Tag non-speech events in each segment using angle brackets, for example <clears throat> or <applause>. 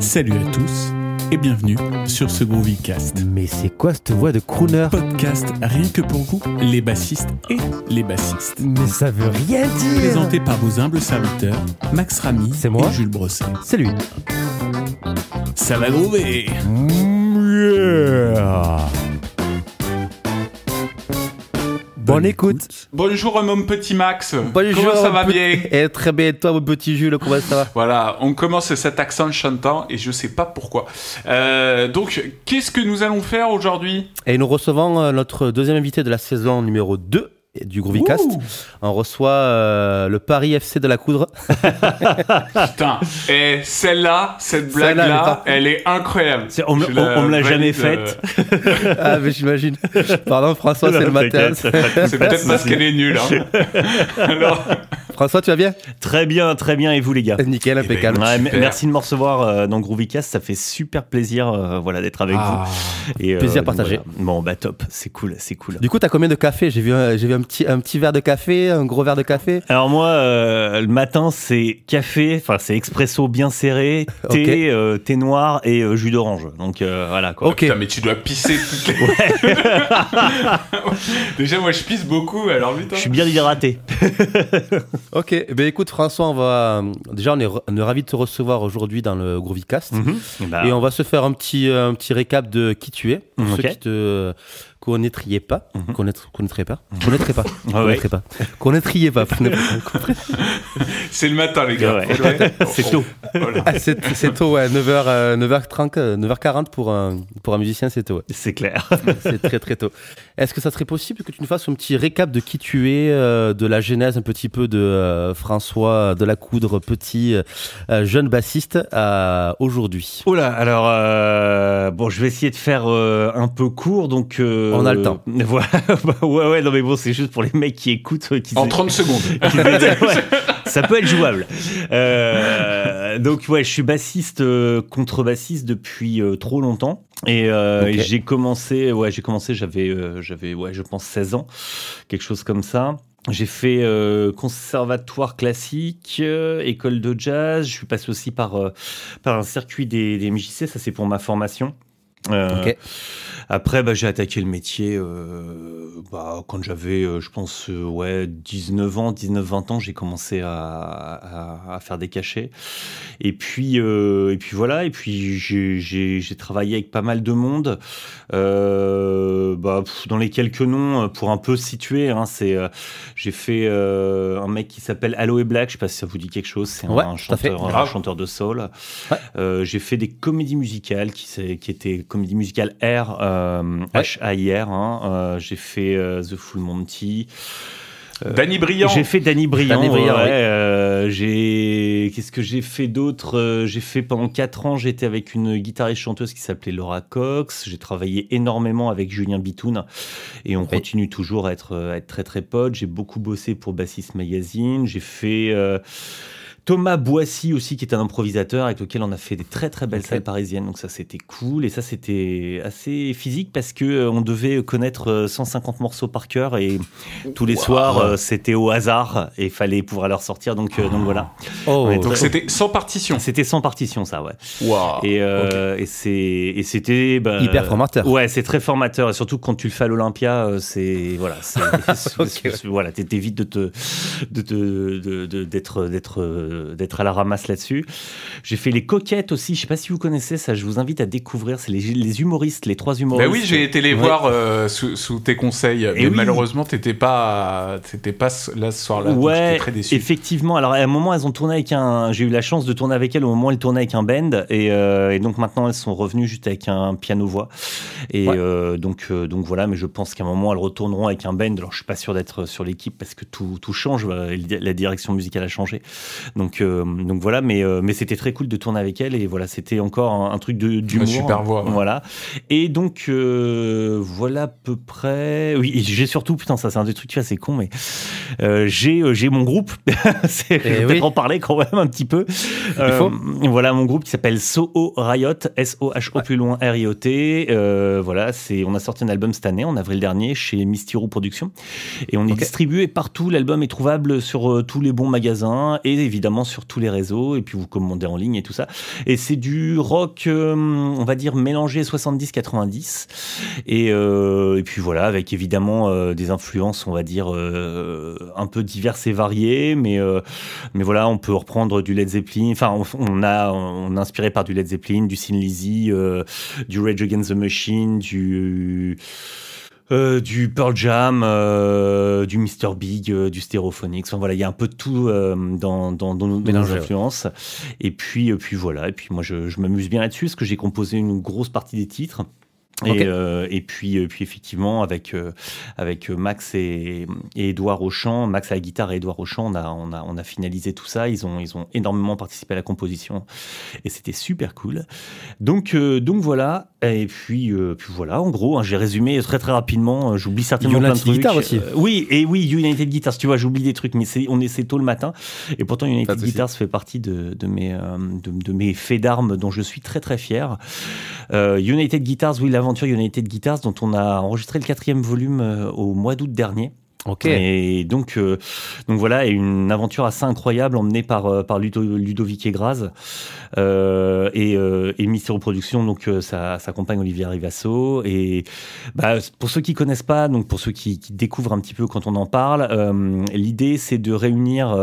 Salut à tous et bienvenue sur ce Groovycast. Mais c'est quoi cette voix de crooner? Podcast rien que pour vous, les bassistes et les bassistes. Mais ça veut rien dire Présenté par vos humbles serviteurs, Max Ramy C'est moi et Jules Brosset. C'est lui. Ça va groover Bonne écoute. Bonjour mon petit Max. Bonjour, Comment ça va bien Eh, Très bien, et toi, mon petit Jules, comment ça va? Voilà, on commence cet accent chantant et je sais pas pourquoi. Euh, donc, qu'est-ce que nous allons faire aujourd'hui? Et nous recevons euh, notre deuxième invité de la saison numéro 2 du Groovycast. Ouh. On reçoit euh, le Paris FC de la Coudre. <laughs> Putain, et celle-là, cette Celle-là, elle est blague-là, elle est incroyable. C'est- on me- la on me l'a jamais valide, euh, ah, mais j'imagine. Pardon, François, c'est le matin. C'est peut-être parce qu'elle est nulle. hein. <laughs> Alors, François, tu vas bien? Très bien, très bien. Et vous, les gars? Nickel, impeccable. Ouais, m- super. Merci de me recevoir euh, dans Groovycast. Ça fait super plaisir euh, voilà, d'être avec Ah. vous. Et, Plaisir partagé. voilà. Bon, bah top. C'est cool, c'est cool. Du coup, t'as combien de café J'ai vu, vu un, petit, un petit verre de café, un gros verre de café. Alors moi, euh, le matin, c'est café, enfin c'est expresso bien serré, <laughs> thé, euh, thé noir et euh, jus d'orange. Donc euh, voilà quoi. Ok. putain, mais tu dois pisser toutes les... <laughs> Déjà, moi, je pisse beaucoup, alors putain. Je suis bien hydraté. <laughs> Ok, eh ben écoute François, on va déjà on est, re- on est ravi de te recevoir aujourd'hui dans le Groovycast Mhm. Bah, et on va se faire un petit un petit récap de qui tu es pour Ok. ceux qui te connaîtriez pas, Mhm. connaître connaîtraient pas, connaîtraient pas, <laughs> ouais. connaîtraient pas, connaîtriez pas. <laughs> C'est le matin, les gars. Ouais. <laughs> C'est tôt. Voilà. Ah, c'est tôt ouais, 9h 9h30 euh, 9h40 pour un pour un musicien, c'est tôt. C'est clair. C'est très très tôt. Est-ce que ça serait possible que tu nous fasses un petit récap de qui tu es, euh, de la genèse un petit peu de euh, François de la Coudre, petit euh, jeune bassiste à aujourd'hui? Oula, alors euh, bon, je vais essayer de faire euh, un peu court, donc euh, On a le temps. <laughs> Voilà, bah, ouais, ouais, non mais bon, c'est juste pour les mecs qui écoutent, euh, qui En 30 secondes. <laughs> qui- ouais, ça peut être jouable. Euh, donc ouais, je suis bassiste, euh, contrebassiste depuis euh, trop longtemps. Et, euh, j'ai commencé, ouais, j'ai commencé, j'avais, euh, j'avais, ouais, je pense 16 ans, quelque chose comme ça. J'ai fait euh, conservatoire classique, euh, école de jazz. Je suis passé aussi par, euh, par un circuit des, des MJC, ça c'est pour ma formation. Euh. Après, bah, j'ai attaqué le métier euh, bah, quand j'avais, euh, je pense, ouais, 19 ans, 19-20 ans, j'ai commencé à, à, à faire des cachets. Et puis, et puis voilà, et puis j'ai- travaillé avec pas mal de monde. Bah, dans les quelques noms, pour un peu situer, hein, c'est, j'ai fait un mec qui s'appelle Aloe Black, je sais pas si ça vous dit quelque chose, c'est Ouais, un, chanteur, un Grave. chanteur de soul. Ouais. J'ai fait des comédies musicales qui étaient comédies musicales R, euh. H-A-I-R. hein. Euh, j'ai fait euh, The Full Monty. Danny Briand. J'ai fait Danny Briand. Danny Briand, ouais, oui. euh, j'ai qu'est-ce que j'ai fait d'autre? Euh, J'ai fait pendant 4 ans, j'étais avec une guitariste chanteuse qui s'appelait Laura Cox. J'ai travaillé énormément avec Julien Bitoun et on Oui. continue toujours à être à être très très potes. J'ai beaucoup bossé pour Bassist Magazine. J'ai fait euh, Thomas Boissy aussi, qui est un improvisateur avec lequel on a fait des très très belles salles parisiennes. Donc ça, c'était cool. Et ça, c'était assez physique parce que euh, on devait connaître euh, 150 morceaux par cœur et tous les Wow. soirs, euh, c'était au hasard et fallait pouvoir leur sortir. Donc, euh, donc voilà. Oh, Ouais, Donc, c'était sans partition. C'était sans partition, ça, ouais. Waouh. Et, euh, et c'était bah, Hyper formateur. Ouais, c'est très formateur et surtout quand tu le fais à l'Olympia, euh, c'est voilà, c'est <laughs> Ok. c'est- voilà, t'é- t'évites de te de te de- de- d'être d'être euh, d'être à la ramasse là-dessus. J'ai fait les coquettes aussi. Je sais pas si vous connaissez ça. Je vous invite à découvrir. C'est les, les humoristes, les trois Bah humoristes. oui, j'ai été les Ouais. voir euh, sous, sous tes conseils, mais oui. malheureusement, t'étais pas, pas là ce soir-là. Ouais, très déçu. effectivement. Alors à un moment, elles ont tourné avec un. J'ai eu la chance de tourner avec elles au moment où elles tournaient avec un band, et, euh, et donc maintenant elles sont revenues juste avec un piano voix. Et Ouais. euh, donc donc voilà. Mais je pense qu'à un moment elles retourneront avec un band. Alors je suis pas sûr d'être sur l'équipe parce que tout tout change. La direction musicale a changé. Donc euh, donc voilà. Mais euh, mais c'était très cool de tourner avec elles et voilà, c'était encore un, un truc de d'humour. super voix, ouais. Voilà. Et donc euh, voilà à peu près. Oui, j'ai surtout putain ça c'est un des trucs tu vois c'est con mais euh, j'ai euh, mon groupe. <laughs> c'est, je vais Eh peut-être oui. en parler quand même un petit peu. Euh, faut. voilà mon groupe qui s'appelle Soho Riot, S-O-H-O plus loin R-I-O-T. Euh, voilà, c'est, on a sorti un album cette année, en avril dernier, chez Mystiro Productions. Et on est distribué partout. L'album est trouvable sur euh, tous les bons magasins et évidemment sur tous les réseaux et puis vous commandez en ligne et tout ça. Et c'est du rock, on va dire mélangé 70-90 et, et, puis voilà avec évidemment des influences, on va dire un peu diverses et variées, mais voilà, on peut reprendre du Led Zeppelin. Enfin, on, a on inspiré par du Led Zeppelin, du Sin Lizzy, du Rage Against the Machine, du euh, du Pearl Jam, euh, du Mr Big, euh, du Stereophonics. Enfin, voilà, il y a un peu de tout dans, dans, dans, nos, influences. Et puis, puis voilà. Et puis moi, je, je m'amuse bien là-dessus parce que j'ai composé une grosse partie des titres. Et, euh, et, puis, euh, puis effectivement, avec, euh, avec Max et, et Edouard au chant, Max à la guitare et Edouard au chant, on a, on, a, on a finalisé tout ça. Ils ont, ils ont énormément participé à la composition et c'était super cool. Donc, donc voilà. Et puis, puis voilà, en gros, hein, j'ai résumé très très rapidement. J'oublie certainement plein de trucs. Guitar aussi. oui, et oui, United Guitars. Tu vois, j'oublie des trucs, mais on est tôt le matin. Et pourtant, United Guitars fait partie de, de mes, de, de, mes faits d'armes dont je suis très très fier. United Guitars, oui, la l'aventure United Guitars dont on a enregistré le quatrième volume euh, au mois d'août dernier. Ok. Et donc, euh, donc voilà, une aventure assez incroyable emmenée par, euh, par Ludovic Egraz euh, et, euh, et Mysterio Productions, donc sa, sa, compagne Olivier Rivasso. Et bah, pour ceux qui connaissent pas, donc pour ceux qui, qui, découvrent un petit peu quand on en parle, l'idée c'est de réunir,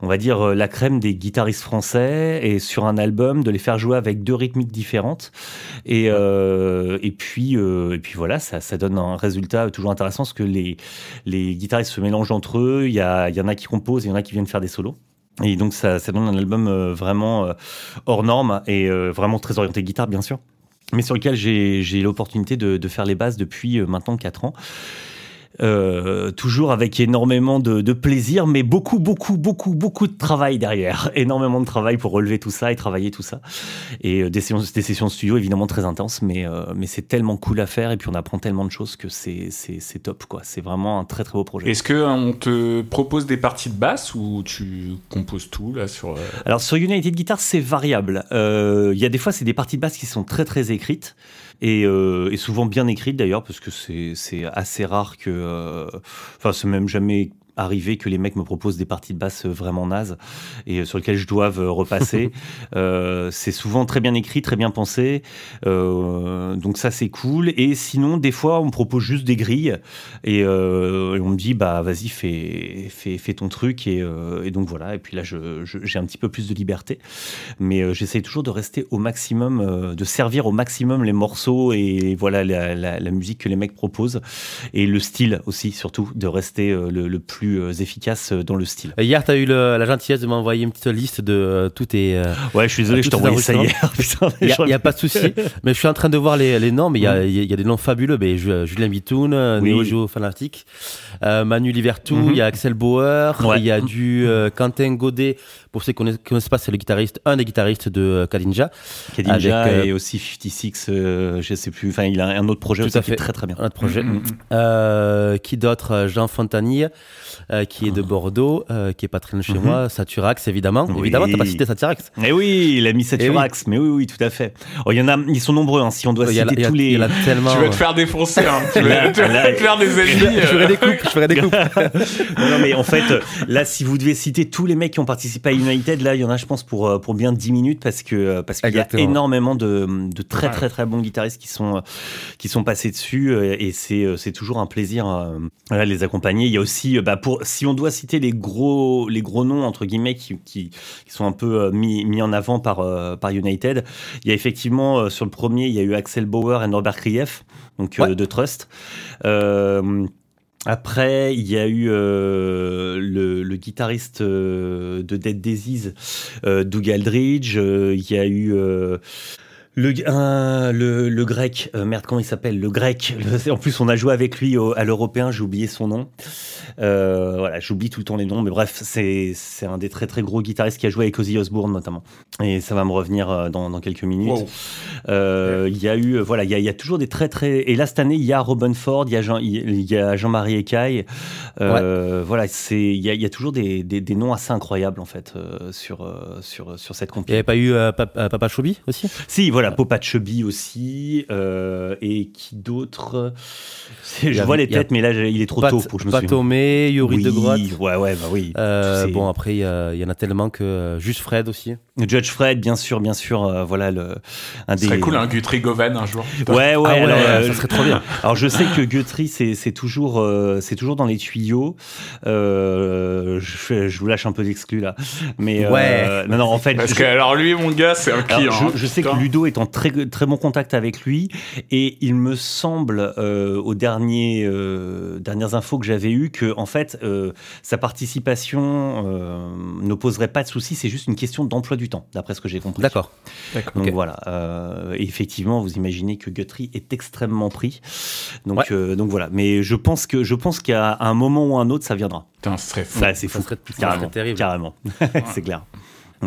on va dire, la crème des guitaristes français et sur un album de les faire jouer avec deux rythmiques différentes. Et, et puis, et puis voilà, ça, ça donne un résultat toujours intéressant parce que les, les les guitaristes se mélangent entre eux, il y, y en a qui composent, il y en a qui viennent faire des solos. Et donc ça, ça donne un album euh, vraiment euh, hors norme et euh, vraiment très orienté guitare bien sûr, mais sur lequel j'ai l'opportunité de, de, faire les bases depuis maintenant 4 ans. Euh, toujours avec énormément de, de, plaisir, mais beaucoup, beaucoup, beaucoup, beaucoup de travail derrière. <laughs> Énormément de travail pour relever tout ça et travailler tout ça. Et euh, des, sessions, des sessions de studio évidemment très intenses, mais, euh, mais c'est tellement cool à faire et puis on apprend tellement de choses que c'est top, quoi. C'est vraiment un très très beau projet. Est-ce qu'on te propose des parties de basse ou tu composes tout là sur. Alors sur United Guitar, c'est variable. Il y a des fois, c'est des parties de basse qui sont très très écrites et, euh, et souvent bien écrites d'ailleurs, parce que c'est assez rare que. Euh, enfin, c'est même jamais arriver que les mecs me proposent des parties de basse vraiment nazes et sur lesquelles je dois repasser. <laughs> euh, c'est souvent très bien écrit, très bien pensé. Euh, donc ça, c'est cool. Et sinon, des fois, on me propose juste des grilles et, euh, on me dit, bah vas-y, fais, fais, fais, ton truc. Et, euh, et, donc voilà. Et puis là, j'ai je, un petit peu plus de liberté. Mais euh, j'essaye toujours de rester au maximum, euh, de servir au maximum les morceaux et voilà la, la, la, musique que les mecs proposent. Et le style aussi, surtout, de rester le, le plus euh, efficace euh, dans le style. Hier, tu as eu la gentillesse de m'envoyer une petite liste de euh, tout tes. ouais, je suis désolé, je t'ai envoyé ça hier. <laughs> Il n'y a, pas de souci. <laughs> mais je suis en train de voir les, les noms, mais il y, a, y, a des noms fabuleux. Mais, Julien Bitoun, oui. Neo Geo Fanatic, Manu Livertou, il y a Axel Bauer, il y a du Quentin Godet. Pour ceux qui ne connaissent pas, c'est le guitariste, un des guitaristes de Kadinja. Kadinja et aussi 56, je sais plus. Enfin, il a un autre projet tout aussi fait. très très bien. Un autre projet. qui d'autre? Jean Fontanille. Euh, qui est de Bordeaux, euh, qui est pas très loin chez mhm. moi, Saturax évidemment. Oui. Évidemment, t'as pas cité Saturax. Mais oui, il a mis Saturax, mais oui, oui, tout à fait. Oh, il y en a, ils sont nombreux. Hein, si on doit citer tous les, Tu vas te faire défoncer. Hein. tu, vas, te faire des ennemis. <laughs> Je ferai euh. des coupes. Je ferai des coupes. non, mais en fait, là, si vous devez citer tous les mecs qui ont participé à United, là, il y en a, je pense, pour pour bien 10 minutes parce que parce qu'il y a énormément de, de très très très bons guitaristes qui sont qui sont passés dessus et c'est c'est toujours un plaisir de les accompagner. Il y a aussi bah, pour si on doit citer les gros, les gros noms, entre guillemets, qui, qui, sont un peu euh, mis, mis en avant par, euh, par United, il y a effectivement, euh, sur le premier, il y a eu Axel Bauer et Norbert Krief, donc de Trust. Après, il y a eu le, le, guitariste de Dead Disease, Doug Aldridge. il y a eu le, le, le, grec, euh, merde, comment il s'appelle? Le grec. en plus, on a joué avec lui à l'européen, j'ai oublié son nom. Euh, voilà, j'oublie tout le temps les noms, mais bref, c'est un des très très gros guitaristes qui a joué avec Ozzy Osbourne notamment. Et ça va me revenir euh, dans, dans quelques minutes. Il y a eu, voilà, il y a, y a, toujours des très très. Et là, cette année, il y a Robin Ford, il y a Jean, Jean-Marie Ecaille. Voilà, c'est il y a, y a, toujours des, des, des, noms assez incroyables en fait sur, sur, sur cette compétition. Il n'y avait pas eu Papa Choubi aussi? Si, voilà voilà, Popa Chubby aussi. et qui d'autre? Je vois les têtes, mais là, il est trop tôt pour que je me souvienne. Patomé, Yuri de Grotte. Ouais, ouais, bah oui. bon, après, il y, en a tellement que. Juste Fred aussi. Judge Fred, bien sûr, bien sûr. voilà, le, un des. Ce serait cool, un Guthrie Govan un jour. Ouais, ouais, ah ça serait trop bien. <laughs> Alors, je sais que Guthrie, c'est toujours, c'est toujours dans les tuyaux. Je, je, vous lâche un peu d'exclus là. Mais ouais. non, non, en fait. Parce que, alors, lui, mon gars, c'est un client. je, hein. je, sais que Ludo est en très, très bon contact avec lui. Et il me semble, aux derniers, dernières infos que j'avais eues, que, en fait, sa participation ne poserait pas de soucis. C'est juste une question d'emploi du temps, d'après ce que j'ai compris. D'accord. Donc voilà. Euh, effectivement, vous imaginez que Guthrie est extrêmement pris. Donc, euh, donc voilà. Mais je pense que je pense qu'à un moment ou un autre, ça viendra. Putain, ce serait fou. c'est fou. Serait, carrément, terrible. Carrément. <laughs> c'est clair.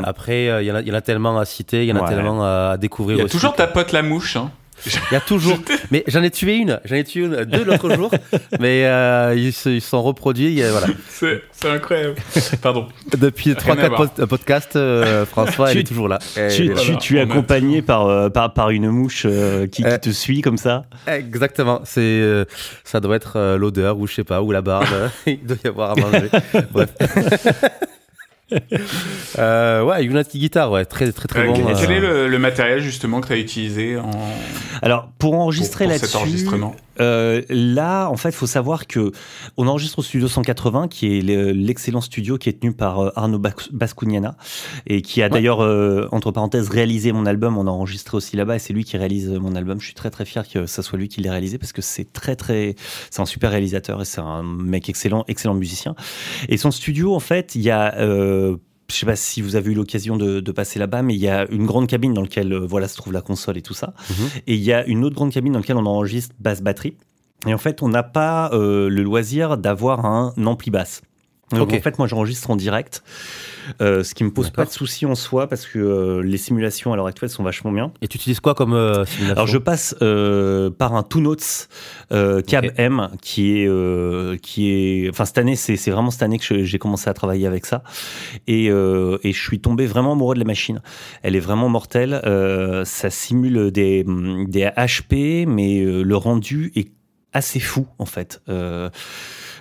Après, il y, y, en a tellement à citer, il y en a tellement à découvrir. Il y a toujours ta pote la mouche. Hein. Il y a toujours. <laughs> mais j'en ai tué une. J'en ai tué une deux l'autre <laughs> jour. Mais euh, ils, se, sont reproduits. Voilà. C'est incroyable. Pardon. Depuis 3-4 podcasts, euh, François, elle est toujours là. tu, tu, es accompagné par, euh, par, par, une mouche qui, qui, te suit comme ça? Exactement. C'est ça doit être l'odeur ou je sais pas, ou la barbe. <laughs> Il doit y avoir à manger. Bref. Euh, ouais, Unity Guitar, ouais, très très très bon. Quel est le, matériel justement que tu as utilisé en... Alors pour enregistrer là-dessus, euh, là en fait, il faut savoir que on enregistre au Studio 180, qui est l'excellent studio qui est tenu par euh, Arnaud Bascugnana et qui a d'ailleurs euh, entre parenthèses réalisé mon album. On a enregistré aussi là-bas et c'est lui qui réalise mon album. Je suis très très fier que ça soit lui qui l'ait réalisé parce que c'est très très, c'est un super réalisateur et c'est un mec excellent, excellent musicien. Et son studio en fait, il y a euh, je sais pas si vous avez eu l'occasion de, passer là-bas, mais il y a une grande cabine dans laquelle euh, voilà se trouve la console et tout ça. Mhm. Et il y a une autre grande cabine dans laquelle on enregistre basse batterie. Et en fait, on n'a pas euh, le loisir d'avoir un ampli basse. Donc en fait, moi, j'enregistre en direct. Euh, ce qui me pose pas de souci en soi parce que euh, les simulations à l'heure actuelle sont vachement bien. Et tu utilises quoi comme euh, simulation? Alors je passe par un Two Notes Cab M qui est qui est enfin cette année c'est vraiment cette année que j'ai commencé à travailler avec ça et, et je suis tombé vraiment amoureux de la machine. Elle est vraiment mortelle. ça simule des des HP mais le rendu est assez fou en fait.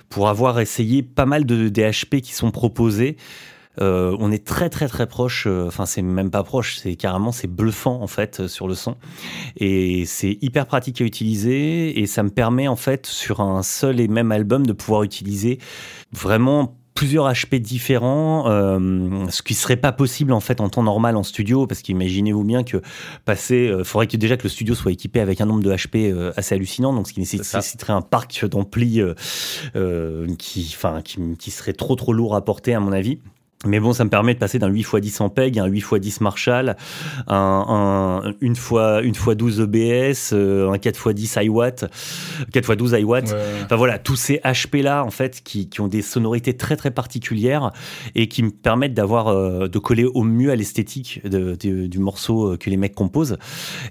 pour avoir essayé pas mal de HP qui sont proposés, euh, on est très très très proche, euh, enfin c'est même pas proche, c'est carrément c'est bluffant en fait euh, sur le son et c'est hyper pratique à utiliser et ça me permet en fait sur un seul et même album de pouvoir utiliser vraiment plusieurs HP différents, ce qui serait pas possible en fait en temps normal en studio, parce qu'imaginez-vous bien que passer, il faudrait que déjà que le studio soit équipé avec un nombre de HP assez hallucinant, donc ce qui nécessiterait un parc d'ampli qui, enfin, qui, qui serait trop trop lourd à porter à mon avis. Mais bon, ça me permet de passer d'un 8x10 en PEG, un 8x10 Marshall, un, un, une fois une fois 12 EBS, un 4x10 iWatt, 4x12 iWatt. Enfin voilà, tous ces HP là en fait qui, qui, ont des sonorités très très particulières et qui me permettent d'avoir euh, de coller au mieux à l'esthétique du morceau que les mecs composent.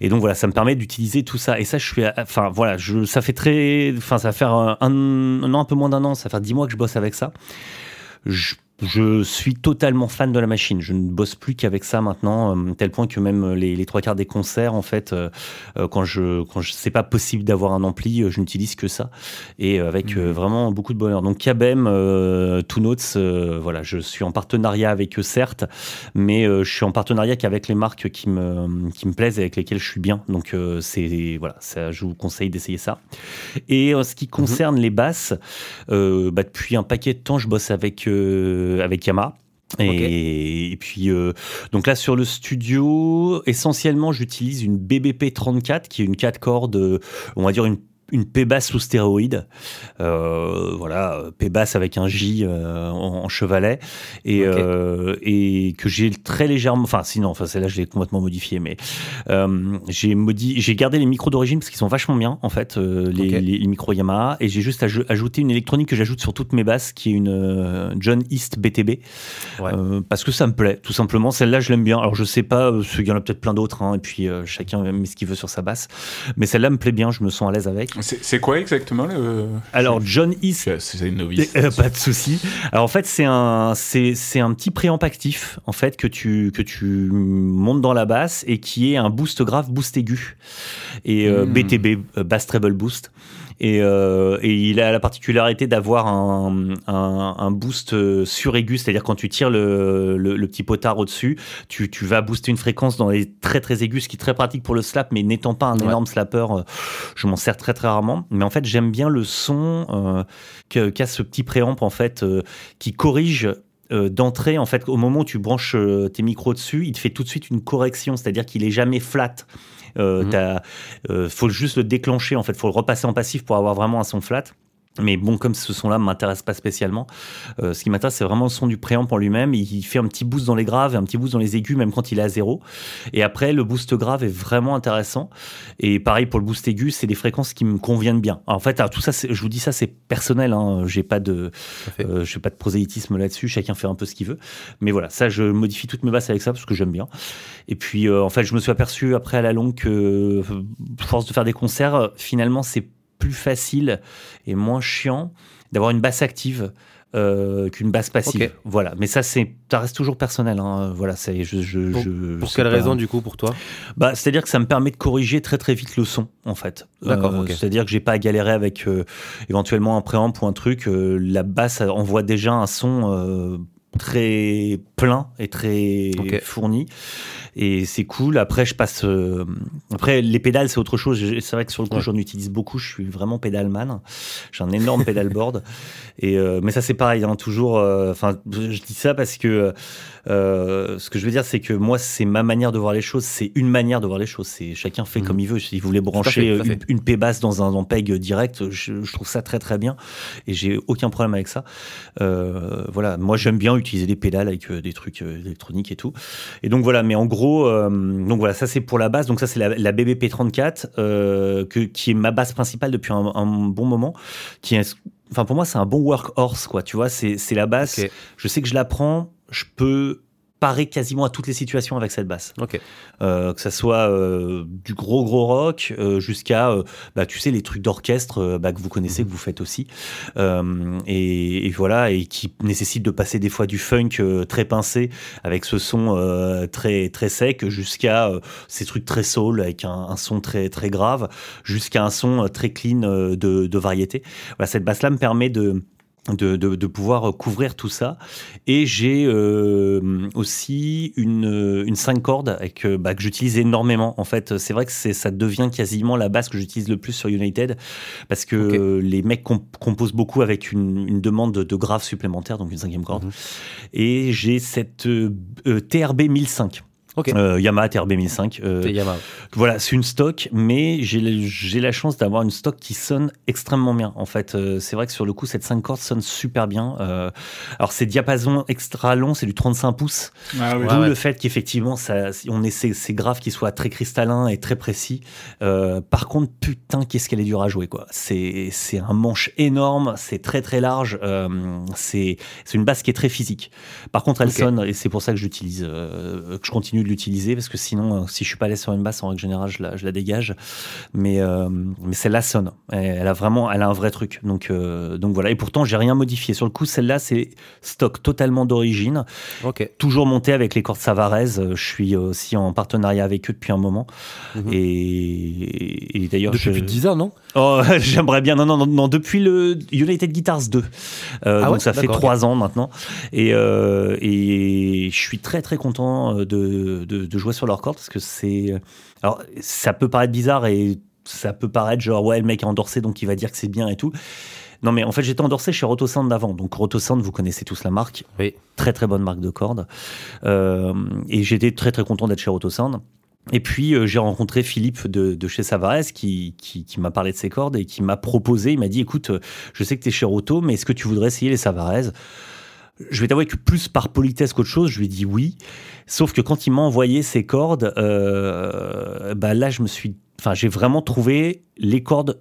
Et donc voilà, ça me permet d'utiliser tout ça. Et ça, je suis, enfin voilà, je, ça fait très, enfin ça va faire un, un, an, un peu moins d'un an, ça fait 10 mois que je bosse avec ça. Je je suis totalement fan de la machine. Je ne bosse plus qu'avec ça maintenant, euh, tel point que même les, les, trois quarts des concerts, en fait, euh, euh, quand je quand je c'est pas possible d'avoir un ampli, je n'utilise que ça et avec mmh. vraiment beaucoup de bonheur. Donc KBM, euh, Two Notes, voilà, je suis en partenariat avec eux certes, mais je suis en partenariat qu'avec les marques qui me qui me plaisent et avec lesquelles je suis bien. Donc c'est voilà, ça, je vous conseille d'essayer ça. Et en ce qui mmh. concerne les basses, bah, depuis un paquet de temps, je bosse avec avec Yamaha. Et, puis, euh, donc là, sur le studio, essentiellement, j'utilise une BBP 34, qui est une 4 cordes, on va dire une une P-bass sous stéroïde, euh, voilà, P-bass avec un J euh, en, chevalet, et, euh, et que j'ai très légèrement, enfin sinon, enfin celle-là je l'ai complètement modifié, mais euh, j'ai modi j'ai gardé les micros d'origine parce qu'ils sont vachement bien en fait, euh, les, les, micros Yamaha, et j'ai juste ajouté une électronique que j'ajoute sur toutes mes basses, qui est une euh, John East BTB, ouais. parce que ça me plaît, tout simplement. Celle-là je l'aime bien. Alors je sais pas, il y en a peut-être plein d'autres, hein, et puis chacun met ce qu'il veut sur sa basse, mais celle-là me plaît bien, je me sens à l'aise avec. C'est quoi exactement le. Alors, John East. C'est une novice. Euh, pas de souci. Alors, en fait, c'est un, c'est, un petit préamp actif, en fait, que tu, que tu montes dans la basse et qui est un boost grave, boost aigu. Et BTB, hmm. euh, Bass Treble Boost. Euh, et, il a la particularité d'avoir un, un, boost euh, suraigu, c'est-à-dire quand tu tires le, le, petit potard au-dessus, tu, tu, vas booster une fréquence dans les très très aigus, ce qui est très pratique pour le slap, mais n'étant pas un énorme slapper, euh, je m'en sers très très rarement. Mais en fait, j'aime bien le son qu'a ce petit préamp en fait qui corrige d'entrée, en fait, au moment où tu branches tes micros dessus, il te fait tout de suite une correction, c'est-à-dire qu'il est jamais flat. Euh, mhm. euh, faut juste le déclencher, en fait, faut le repasser en passif pour avoir vraiment un son flat. Mais bon, comme ce son-là m'intéresse pas spécialement, euh, ce qui m'intéresse, c'est vraiment le son du préamp en lui-même. Il fait un petit boost dans les graves et un petit boost dans les aigus, même quand il est à zéro. Et après, le boost grave est vraiment intéressant. Et pareil pour le boost aigu, c'est des fréquences qui me conviennent bien. en fait, tout ça, je vous dis ça, c'est personnel. Hein. J'ai pas de, euh, pas de prosélytisme là-dessus. Chacun fait un peu ce qu'il veut. Mais voilà, ça, je modifie toutes mes basses avec ça parce que j'aime bien. Et puis, euh, en fait, je me suis aperçu après à la longue que, force de faire des concerts, finalement, c'est plus facile et moins chiant d'avoir une basse active euh, qu'une basse passive. Voilà, mais ça c'est, ça reste toujours personnel. Hein. Voilà, c'est. Je, je, pour, je, pour quelle raison du coup pour toi? Bah, c'est-à-dire que ça me permet de corriger très très vite le son en fait. D'accord. Euh, c'est-à-dire que j'ai pas à galérer avec euh, éventuellement un préamp ou un truc. la basse envoie déjà un son très plein et très fourni et c'est cool. Après, je passe. Euh, après, les pédales, c'est autre chose. C'est vrai que sur le coup, j'en utilise beaucoup. Je suis vraiment pédalman. J'ai un énorme pédalboard. <laughs> Et euh, mais ça, c'est pareil. Hein, toujours. Euh, enfin, je dis ça parce que ce que je veux dire, c'est que moi, c'est ma manière de voir les choses. C'est une manière de voir les choses. C'est chacun fait comme mhm. il veut. Si vous voulez brancher une, une P basse dans un, peg direct, je, je, trouve ça très très bien. Et j'ai aucun problème avec ça. voilà. Moi, j'aime bien utiliser des pédales avec des trucs électroniques et tout. Et donc voilà. Mais en gros euh, donc voilà, ça c'est pour la base. Donc ça c'est la, BBP34 euh, que, qui est ma base principale depuis un, bon moment. Qui est, enfin pour moi c'est un bon workhorse quoi. Tu vois, c'est la base. Je sais que je la prends, je peux parer quasiment à toutes les situations avec cette basse. Ok. Euh, que ça soit euh, du gros gros rock euh, jusqu'à, bah, tu sais, les trucs d'orchestre bah, que vous connaissez, que vous faites aussi, et, et, voilà, et qui nécessitent de passer des fois du funk très pincé avec ce son très très sec, jusqu'à ces trucs très soul avec un, un, son très très grave, jusqu'à un son très clean de, de variété. Voilà, cette basse là me permet de de, de, pouvoir couvrir tout ça. Et j'ai euh, aussi une, une 5 cordes avec, euh, bah, que j'utilise énormément. En fait, c'est vrai que ça devient quasiment la basse que j'utilise le plus sur United parce que les mecs composent beaucoup avec une, une demande de, grave supplémentaire, donc une cinquième corde. Mhm. Et j'ai cette euh, TRB 1005 euh, Yamaha TRB 1005. Euh, voilà, c'est une stock, mais j'ai la chance d'avoir une stock qui sonne extrêmement bien. En fait, euh, c'est vrai que sur le coup, cette 5 cordes sonne super bien. alors, c'est diapason extra long, c'est du 35 pouces. Ah D'où le fait qu'effectivement, on ait ces, graves qui soient très cristallins et très précis. par contre, putain, qu'est-ce qu'elle est dure à jouer, quoi. C'est un manche énorme, c'est très très large. c'est une basse qui est très physique. Par contre, elle sonne, et c'est pour ça que j'utilise, que je continue de l'utiliser parce que sinon, euh, si je suis pas allé sur une basse, en règle générale, je la, je la dégage. Mais, euh, mais celle-là sonne. Elle a vraiment, elle a un vrai truc. Donc, euh, donc voilà. Et pourtant, j'ai rien modifié. Sur le coup, celle-là, c'est stock totalement d'origine. Ok. Toujours monté avec les cordes Savarez. Je suis aussi en partenariat avec eux depuis un moment. Mhm. Et, d'ailleurs, depuis je... 10 ans, non? Oh, <laughs> j'aimerais bien. Non, non, non, depuis le United Guitars 2. Ah donc ça fait 3 ans maintenant. Et, et je suis très très content de, de, jouer sur leur corde parce que c'est. Alors, ça peut paraître bizarre et ça peut paraître genre, ouais, le mec est endorsé donc il va dire que c'est bien et tout. Non, mais en fait, j'étais endorsé chez Rotosound d'avant. Donc, Rotosound, vous connaissez tous la marque. Oui. Très, très bonne marque de cordes. Euh, et j'étais très, très content d'être chez Rotosound. Et puis, euh, j'ai rencontré Philippe de, chez Savarez qui, m'a parlé de ses cordes et qui m'a proposé, il m'a dit, écoute, je sais que tu es chez Roto, mais est-ce que tu voudrais essayer les Savarez? Je vais t'avouer que plus par politesse qu'autre chose, je lui ai dit oui. Sauf que quand il m'a envoyé ses cordes, euh, bah là, je me suis, enfin, j'ai vraiment trouvé les cordes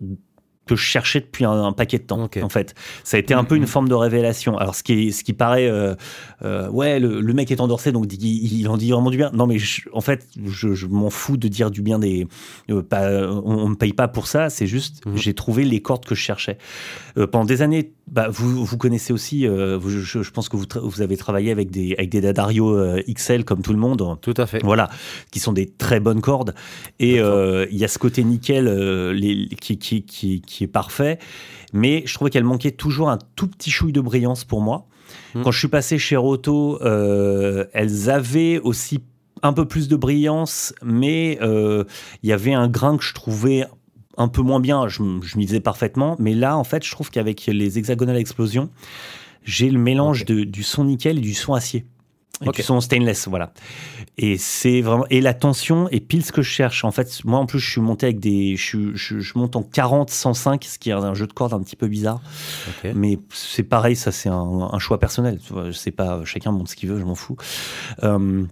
que je cherchais depuis un, paquet de temps. En fait, ça a été un peu une forme de révélation. Alors, ce qui, est, ce qui paraît, euh, euh, ouais, le, mec est endorsé, donc il, il, en dit vraiment du bien. Non, mais en fait, je, m'en fous de dire du bien des. Euh, pas, on, ne me paye pas pour ça. C'est juste, mhm. j'ai trouvé les cordes que je cherchais. pendant des années, bah, vous, vous connaissez aussi. je, pense que vous, vous avez travaillé avec des avec des Dadario XL comme tout le monde. Tout à fait. Voilà, qui sont des très bonnes cordes. Et il y a ce côté nickel les, qui, qui, qui, qui est parfait, mais je trouvais qu'elle manquait toujours un tout petit chouille de brillance pour moi. Hmm. Quand je suis passé chez Roto, euh, elles avaient aussi un peu plus de brillance, mais euh, il y avait un grain que je trouvais un peu moins bien. Je, je m'y faisais parfaitement, mais là, en fait, je trouve qu'avec les hexagonales explosions, j'ai le mélange de, du son nickel et du son acier. Et okay. sont stainless, voilà. Et c'est vraiment et la tension est pile ce que je cherche. En fait, moi en plus, je suis monté avec des, je, je, monte en 40 105, ce qui est un jeu de cordes un petit peu bizarre. Mais c'est pareil, ça c'est un, un, choix personnel. Je sais pas, chacun monte ce qu'il veut, je m'en fous. Euh,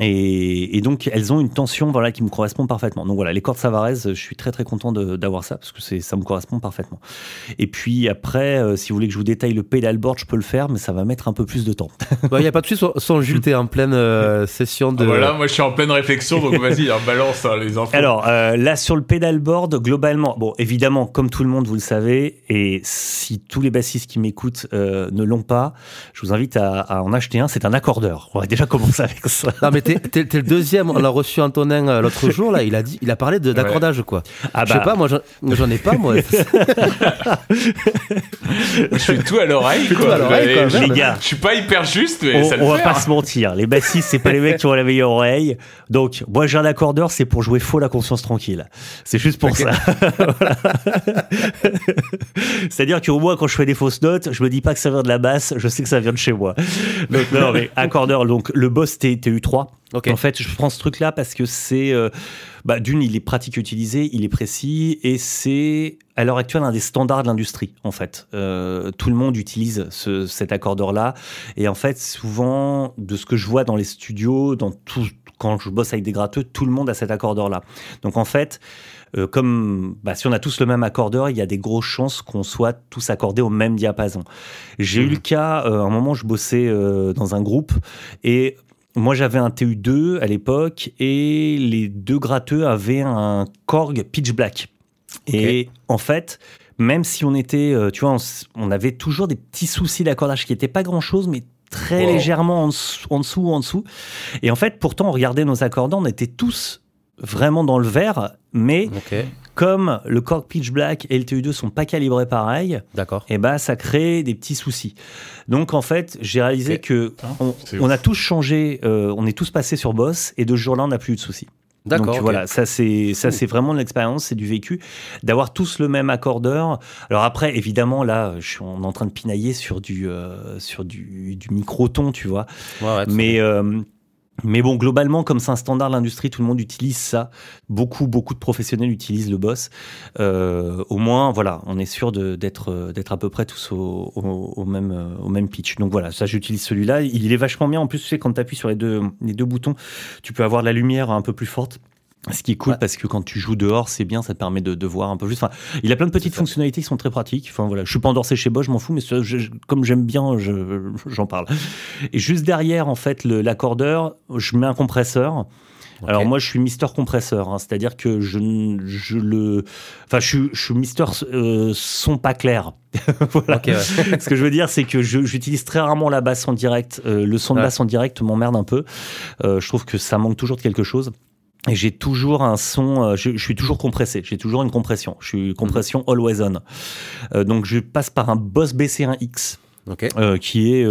et, et, donc elles ont une tension voilà qui me correspond parfaitement. Donc voilà, les cordes Savarez, je suis très très content d'avoir ça parce que c'est ça me correspond parfaitement. Et puis après, euh, si vous voulez que je vous détaille le pedalboard, je peux le faire, mais ça va mettre un peu plus de temps. Il bah, n'y a pas de souci, sans Jules, t'es en pleine euh, session de. voilà, moi je suis en pleine réflexion, donc vas-y, hein, balance hein, les infos. Alors euh, là sur le pedalboard, globalement, bon évidemment, comme tout le monde vous le savez, et si tous les bassistes qui m'écoutent ne l'ont pas, je vous invite à, à en acheter un. C'est un accordeur. On va déjà commencer avec ça. Non mais t'es, le deuxième. On l'a reçu Antonin euh, l'autre jour. Là, il a dit, il a parlé de, d'accordage quoi. Ah Je sais bah. pas, moi j'en, ai pas moi. <laughs> je suis tout à l'oreille. Tout à l'oreille quoi, les gars. Je suis pas hyper juste, mais on, ça on va pas hein. se mentir. Les bassistes, c'est pas les mecs qui ont la meilleure oreille. Donc moi j'ai un accordeur, c'est pour jouer faux la conscience tranquille. C'est juste pour ça. <laughs> C'est-à-dire qu'au moins quand je fais des fausses notes, je me dis pas que ça vient de la basse, je sais que ça vient de chez moi. Donc non mais accordeur. Donc le boss t 3 En fait, je prends ce truc-là parce que c'est, euh, bah, d'une, il est pratique à utiliser, il est précis et c'est à l'heure actuelle un des standards de l'industrie. En fait, euh, tout le monde utilise ce, cet accordeur-là et en fait, souvent, de ce que je vois dans les studios, dans tout, quand je bosse avec des gratteux, tout le monde a cet accordeur-là. Donc en fait, euh, comme bah, si on a tous le même accordeur, il y a des grosses chances qu'on soit tous accordés au même diapason. J'ai eu le mmh. cas, à un moment, je bossais dans un groupe et moi, j'avais un TU2 à l'époque et les deux gratteux avaient un Korg Pitch Black. Et en fait, même si on était, euh, tu vois, on, avait toujours des petits soucis d'accordage qui n'étaient pas grand chose, mais très légèrement en dessous, en dessous, en dessous. Et en fait, pourtant, on regardait nos accordants, on était tous vraiment dans le vert, mais comme le Korg Pitch Black et le TU2 sont pas calibrés pareil, d'accord, et eh ben ça crée des petits soucis. Donc en fait, j'ai réalisé que ah, on, a tous changé, euh, on est tous passés sur Boss et de ce jour-là, on n'a plus eu de soucis. D'accord. Donc voilà, ça c'est ça c'est vraiment de l'expérience, c'est du vécu, d'avoir tous le même accordeur. Alors après, évidemment, là, je suis en train de pinailler sur du euh, sur du, du microton, tu vois. Mais mais bon, globalement, comme c'est un standard l'industrie, tout le monde utilise ça. Beaucoup, beaucoup de professionnels utilisent le boss. Euh, au moins, voilà, on est sûr d'être d'être à peu près tous même au même pitch. Donc voilà, ça j'utilise celui-là. Il est vachement bien. En plus, tu sais, quand tu appuies sur les deux les deux boutons, tu peux avoir la lumière un peu plus forte. Ce qui est cool parce que quand tu joues dehors, c'est bien, ça te permet de, de, voir un peu plus. Enfin, il a plein de petites fonctionnalités qui sont très pratiques. Enfin voilà, je suis pas endorsé chez Bosch, je m'en fous, mais comme j'aime bien, j'en parle. Et juste derrière, en fait, l'accordeur, je mets un compresseur. Alors moi, je suis Mister compresseur, hein, c'est-à-dire que je, je le, enfin, je, suis, je suis Mister euh, son pas clair. <laughs> voilà. <laughs> Ce que je veux dire, c'est que j'utilise très rarement la basse en direct. Euh, le son de basse en direct m'emmerde un peu. Euh, je trouve que ça manque toujours de quelque chose. Et j'ai toujours un son, euh, je, suis toujours compressé, j'ai toujours une compression. Je suis compression always on. Euh, donc je passe par un Boss BC1X. Euh, qui est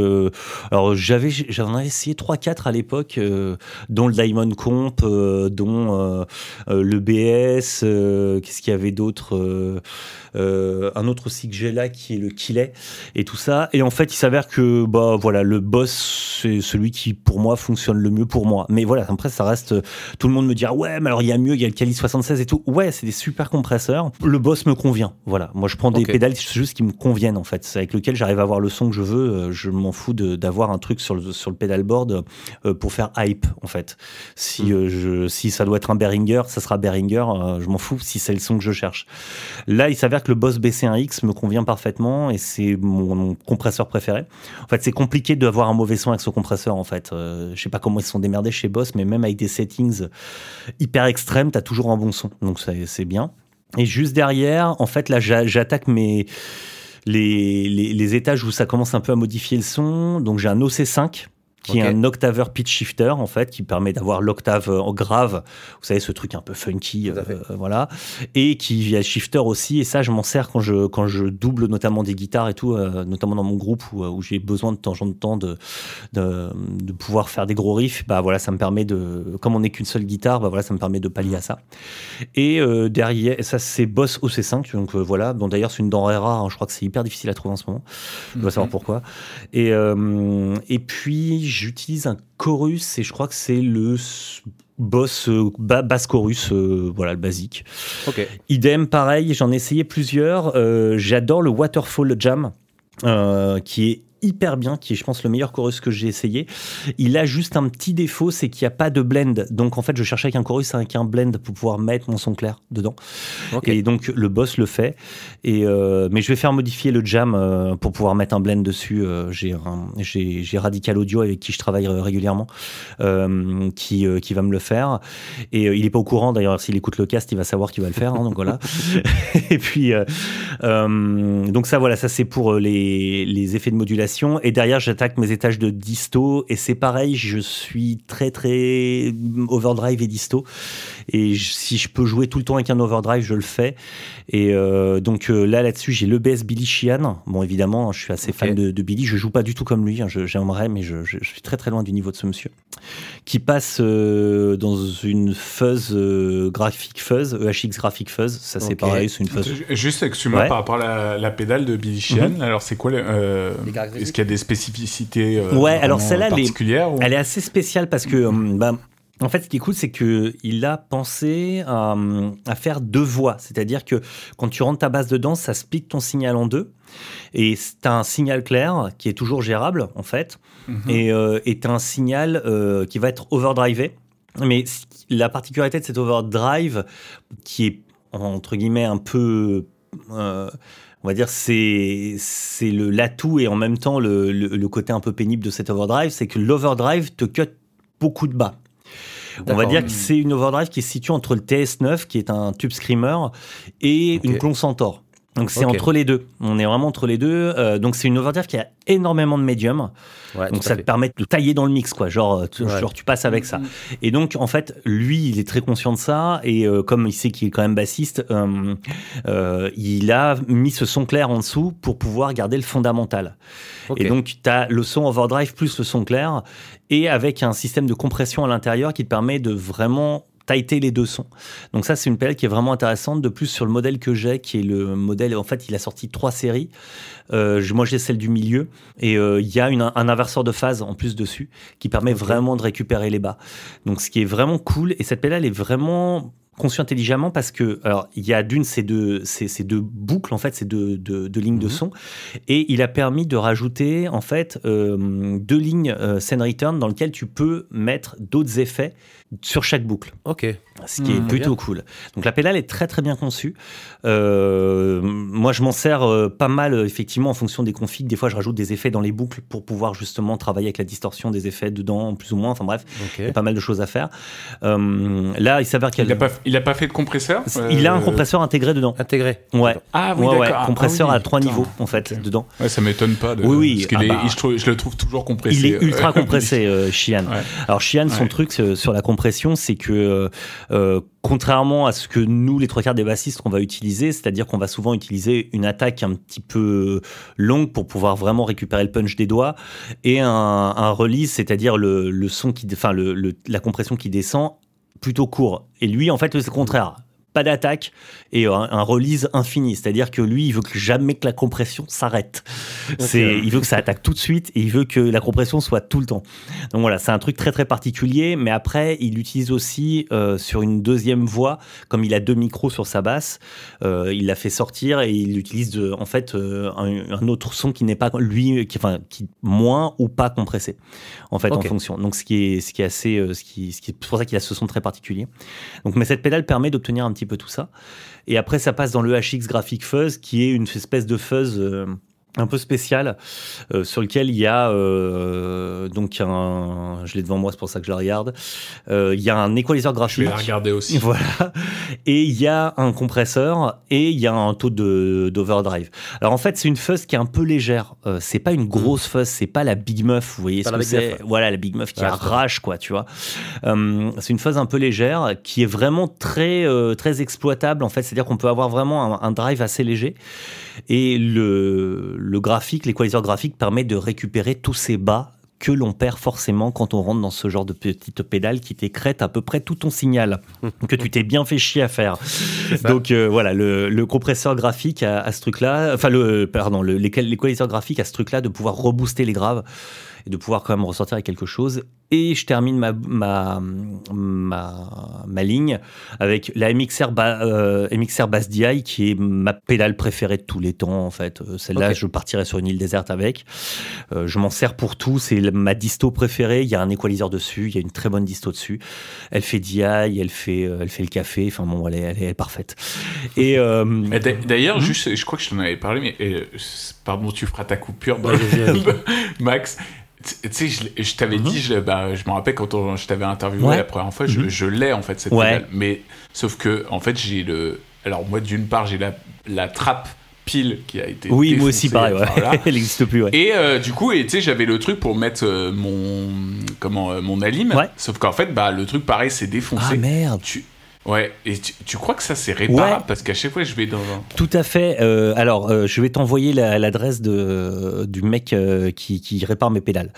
alors j'avais j'en avais essayé 3 4 à l'époque dont le Diamond Comp dont le BS qu'est-ce qu'il y avait d'autre euh, un autre aussi que j'ai là qui est le Killet et tout ça. Et en fait, il s'avère que bah voilà, le boss c'est celui qui pour moi fonctionne le mieux pour moi. Mais voilà, après ça reste tout le monde me dira ouais, mais alors il y a mieux, il y a le Kali 76 et tout. Ouais, c'est des super compresseurs. Le boss me convient. Voilà, moi je prends des pédales juste qui me conviennent en fait, avec lequel j'arrive à avoir le son son que je veux. Je m'en fous d'avoir un truc sur le, sur le pedalboard pour faire hype, en fait. Si, mm. je, si ça doit être un Behringer, ça sera Behringer. je m'en fous si c'est le son que je cherche. Là, il s'avère que le Boss BC1X me convient parfaitement et c'est mon, compresseur préféré. En fait, c'est compliqué d'avoir un mauvais son avec ce compresseur, en fait. je sais pas comment ils se sont démerdés chez Boss, mais même avec des settings hyper extrêmes, tu as toujours un bon son. Donc, c'est bien. Et juste derrière, en fait, là, j'attaque mes les, les, étages où ça commence un peu à modifier le son. Donc j'ai un OC5 qui est un octaveur pitch shifter en fait, qui permet d'avoir l'octave en grave. Vous savez ce truc un peu funky, euh, voilà, et qui a shifter aussi. Et ça, je m'en sers quand je quand je double notamment des guitares et tout, euh, notamment dans mon groupe où, où j'ai besoin de temps en temps de, de, de pouvoir faire des gros riffs. Bah voilà, ça me permet de, comme on n'est qu'une seule guitare, bah voilà, ça me permet de pallier à ça. Et euh, derrière, ça c'est Boss OC5, donc voilà. Bon d'ailleurs c'est une denrée rare. Hein. je crois que c'est hyper difficile à trouver en ce moment. Je dois savoir pourquoi. Et et puis j'utilise un chorus et je crois que c'est le boss euh, basse chorus, euh, voilà le basique. Idem, pareil, j'en ai essayé plusieurs. Euh, j'adore le Waterfall Jam, qui est hyper bien, qui est, je pense, le meilleur chorus que j'ai essayé. Il a juste un petit défaut, c'est qu'il n'y a pas de blend. Donc, en fait, je cherchais avec un chorus avec un blend pour pouvoir mettre mon son clair dedans. Et donc, le boss le fait. Et, euh, mais je vais faire modifier le jam euh, pour pouvoir mettre un blend dessus. Euh, j'ai, j'ai, Radical Audio avec qui je travaille régulièrement, qui, qui va me le faire. Et il n'est pas au courant, d'ailleurs, s'il écoute le cast, il va savoir qu'il va le faire. Hein, donc, voilà. <laughs> et puis, donc ça, voilà, ça c'est pour les, les effets de modulation et derrière, j'attaque mes étages de disto. Et c'est pareil, je suis très, très overdrive et disto. Et si je peux jouer tout le temps avec un overdrive, je le fais. Et euh, donc euh, là, là-dessus, j'ai l'EBS Billy Sheehan. Bon, évidemment, je suis assez fan de, Billy. Je joue pas du tout comme lui. Hein. J'aimerais, mais je, suis très, très loin du niveau de ce monsieur. Qui passe euh, dans une fuzz graphique fuzz, EHX graphique fuzz. Ça, c'est pareil, c'est une fuzz. Juste, excuse-moi, par rapport à la, pédale de Billy Sheehan. Mhm. Alors, c'est quoi les, est-ce qu'il y a des spécificités euh, ouais, alors celle-là, particulières elle, est assez spéciale parce que, hum, bah, en fait, ce qui est cool, c'est qu'il a pensé à, faire deux voix. C'est-à-dire que quand tu rentres ta base dedans, ça split ton signal en deux. Et tu as un signal clair qui est toujours gérable, en fait. Mhm. Et euh, tu as un signal euh, qui va être overdrivé. Mais la particularité de cet overdrive, qui est entre guillemets un peu euh, on va dire c'est c'est le l'atout et en même temps le, le, côté un peu pénible de cet overdrive, c'est que l'overdrive te cut beaucoup de bas. On va dire que c'est une overdrive qui se situe entre le TS9, qui est un tube screamer, et une Clon Centaur. Donc c'est entre les deux. On est vraiment entre les deux. Euh, donc c'est une overdrive qui a énormément de médium. donc ça te permet de tailler dans le mix, quoi. Genre, tu, genre tu passes avec ça. Mm. Et donc en fait, lui, il est très conscient de ça. Et euh, comme il sait qu'il est quand même bassiste, euh, il a mis ce son clair en dessous pour pouvoir garder le fondamental. Et donc tu as le son overdrive plus le son clair et avec un système de compression à l'intérieur qui te permet de vraiment tighter les deux sons. Donc ça, c'est une PL qui est vraiment intéressante. De plus, sur le modèle que j'ai, qui est le modèle, en fait, il a sorti trois séries. Euh, moi, j'ai celle du milieu. Et euh, il y a une, un inverseur de phase en plus dessus, qui permet vraiment de récupérer les bas. Donc ce qui est vraiment cool. Et cette PL, elle est vraiment conçu intelligemment parce que alors il y a d'une ces deux ces, deux boucles en fait ces deux, deux, lignes de mhm. son et il a permis de rajouter en fait euh, deux lignes euh, send return dans lesquelles tu peux mettre d'autres effets sur chaque boucle. Ok. Ce qui est hmm. plutôt cool. Donc la pédale est très très bien conçue. Euh, moi je m'en sers pas mal effectivement en fonction des configs. Des fois je rajoute des effets dans les boucles pour pouvoir justement travailler avec la distorsion des effets dedans plus ou moins. Enfin bref, il y a pas mal de choses à faire. là il s'avère qu'il y a il a pas fait de compresseur Il a un euh, compresseur intégré dedans. Intégré. Ouais. Ah oui, ouais, Compresseur ah à trois niveaux en fait dedans. Ouais, ça m'étonne pas. De... Oui, oui. Parce ah bah. je, le trouve toujours compressé. Il est ultra <laughs> compressé, euh, Shian. Alors Shian, son truc euh, sur la compression, c'est que contrairement à ce que nous, les trois quarts des bassistes, qu'on va utiliser, c'est-à-dire qu'on va souvent utiliser une attaque un petit peu longue pour pouvoir vraiment récupérer le punch des doigts et un, release, c'est-à-dire le, son qui, enfin la compression qui descend plutôt court. Et lui, en fait, c'est le contraire. Pas d'attaque et un, release infini. C'est-à-dire que lui, il veut que jamais que la compression s'arrête. C'est, il veut que ça attaque tout de suite et il veut que la compression soit tout le temps. Donc voilà, c'est un truc très très particulier. Mais après, il l'utilise aussi euh, sur une deuxième voix, comme il a deux micros sur sa basse. Euh, il l'a fait sortir et il utilise en fait euh, un, autre son qui n'est pas lui, qui, enfin, qui moins ou pas compressé en fait en fonction. Donc ce qui est ce qui est assez, ce qui, ce qui c'est pour ça qu'il a ce son très particulier. Donc mais cette pédale permet d'obtenir un petit peu tout ça. Et après, ça passe dans le HX Graphic Fuzz, qui est une espèce de fuzz euh, un peu spécial euh, sur lequel il y a euh, donc un je l'ai devant moi c'est pour ça que je la regarde euh, il y a un équaliseur graphique je vais la regarder aussi. <laughs> Voilà. Et il y a un compresseur et il y a un taux de d'overdrive. Alors en fait c'est une fuzz qui est un peu légère. Euh, c'est pas une grosse fuzz c'est pas la big muff vous voyez ce que c'est. Voilà la big muff qui arrache quoi tu vois. Euh, c'est une fuzz un peu légère qui est vraiment très très exploitable en fait. C'est à dire qu'on peut avoir vraiment un, un drive assez léger. Et le, le graphique, l'équaliseur graphique permet de récupérer tous ces bas que l'on perd forcément quand on rentre dans ce genre de petite pédale qui t'écrète à peu près tout ton signal <laughs> que tu t'es bien fait chier à faire. Donc euh, voilà, le, le, compresseur graphique à, ce truc-là, enfin le pardon, l'équaliseur graphique à ce truc-là de pouvoir rebooster les graves et de pouvoir quand même ressortir avec quelque chose. Et je termine ma, ma, ma, ma ligne avec la MXR, euh, MXR Bass DI qui est ma pédale préférée de tous les temps en fait. Euh, celle-là, je partirais sur une île déserte avec. Euh, je m'en sers pour tout. C'est ma disto préférée. Il y a un équaliseur dessus. Il y a une très bonne disto dessus. Elle fait DI, elle fait, elle fait le café. Enfin bon, elle est, elle est, parfaite. Et d'ailleurs, hmm juste, je crois que je t'en avais parlé, mais pardon, tu feras ta coupure, <laughs> Max. Tu sais, je, t'avais mhm. dit, je, bah, je me rappelle quand je t'avais interviewé la première fois, je, mhm. je l'ai en fait cette pédale. Mais sauf que, en fait, j'ai le. Alors, moi, d'une part, j'ai la, la trappe pile qui a été. Oui, moi aussi, pareil, <laughs> Elle n'existe plus, Et euh, du coup, tu sais, j'avais le truc pour mettre euh, mon. Comment. Euh, mon alim. Sauf qu'en fait, bah, le truc, pareil, c'est défoncé. Ah merde. Tu, Ouais, et tu, crois que ça c'est réparable Parce qu'à chaque fois je vais dans un... Tout à fait. Euh, alors, euh, je vais t'envoyer l'adresse de du mec euh, qui, qui, répare mes pédales.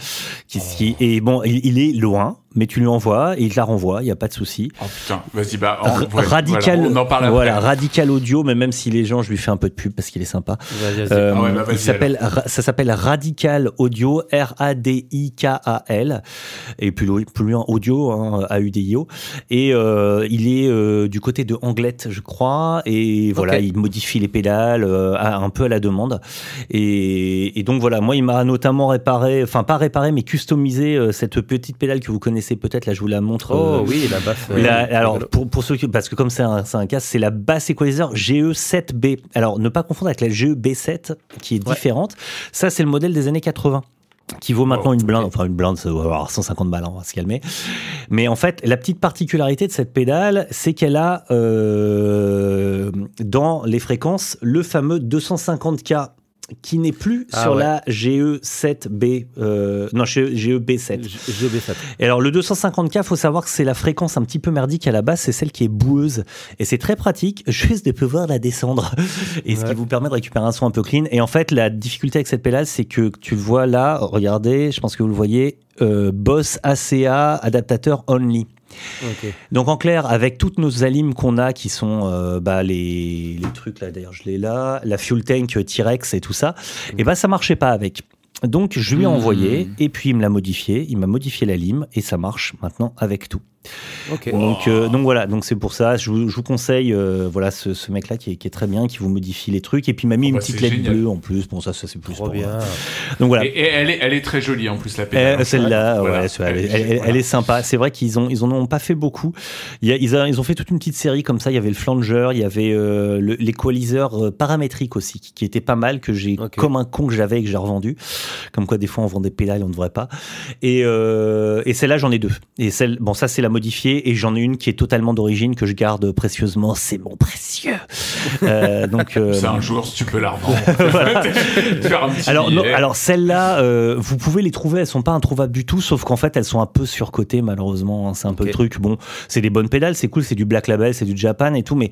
Qui, oh. et bon, il, est loin, mais tu lui envoies et il te la renvoie, il n'y a pas de souci. Oh putain, vas-y, bah, radical, voilà, on en parle après. Voilà, radical audio, mais même si les gens, je lui fais un peu de pub parce qu'il est sympa. Euh, ah bah, il s'appelle, ça s'appelle Radical Audio, R-A-D-I-K-A-L, et plus plus loin audio, hein, A-U-D-I-O. Et euh, il est euh, du côté de Anglette, je crois, et voilà, il modifie les pédales euh, un peu à la demande. Et, et donc voilà, moi, il m'a notamment réparé, enfin pas réparé, mais customisé euh, cette petite pédale que vous connaissez c'est peut-être, là je vous la montre. Oh euh, oui, la basse. Euh, alors pour, pour ceux qui, parce que comme c'est un, un casque, c'est la basse equalizer GE7B. Alors ne pas confondre avec la GE-B7 qui est différente. Ça c'est le modèle des années 80 qui vaut maintenant une blinde, enfin une blinde, ça va avoir 150 balles, on va se calmer. Mais en fait, la petite particularité de cette pédale, c'est qu'elle a euh, dans les fréquences le fameux 250K qui n'est plus ah sur la GE7B, euh, non GEB7. GEB7. Et alors le 250K, faut savoir que c'est la fréquence un petit peu merdique à la base, c'est celle qui est boueuse et c'est très pratique juste de pouvoir la descendre et ce qui vous permet de récupérer un son un peu clean. Et en fait, la difficulté avec cette pédale, c'est que tu vois là, regardez, je pense que vous le voyez, euh, Boss ACA adaptateur only. Donc en clair, avec toutes nos alimes qu'on a, qui sont euh, bah, les, les, trucs là, d'ailleurs je l'ai là, la fuel tank T-Rex et tout ça, et bah ça marchait pas avec. Donc je lui ai envoyé hmm. et puis il me l'a modifié, il m'a modifié la lime et ça marche maintenant avec tout. Donc, euh, donc voilà, donc c'est pour ça, je vous, je vous conseille euh, voilà ce, ce mec-là qui est, qui est, très bien, qui vous modifie les trucs, et puis il m'a mis oh, une bah, petite lettre bleue en plus. Bon ça, ça c'est plus trop bien. Euh, donc voilà. Et, elle, est, elle est très jolie en plus la pédale. Celle-là, ouais, elle, est sympa. C'est vrai qu'ils ont ils en ont pas fait beaucoup. Il y a, ils, a, ils, ont fait toute une petite série comme ça. Il y avait le flanger, il y avait l'équaliseur paramétrique aussi, qui, était pas mal que j'ai comme un con que j'avais et que j'ai revendu. Comme quoi des fois on vend des pédales, on ne devrait pas. Et, et celle-là j'en ai deux. Et celle, bon ça c'est la et j'en ai une qui est totalement d'origine que je garde précieusement. C'est mon précieux. Euh, donc euh, c'est un jour si tu peux la revendre. <laughs> <laughs> alors alors celles-là, euh, vous pouvez les trouver. Elles sont pas introuvables du tout, sauf qu'en fait elles sont un peu surcotées malheureusement. Hein. c'est un peu le truc. Bon, c'est des bonnes pédales, c'est cool, c'est du Black Label, c'est du Japan et tout, mais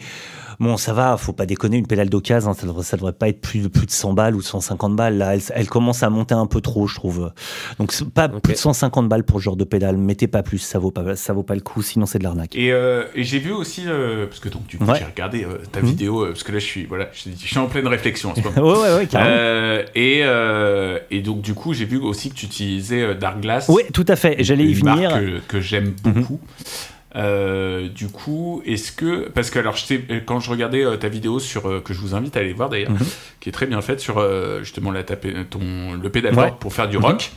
Bon, ça va, faut pas déconner, une pédale d'occasion, hein, ça, devrait, ça devrait pas être plus de, plus de 100 balles ou de 150 balles. Là, elle, commence à monter un peu trop, je trouve. Donc, pas plus de 150 balles pour ce genre de pédale. Mettez pas plus, ça vaut pas, ça vaut pas le coup, sinon c'est de l'arnaque. Et, j'ai vu aussi, parce que donc tu j'ai regardé ta mhm. vidéo, parce que là je suis, voilà, je, suis en pleine réflexion en ce moment. <laughs> ouais, ouais, ouais, carrément. et, et donc du coup, j'ai vu aussi que tu utilisais Dark Glass. Oui, tout à fait, j'allais y venir. Que, que j'aime mhm. beaucoup. Euh, du coup, est-ce que parce que alors je quand je regardais euh, ta vidéo sur euh, que je vous invite à aller voir d'ailleurs, mhm. qui est très bien faite sur justement la tapé, ton le pédalboard pour faire du mhm. rock.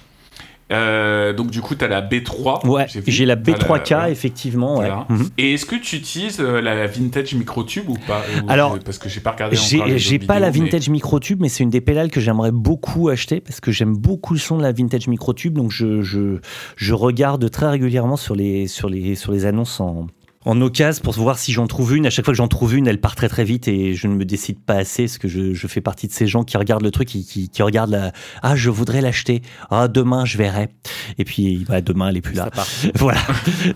Euh, donc du coup, tu as la B3. Ouais, j'ai la B3K, effectivement. Mhm. Et est-ce que tu utilises euh, la vintage microtube ou pas Alors, parce que j'ai pas regardé J'ai pas la vintage microtube, mais c'est une des pédales que j'aimerais beaucoup acheter parce que j'aime beaucoup le son de la vintage microtube. Donc je, je, je regarde très régulièrement sur les, sur les, sur les annonces en, en occasion pour voir si j'en trouve une. À chaque fois que j'en trouve une, elle part très très vite et je ne me décide pas assez parce que je, je fais partie de ces gens qui regardent le truc, qui, qui, qui regardent la ah je voudrais l'acheter, ah demain je verrai et puis bah, demain elle est plus là. <laughs> voilà.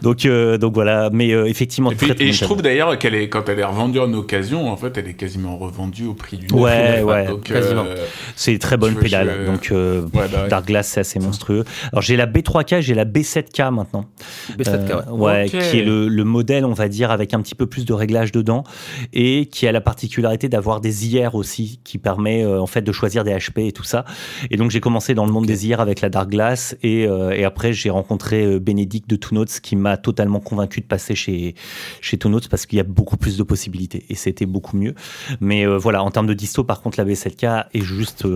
donc euh, donc voilà, mais euh, effectivement. Et, je trouve d'ailleurs qu'elle est quand elle est revendue en occasion, en fait, elle est quasiment revendue au prix du. Ouais ouais. quasiment. Euh, c'est une très bonne pédale. Donc bah Dark Glass c'est assez monstrueux. Alors j'ai la B3K, j'ai la B7K maintenant. B7K ouais. qui est le, le modèle on va dire, avec un petit peu plus de réglage dedans, et qui a la particularité d'avoir des IR aussi, qui permet euh, en fait de choisir des HP et tout ça. Et donc j'ai commencé dans le monde des IR avec la Dark Glass, et, euh, et après j'ai rencontré euh, Bénédicte de Two Notes, qui m'a totalement convaincu de passer chez, chez Two Notes, parce qu'il y a beaucoup plus de possibilités, et c'était beaucoup mieux. Mais voilà, en termes de disto, par contre, la B7K est juste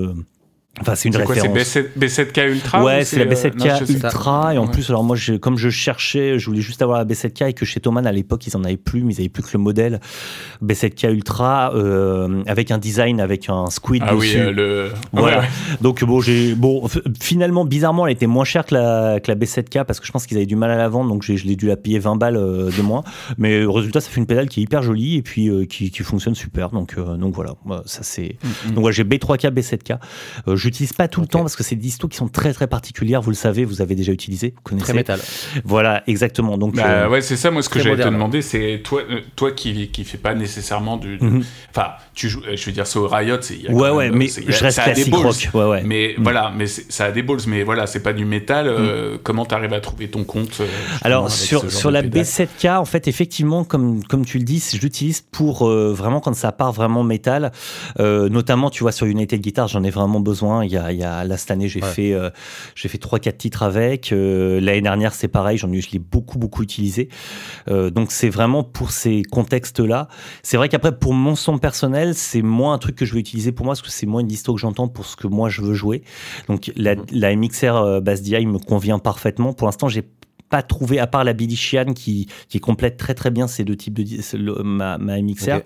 Enfin, c'est une référence. C'est B7K Ultra Ouais, c'est la B7K euh, Ultra. Et en plus, alors moi, comme je cherchais, je voulais juste avoir la B7K et que chez Thomann, à l'époque, ils en avaient plus, mais ils avaient plus que le modèle B7K Ultra euh, avec un design, avec un squid ah oui, euh, le. Voilà. Donc bon, j'ai bon, finalement, bizarrement, elle était moins chère que la, que la B7K parce que je pense qu'ils avaient du mal à la vendre, donc je l'ai dû la payer 20 balles de moins. Mais au résultat, ça fait une pédale qui est hyper jolie et puis qui, qui, fonctionne super. Donc donc voilà, ça c'est. Mm, mm. Donc voilà, j'ai B3K, B7K. J'utilise pas tout le temps parce que c'est des distos qui sont très très particulières. Vous le savez, vous avez déjà utilisé, vous connaissez. Très métal. Voilà, exactement. Donc, bah, euh, ouais, c'est ça. Moi, ce que j'allais te demander, c'est toi, euh, toi qui qui fait pas nécessairement du. Mhm. Enfin, tu joues. Je veux dire, c'est au Riot. c'est ouais, ouais, mais je reste classique rock. Ouais, ouais. Mais mhm. voilà, mais ça a des balls. Mais voilà, c'est pas du métal. Euh, mhm. comment tu arrives à trouver ton compte Alors sur sur la B7K, en fait, effectivement, comme comme tu le dis, je l'utilise pour vraiment quand ça part vraiment métal. notamment, tu vois, sur United Guitar, j'en ai vraiment besoin. Il y a il y a, là, cette année, j'ai fait, euh, j'ai fait 3-4 titres avec. Euh, l'année dernière, c'est pareil, j'en ai, je l'ai beaucoup, beaucoup utilisé. Euh, donc, c'est vraiment pour ces contextes-là. C'est vrai qu'après, pour mon son personnel, c'est moins un truc que je vais utiliser pour moi, parce que c'est moins une disto que j'entends pour ce que moi je veux jouer. Donc, la, mmh. la MXR Bass DI me convient parfaitement. Pour l'instant, j'ai pas trouvé, à part la Billy qui, qui complète très très bien ces deux types de ma, ma MXR,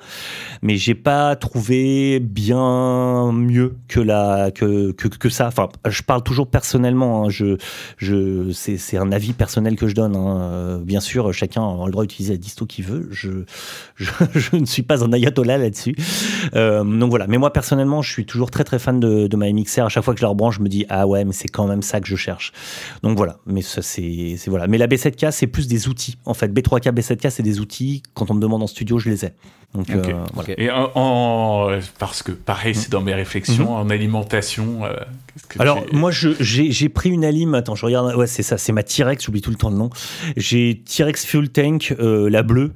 mais j'ai pas trouvé bien mieux que la que, que, que ça. Enfin, je parle toujours personnellement. Hein. je je c'est un avis personnel que je donne. Hein. Bien sûr, chacun a le droit d'utiliser la disto qu'il veut. Je, je, <laughs> je ne suis pas un ayatollah là-dessus. Euh, donc voilà. Mais moi personnellement, je suis toujours très très fan de, de ma MXR. À chaque fois que je la rebranche, je me dis ah ouais, mais c'est quand même ça que je cherche. Donc voilà. Mais ça c'est voilà. Mais la B7K, c'est plus des outils. En fait, B3K, B7K, c'est des outils. Quand on me demande en studio, je les ai. Donc, euh, voilà. Et en, parce que pareil, c'est dans mes réflexions mhm. en alimentation. Euh, Alors moi, j'ai pris une alim. Attends, je regarde. Ouais, c'est ça. C'est ma T-Rex. J'oublie tout le temps le nom. J'ai T-Rex Fuel Tank, euh, la bleue,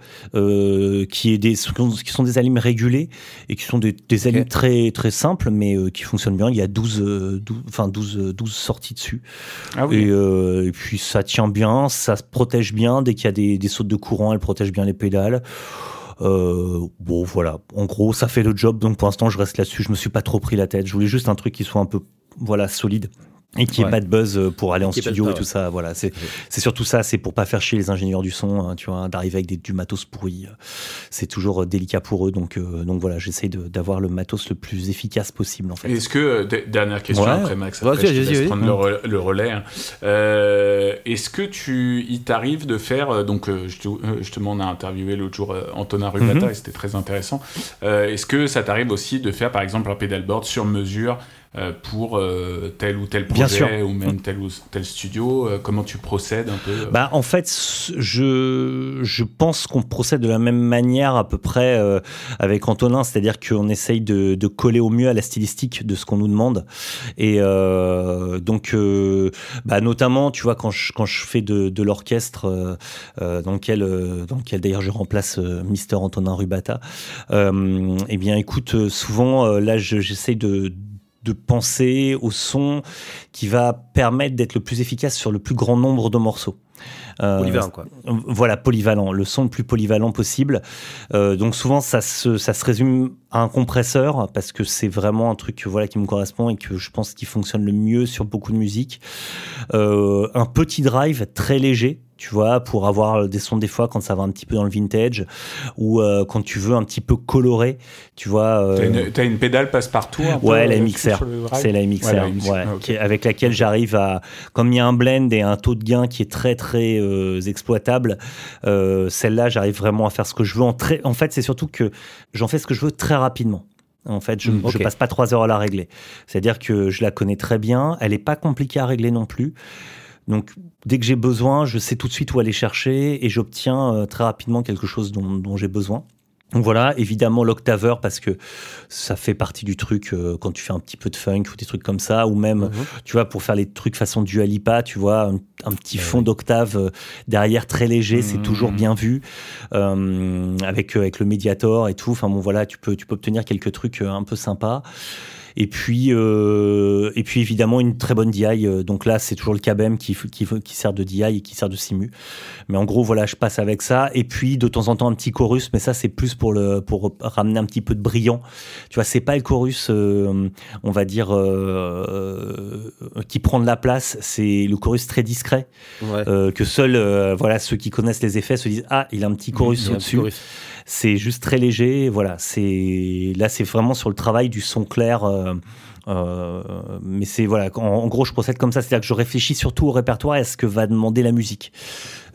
qui est des qui sont des alimes régulés et qui sont des, des alimes très très simples, mais qui fonctionnent bien. Il y a 12 enfin 12 12 sorties dessus. Ah oui. et, et, puis ça tient bien, ça se protège bien dès qu'il y a des, des sautes de courant. Elle protège bien les pédales. Euh, bon, voilà. En gros, ça fait le job. Donc, pour l'instant, je reste là-dessus. Je me suis pas trop pris la tête. Je voulais juste un truc qui soit un peu, voilà, solide et qui est pas de buzz euh, pour aller en studio et tout ça voilà. C'est c'est surtout ça c'est pour pas faire chier les ingénieurs du son hein, tu vois d'arriver avec des, du matos pourri. C'est toujours euh, délicat pour eux donc euh, donc voilà j'essaye d'avoir le matos le plus efficace possible en fait. Est-ce que dernière question après Max après, je te prendre le, relais hein. est-ce que tu il t'arrive de faire donc justement on a interviewé l'autre jour Antonin Rubata mhm. et c'était très intéressant. Est-ce que ça t'arrive aussi de faire par exemple un pedalboard sur mesure euh, pour euh, tel ou tel projet ou même tel ou tel studio euh, Comment tu procèdes un peu bah, En fait, je, je pense qu'on procède de la même manière à peu près avec Antonin, c'est-à-dire qu'on essaye de, de, coller au mieux à la stylistique de ce qu'on nous demande. Et donc, bah, notamment, tu vois, quand je, quand je fais de, de l'orchestre, dans lequel, dans lequel d'ailleurs je remplace Mister Antonin Rubata, eh bien, écoute, souvent, là, j'essaye de de penser au son qui va permettre d'être le plus efficace sur le plus grand nombre de morceaux. Euh, polyvalent, quoi. Voilà, polyvalent, le son le plus polyvalent possible. Euh, donc souvent, ça se, ça se résume à un compresseur, parce que c'est vraiment un truc voilà, qui me correspond et que je pense qui fonctionne le mieux sur beaucoup de musique. Euh, un petit drive très léger, tu vois, pour avoir des sons des fois quand ça va un petit peu dans le vintage ou euh, quand tu veux un petit peu colorer, tu vois. Euh... T'as une, pédale passe-partout Ouais, la MXR. C'est la MXR, ouais, avec laquelle j'arrive à, comme il y a un blend et un taux de gain qui est très très euh, exploitable, euh, celle-là, j'arrive vraiment à faire ce que je veux. En, très, en fait, c'est surtout que j'en fais ce que je veux très rapidement. En fait, je, ne passe pas trois heures à la régler. C'est-à-dire que je la connais très bien. Elle est pas compliquée à régler non plus. Donc, dès que j'ai besoin, je sais tout de suite où aller chercher et j'obtiens euh, très rapidement quelque chose dont, j'ai besoin. Donc voilà, évidemment l'octaveur parce que ça fait partie du truc euh, quand tu fais un petit peu de funk ou des trucs comme ça, ou même, mhm. tu vois, pour faire les trucs façon du Alipa, tu vois, un, petit fond d'octave euh, derrière très léger, c'est mhm. toujours bien vu, avec avec le médiator et tout. Enfin bon voilà, tu peux tu peux obtenir quelques trucs un peu sympas. Et puis, euh, et puis évidemment une très bonne DI. Euh, donc là, c'est toujours le KBM qui, qui, qui, sert de DI et qui sert de simu. Mais en gros, voilà, je passe avec ça. Et puis de temps en temps un petit chorus, mais ça c'est plus pour le pour ramener un petit peu de brillant. Tu vois, c'est pas le chorus, euh, on va dire, qui prend de la place. C'est le chorus très discret que seuls voilà ceux qui connaissent les effets se disent ah il a un petit chorus au-dessus. C'est juste très léger. Voilà, c'est là, c'est vraiment sur le travail du son clair. Euh, euh, mais c'est voilà, en, gros, je procède comme ça, c'est-à-dire que je réfléchis surtout au répertoire et à ce que va demander la musique,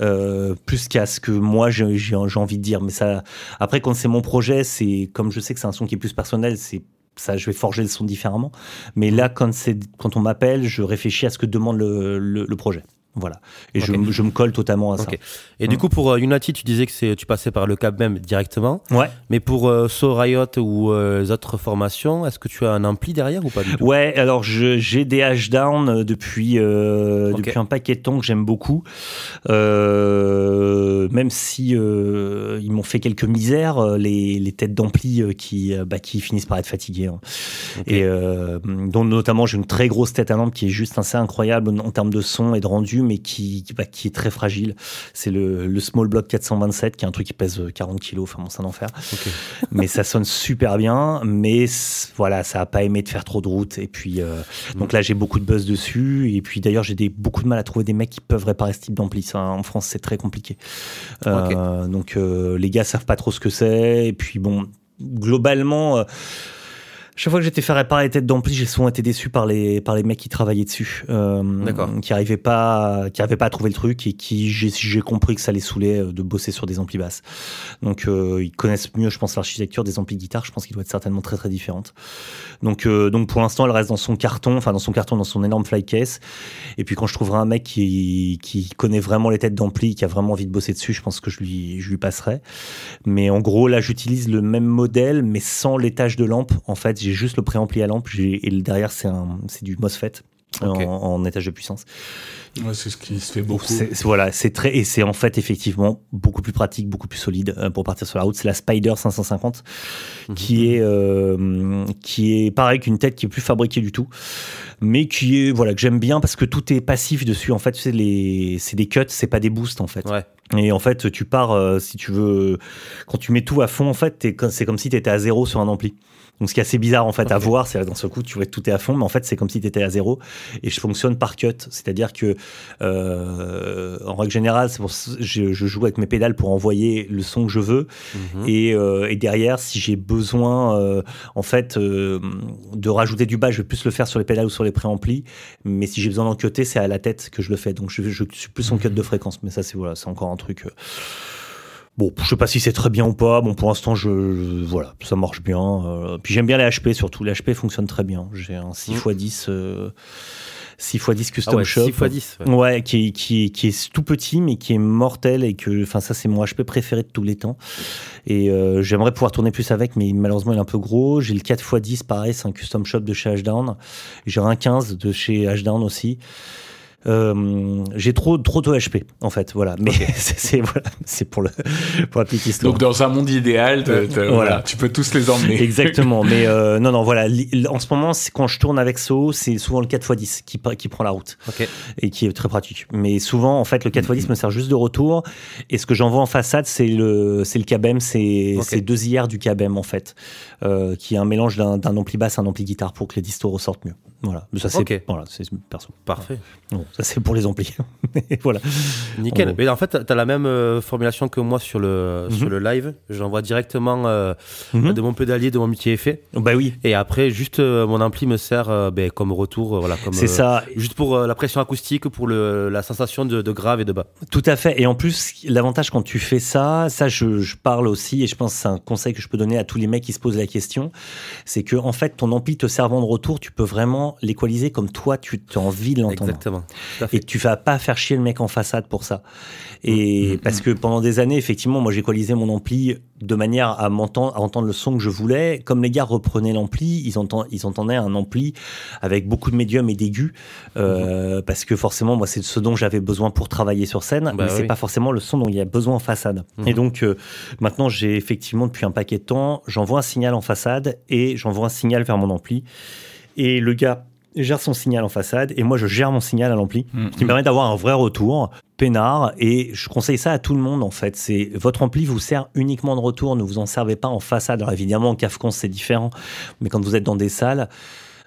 euh, plus qu'à ce que moi j'ai envie de dire. Mais ça, après, quand c'est mon projet, c'est comme je sais que c'est un son qui est plus personnel, c'est ça, je vais forger le son différemment. Mais là, quand c'est quand on m'appelle, je réfléchis à ce que demande le projet. Voilà. Et je, je, me colle totalement à ça. Et du coup, pour euh, United, tu disais que tu passais par le Cap même directement. Ouais. Mais pour euh, So Riot ou euh, les autres formations, est-ce que tu as un ampli derrière ou pas du tout? Ouais, alors j'ai des H-Down depuis, depuis un paquet de temps que j'aime beaucoup. même si ils m'ont fait quelques misères, les, les têtes d'ampli qui, bah, qui finissent par être fatiguées. Hein. Et dont notamment, j'ai une très grosse tête à lampe qui est juste assez incroyable en termes de son et de rendu mais qui, bah, qui est très fragile. C'est le, le, Small Block 427, qui est un truc qui pèse 40 euh, kilos. Enfin bon, c'est un enfer. <laughs> mais ça sonne super bien. Mais voilà, ça a pas aimé de faire trop de route. Et puis, euh, donc là, j'ai beaucoup de buzz dessus. Et puis d'ailleurs, j'ai beaucoup de mal à trouver des mecs qui peuvent réparer ce type d'ampli. en France, c'est très compliqué. Euh, donc les gars savent pas trop ce que c'est. Et puis bon, globalement chaque fois que j'étais fait réparer les têtes d'ampli, j'ai souvent été déçu par les, par les mecs qui travaillaient dessus. Euh, qui n'arrivaient pas, qui pas à trouver le truc et qui, j'ai compris que ça les saoulait euh, de bosser sur des amplis basses. Donc, euh, ils connaissent mieux, je pense, l'architecture des amplis guitare. Je pense qu'il doit être certainement très, très différente. Donc, euh, donc pour l'instant, elle reste dans son carton, enfin, dans son carton, dans son énorme fly case. Et puis, quand je trouverai un mec qui, qui connaît vraiment les têtes d'ampli, qui a vraiment envie de bosser dessus, je pense que je lui, je lui passerai. Mais en gros, là, j'utilise le même modèle, mais sans l'étage de lampe. En fait, j'ai juste le préampli à lampe et derrière c'est du MOSFET en, étage de puissance. c'est ce qui se fait beaucoup. voilà, c'est très et c'est en fait effectivement beaucoup plus pratique, beaucoup plus solide euh, pour partir sur la route. C'est la Spider 550 mhm. qui est euh, qui est pareil qu'une tête qui est plus fabriquée du tout, mais qui est voilà que j'aime bien parce que tout est passif dessus. En fait, c'est les c'est des cuts, c'est pas des boosts en fait. Et en fait, tu pars euh, si tu veux quand tu mets tout à fond en fait, c'est comme si tu étais à zéro sur un ampli. Donc, ce qui est assez bizarre en fait à voir, c'est dans ce coup, tu vois tout est à fond, mais en fait, c'est comme si tu étais à zéro. Et je fonctionne par cut, c'est-à-dire que euh, en règle générale, pour je, je, joue avec mes pédales pour envoyer le son que je veux. Mhm. et, euh, et, derrière, si j'ai besoin euh, en fait euh, de rajouter du bas, je vais plus le faire sur les pédales ou sur les préamplis. Mais si j'ai besoin d'en cutter, c'est à la tête que je le fais. Donc, je, je suis plus en cut de fréquence. Mais ça, c'est voilà, c'est encore un truc. Euh, Bon, je sais pas si c'est très bien ou pas. Bon, pour l'instant, je, voilà, ça marche bien. Euh, puis j'aime bien les HP surtout. Les HP fonctionnent très bien. J'ai un 6x10. 6 x 10 custom shop. 6 x 10. Ouais, qui, qui, qui, est tout petit, mais qui est mortel et que, enfin, ça, c'est mon HP préféré de tous les temps. Et euh, j'aimerais pouvoir tourner plus avec, mais malheureusement, il est un peu gros. J'ai le 4 x 10, pareil, c'est un custom shop de chez Ashdown. J'ai un 15 de chez Ashdown aussi. Euh, j'ai trop trop de HP en fait voilà. Mais <laughs> c'est voilà, c'est pour le pour la petite histoire. Donc dans un monde idéal voilà. tu peux tous les emmener. <laughs> Exactement mais euh, <laughs> non non voilà en ce moment quand je tourne avec So c'est souvent le 4x10 qui, qui prend la route. Et qui est très pratique. Mais souvent en fait le 4x10 <clears throat> me sert juste de retour. Et ce que j'envoie en façade c'est le c'est le KBM c'est c'est deux IR du KBM en fait. Euh, qui est un mélange d'un ampli basse un ampli guitare pour que les distos ressortent mieux voilà ça c'est voilà c'est perso parfait ça, c'est pour les amplis. <laughs> voilà. Nickel. Mais en fait, tu as la même euh, formulation que moi sur le, mhm. sur le live. J'envoie directement euh, mhm. de mon pédalier, de mon multi-effet. Bah oui. Et après, juste euh, mon ampli me sert ben, comme retour. voilà, comme, c'est ça. Juste pour la pression acoustique, pour le, la sensation de, de, grave et de bas. Tout à fait. Et en plus, l'avantage quand tu fais ça, ça, je, je parle aussi, et je pense que c'est un conseil que je peux donner à tous les mecs qui se posent la question, c'est que en fait, ton ampli te servant de retour, tu peux vraiment l'équaliser comme toi, tu as envie de l'entendre. Exactement et tu vas pas faire chier le mec en façade pour ça. Et mm, mm, parce mm. que pendant des années, effectivement, moi j'équalisais mon ampli de manière à m'entendre, à entendre le son que je voulais. Comme les gars reprenaient l'ampli, ils, entendaient, ils entendaient un ampli avec beaucoup de médiums et d'aigus, euh, parce que forcément, moi c'est ce dont j'avais besoin pour travailler sur scène, bah mais c'est pas forcément le son dont il y a besoin en façade. Et donc euh, maintenant, j'ai effectivement depuis un paquet de temps, j'envoie un signal en façade et j'envoie un signal vers mon ampli. Et le gars gère son signal en façade et moi je gère mon signal à l'ampli, mm, qui me mm. permet d'avoir un vrai retour peinard et je conseille ça à tout le monde en fait. C'est votre ampli vous sert uniquement de retour, ne vous en servez pas en façade. Alors évidemment en cafcon c'est différent, mais quand vous êtes dans des salles,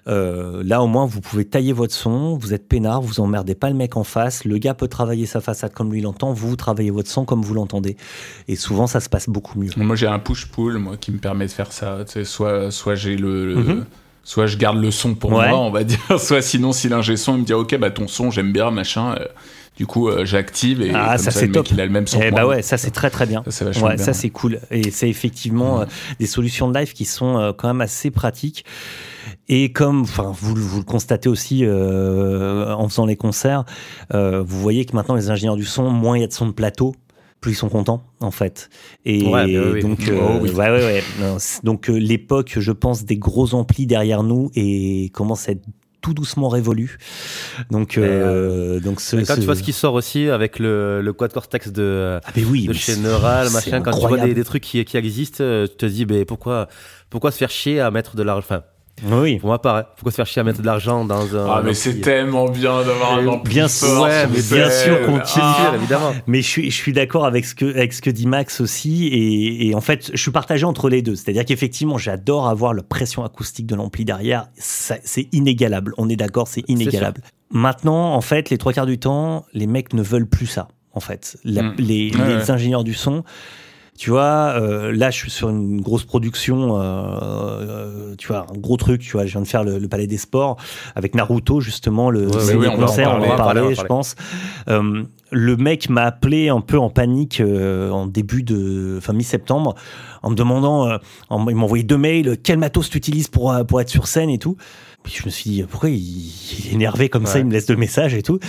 euh, là au moins vous pouvez tailler votre son, vous êtes peinard, vous emmerdez pas le mec en face, le gars peut travailler sa façade comme lui l'entend, vous travaillez votre son comme vous l'entendez. Et souvent ça se passe beaucoup mieux. Moi j'ai un push-pull moi qui me permet de faire ça. soit soit j'ai le, mhm soit je garde le son pour moi, on va dire, <laughs> soit sinon si l'ingé son il me dit ok bah ton son j'aime bien machin. Euh, du coup, euh, j'active et ah, ça, c'est top. il a le même son. Eh bah ouais, ça c'est très très bien. Ça, ouais, ça c'est cool et c'est effectivement euh, des solutions de live qui sont quand même assez pratiques. Et comme, enfin, vous, vous le constatez aussi en faisant les concerts, vous voyez que maintenant les ingénieurs du son, moins il y a de son de plateau, plus ils sont contents en fait. Et donc, donc l'époque, je pense, des gros amplis derrière nous et commence à être tout doucement révolu. Donc, euh, donc ce, quand tu vois ce qui sort aussi avec le, le Quad Cortex de, ah, oui, de chez Neural, machin, quand tu vois des, des trucs qui, qui existent, euh, tu te dis, mais pourquoi, pourquoi se faire chier à mettre de l'argent oui. Pour moi, pareil. Pourquoi se faire chier à mettre de l'argent dans un. Ah, mais c'est tellement bien d'avoir un ampli Bien sûr, ouais, mais bien sûr, continue, ah. évidemment. Mais je suis, je suis d'accord avec ce que, avec ce que dit Max aussi. Et, et en fait, je suis partagé entre les deux. C'est-à-dire qu'effectivement, j'adore avoir la pression acoustique de l'ampli derrière. C'est inégalable. On est d'accord, c'est inégalable. Maintenant, en fait, les trois quarts du temps, les mecs ne veulent plus ça. En fait, hmm. les, les ingénieurs du son tu vois, euh, là, je suis sur une grosse production, euh, euh, tu vois, un gros truc, tu vois, je viens de faire le, Palais des Sports avec Naruto, justement, le concert, on va en parler, je pense. le mec m'a appelé un peu en panique en début de, fin mi-septembre, en me demandant, il m'a envoyé deux mails, quel matos tu utilises pour, pour être sur scène et tout? Puis je me suis dit, pourquoi il, est énervé comme ça, il me laisse deux messages et tout?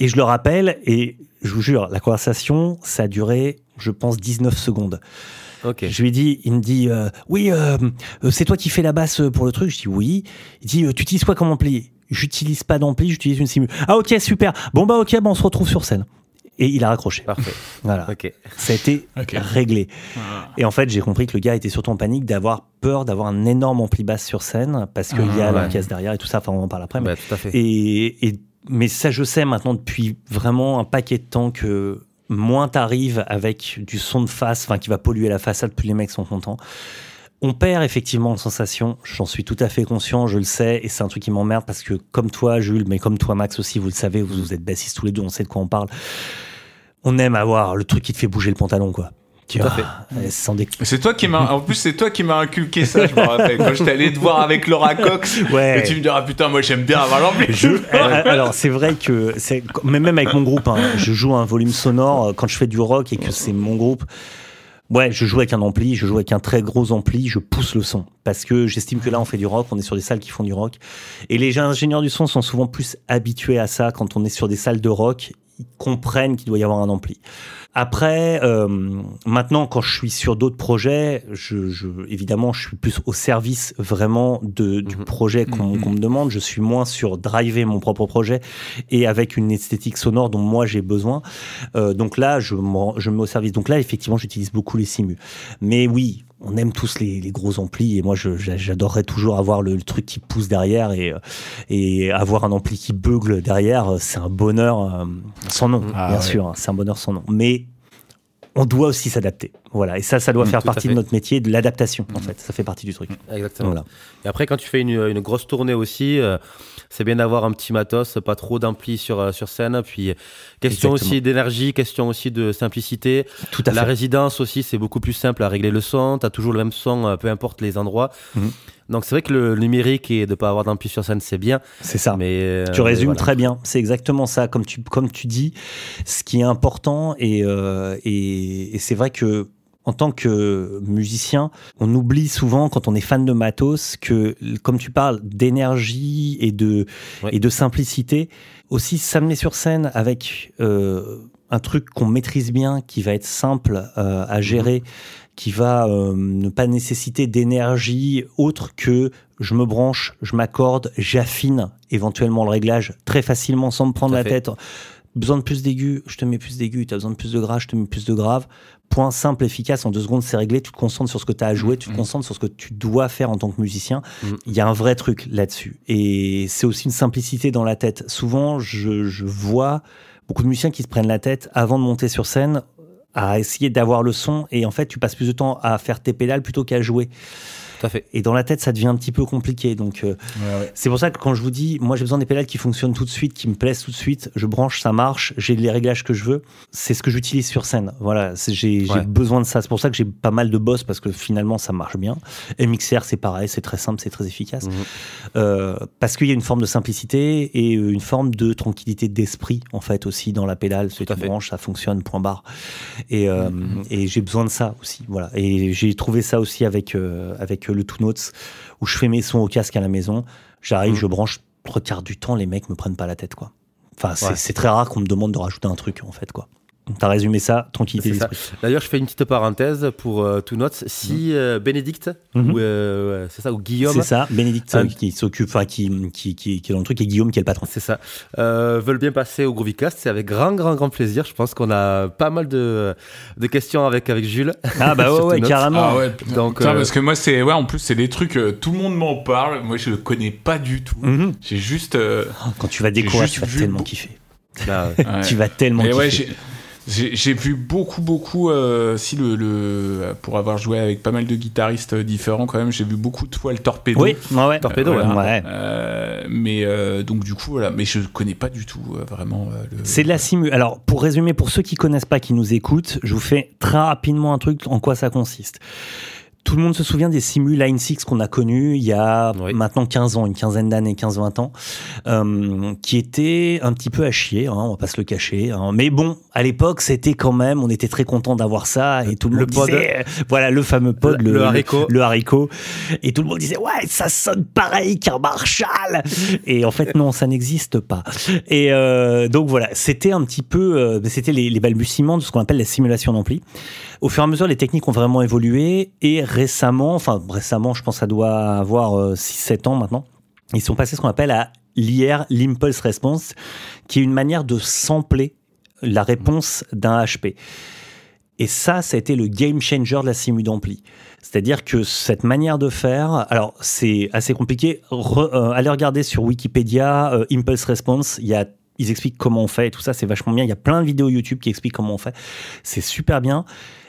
Et je le rappelle, et je vous jure, la conversation, ça a duré je pense, 19 secondes. Je lui ai dit, il me dit, euh, oui, euh, euh, c'est toi qui fais la basse pour le truc. Je dis oui. Il dit, tu utilises quoi comme ampli? J'utilise pas d'ampli, j'utilise une simu. Ah ok, super. Bon bah ok, bah, on se retrouve sur scène. Et il a raccroché. Parfait. <laughs> Voilà. Ça a été réglé. Ah. Et en fait, j'ai compris que le gars était surtout en panique d'avoir peur d'avoir un énorme ampli basse sur scène parce qu'il y a ah, la derrière et tout ça. Enfin, on en parle après. Mais, tout à fait. Et, et, mais ça, je sais maintenant depuis vraiment un paquet de temps que moins t'arrives avec du son de face, enfin qui va polluer la façade, plus les mecs sont contents. On perd effectivement en sensation, j'en suis tout à fait conscient, je le sais, et c'est un truc qui m'emmerde parce que comme toi Jules, mais comme toi Max aussi, vous le savez, vous, vous êtes bassistes tous les deux, on sait de quoi on parle. On aime avoir le truc qui te fait bouger le pantalon, quoi. C'est toi qui m'a, en plus c'est toi qui m'a inculqué ça, je me rappelle. Quand j'étais allé te voir avec Laura Cox, ouais. et tu me diras putain moi j'aime bien avoir l'ampli. alors c'est vrai que c'est, même avec mon groupe, hein, je joue un volume sonore euh, quand je fais du rock et que c'est mon groupe Ouais, je joue avec un ampli, je joue avec un très gros ampli, je pousse le son. Parce que j'estime que là, on fait du rock, on est sur des salles qui font du rock. Et les ingénieurs du son sont souvent plus habitués à ça quand on est sur des salles de rock comprennent qu'il doit y avoir un ampli. Après, euh, maintenant, quand je suis sur d'autres projets, je, je, évidemment, je suis plus au service vraiment de, du mhm. projet qu'on mhm. me demande. Je suis moins sur driver mon propre projet et avec une esthétique sonore dont moi j'ai besoin. Euh, donc là, je, je me mets au service. Donc là, effectivement, j'utilise beaucoup les simus. Mais oui, on aime tous les, gros amplis et moi j'adorerais toujours avoir le, truc qui pousse derrière et, et avoir un ampli qui bugle derrière c'est un bonheur euh, sans nom ah bien sûr hein, c'est un bonheur sans nom mais on doit aussi s'adapter. Voilà. Et ça, ça doit mm, faire partie de notre métier, de l'adaptation, en mm. fait. Ça fait partie du truc. Exactement. Et après, quand tu fais une, grosse tournée aussi, euh, c'est bien d'avoir un petit matos, pas trop d'ampli sur, euh, sur scène. Puis, question aussi d'énergie, question aussi de simplicité. Tout à La résidence aussi, c'est beaucoup plus simple à régler le son. Tu as toujours le même son, euh, peu importe les endroits. Mm. Donc c'est vrai que le numérique et de pas avoir d'ampli sur scène, c'est bien. C'est ça. Mais euh, tu résumes très bien. C'est exactement ça, comme tu comme tu dis. Ce qui est important et, euh, et, c'est vrai que en tant que musicien, on oublie souvent quand on est fan de matos que, comme tu parles d'énergie et de et de simplicité, aussi s'amener sur scène avec euh, un truc qu'on maîtrise bien, qui va être simple à gérer, qui va euh, ne pas nécessiter d'énergie autre que je me branche, je m'accorde, j'affine éventuellement le réglage très facilement sans me prendre la tête. Besoin de plus d'aigus, je te mets plus d'aigus. Tu as besoin de plus de grave, je te mets plus de grave. Point simple, efficace, en deux secondes, c'est réglé. Tu te concentres sur ce que tu as à jouer, tu te mmh. concentres sur ce que tu dois faire en tant que musicien. Mmh. Il y a un vrai truc là-dessus. Et c'est aussi une simplicité dans la tête. Souvent, je, je vois beaucoup de musiciens qui se prennent la tête avant de monter sur scène à essayer d'avoir le son et en fait tu passes plus de temps à faire tes pédales plutôt qu'à jouer fait. Et dans la tête, ça devient un petit peu compliqué. Donc, euh, c'est pour ça que quand je vous dis, moi, j'ai besoin des pédales qui fonctionnent tout de suite, qui me plaisent tout de suite. Je branche, ça marche. J'ai les réglages que je veux. C'est ce que j'utilise sur scène. Voilà, j'ai besoin de ça. C'est pour ça que j'ai pas mal de boss parce que finalement, ça marche bien. MXR, c'est pareil, c'est très simple, c'est très efficace. Mhm. Euh, parce qu'il y a une forme de simplicité et une forme de tranquillité d'esprit en fait aussi dans la pédale. Ce tu branches, ça fonctionne. Point barre. Et, euh, mhm. et j'ai besoin de ça aussi. Voilà. Et j'ai trouvé ça aussi avec avec le Two Notes, où je fais mes sons au casque à la maison. J'arrive, mm. je branche. Trois quarts du temps, les mecs me prennent pas la tête, quoi. Enfin, c'est très rare qu'on me demande de rajouter un truc, en fait, quoi. Tu as résumé ça, tranquillité D'ailleurs, je fais une petite parenthèse pour euh, Two Notes. Si mm. euh, Bénédicte, ou euh, c'est ça, ou Guillaume. C'est ça, Bénédicte qui s'occupe, enfin, qui, qui, qui, est dans le truc, et Guillaume qui est le patron. C'est ça. veulent bien passer au Groovycast, c'est avec grand, grand, grand plaisir. Je pense qu'on a pas mal de, de questions avec, avec Jules. Ah, bah <laughs> ouais, ouais carrément. Ah ouais, Donc, parce que moi, c'est, ouais, en plus, c'est des trucs, tout le monde m'en parle. Moi, je le connais pas du tout. Mm-hmm. J'ai juste. Quand tu vas découvrir, <laughs> tu vas tellement kiffer. tu vas tellement kiffer. J'ai vu beaucoup, beaucoup, euh, si le, le, pour avoir joué avec pas mal de guitaristes différents quand même, j'ai vu beaucoup de fois le Torpedo. Oui, ouais, Torpedo, ouais. Euh, mais euh, donc du coup, voilà, mais je connais pas du tout vraiment. C'est de la simu. Alors, pour résumer, pour ceux qui connaissent pas, qui nous écoutent, je vous fais très rapidement un truc en quoi ça consiste. Tout le monde se souvient des simu Line 6 qu'on a connus il y a maintenant 15 ans, une quinzaine d'années, 15-20 ans, euh, qui étaient un petit peu à chier, hein, on va pas se le cacher. Hein. Mais bon, à l'époque, c'était quand même, on était très content d'avoir ça et tout le, monde disait, voilà, le fameux pod, le, haricot. Le, haricot. Et tout le monde disait, ouais, ça sonne pareil qu'un Marshall. et en fait, non, ça n'existe pas. Et euh, donc voilà, c'était un petit peu, euh, c'était les, les balbutiements de ce qu'on appelle la simulation d'ampli. Au fur et à mesure, les techniques ont vraiment évolué et récemment, enfin récemment, je pense que ça doit avoir 6-7 euh, ans maintenant, ils sont passés ce qu'on appelle à l'IR, l'Impulse Response, qui est une manière de sampler la réponse d'un HP. Et ça, ça a été le game changer de la simu d'ampli. C'est-à-dire que cette manière de faire, alors c'est assez compliqué. Euh, allez regarder sur Wikipédia, euh, Impulse Response, y a ils expliquent comment on fait et tout ça, c'est vachement bien. Il y a plein de vidéos YouTube qui expliquent comment on fait. C'est super bien.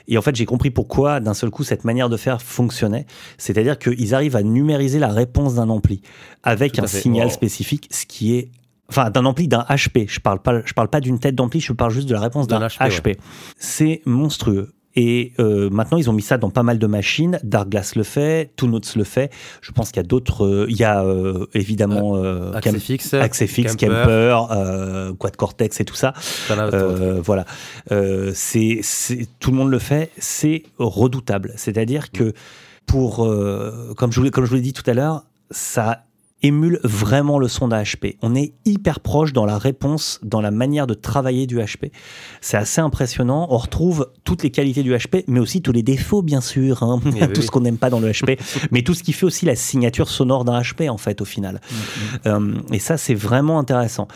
Et en fait, j'ai compris pourquoi d'un seul coup cette manière de faire fonctionnait. C'est-à-dire qu'ils arrivent à numériser la réponse d'un ampli avec un signal spécifique, ce qui est enfin d'un ampli d'un HP. Je parle pas, je parle pas d'une tête d'ampli, je parle juste de la réponse d'un HP. HP. C'est monstrueux. Et euh, maintenant, ils ont mis ça dans pas mal de machines. Darkglass le fait, Notes le fait. Je pense qu'il y a d'autres. Euh, il y a euh, évidemment Axefix, Axefix, Kemper, Quad Cortex et tout ça. voilà. c'est tout le monde le fait. C'est redoutable. C'est-à-dire que pour, comme je comme je vous l'ai dit tout à l'heure, ça émule vraiment le son d'HP. On est hyper proche dans la réponse, dans la manière de travailler du HP. C'est assez impressionnant. On retrouve toutes les qualités du HP, mais aussi tous les défauts, bien sûr. Hein. Eh <laughs> tout ce qu'on n'aime pas dans le HP, <laughs> mais tout ce qui fait aussi la signature sonore d'un HP, en fait, au final. Mm, mm. Euh, et ça, c'est vraiment intéressant.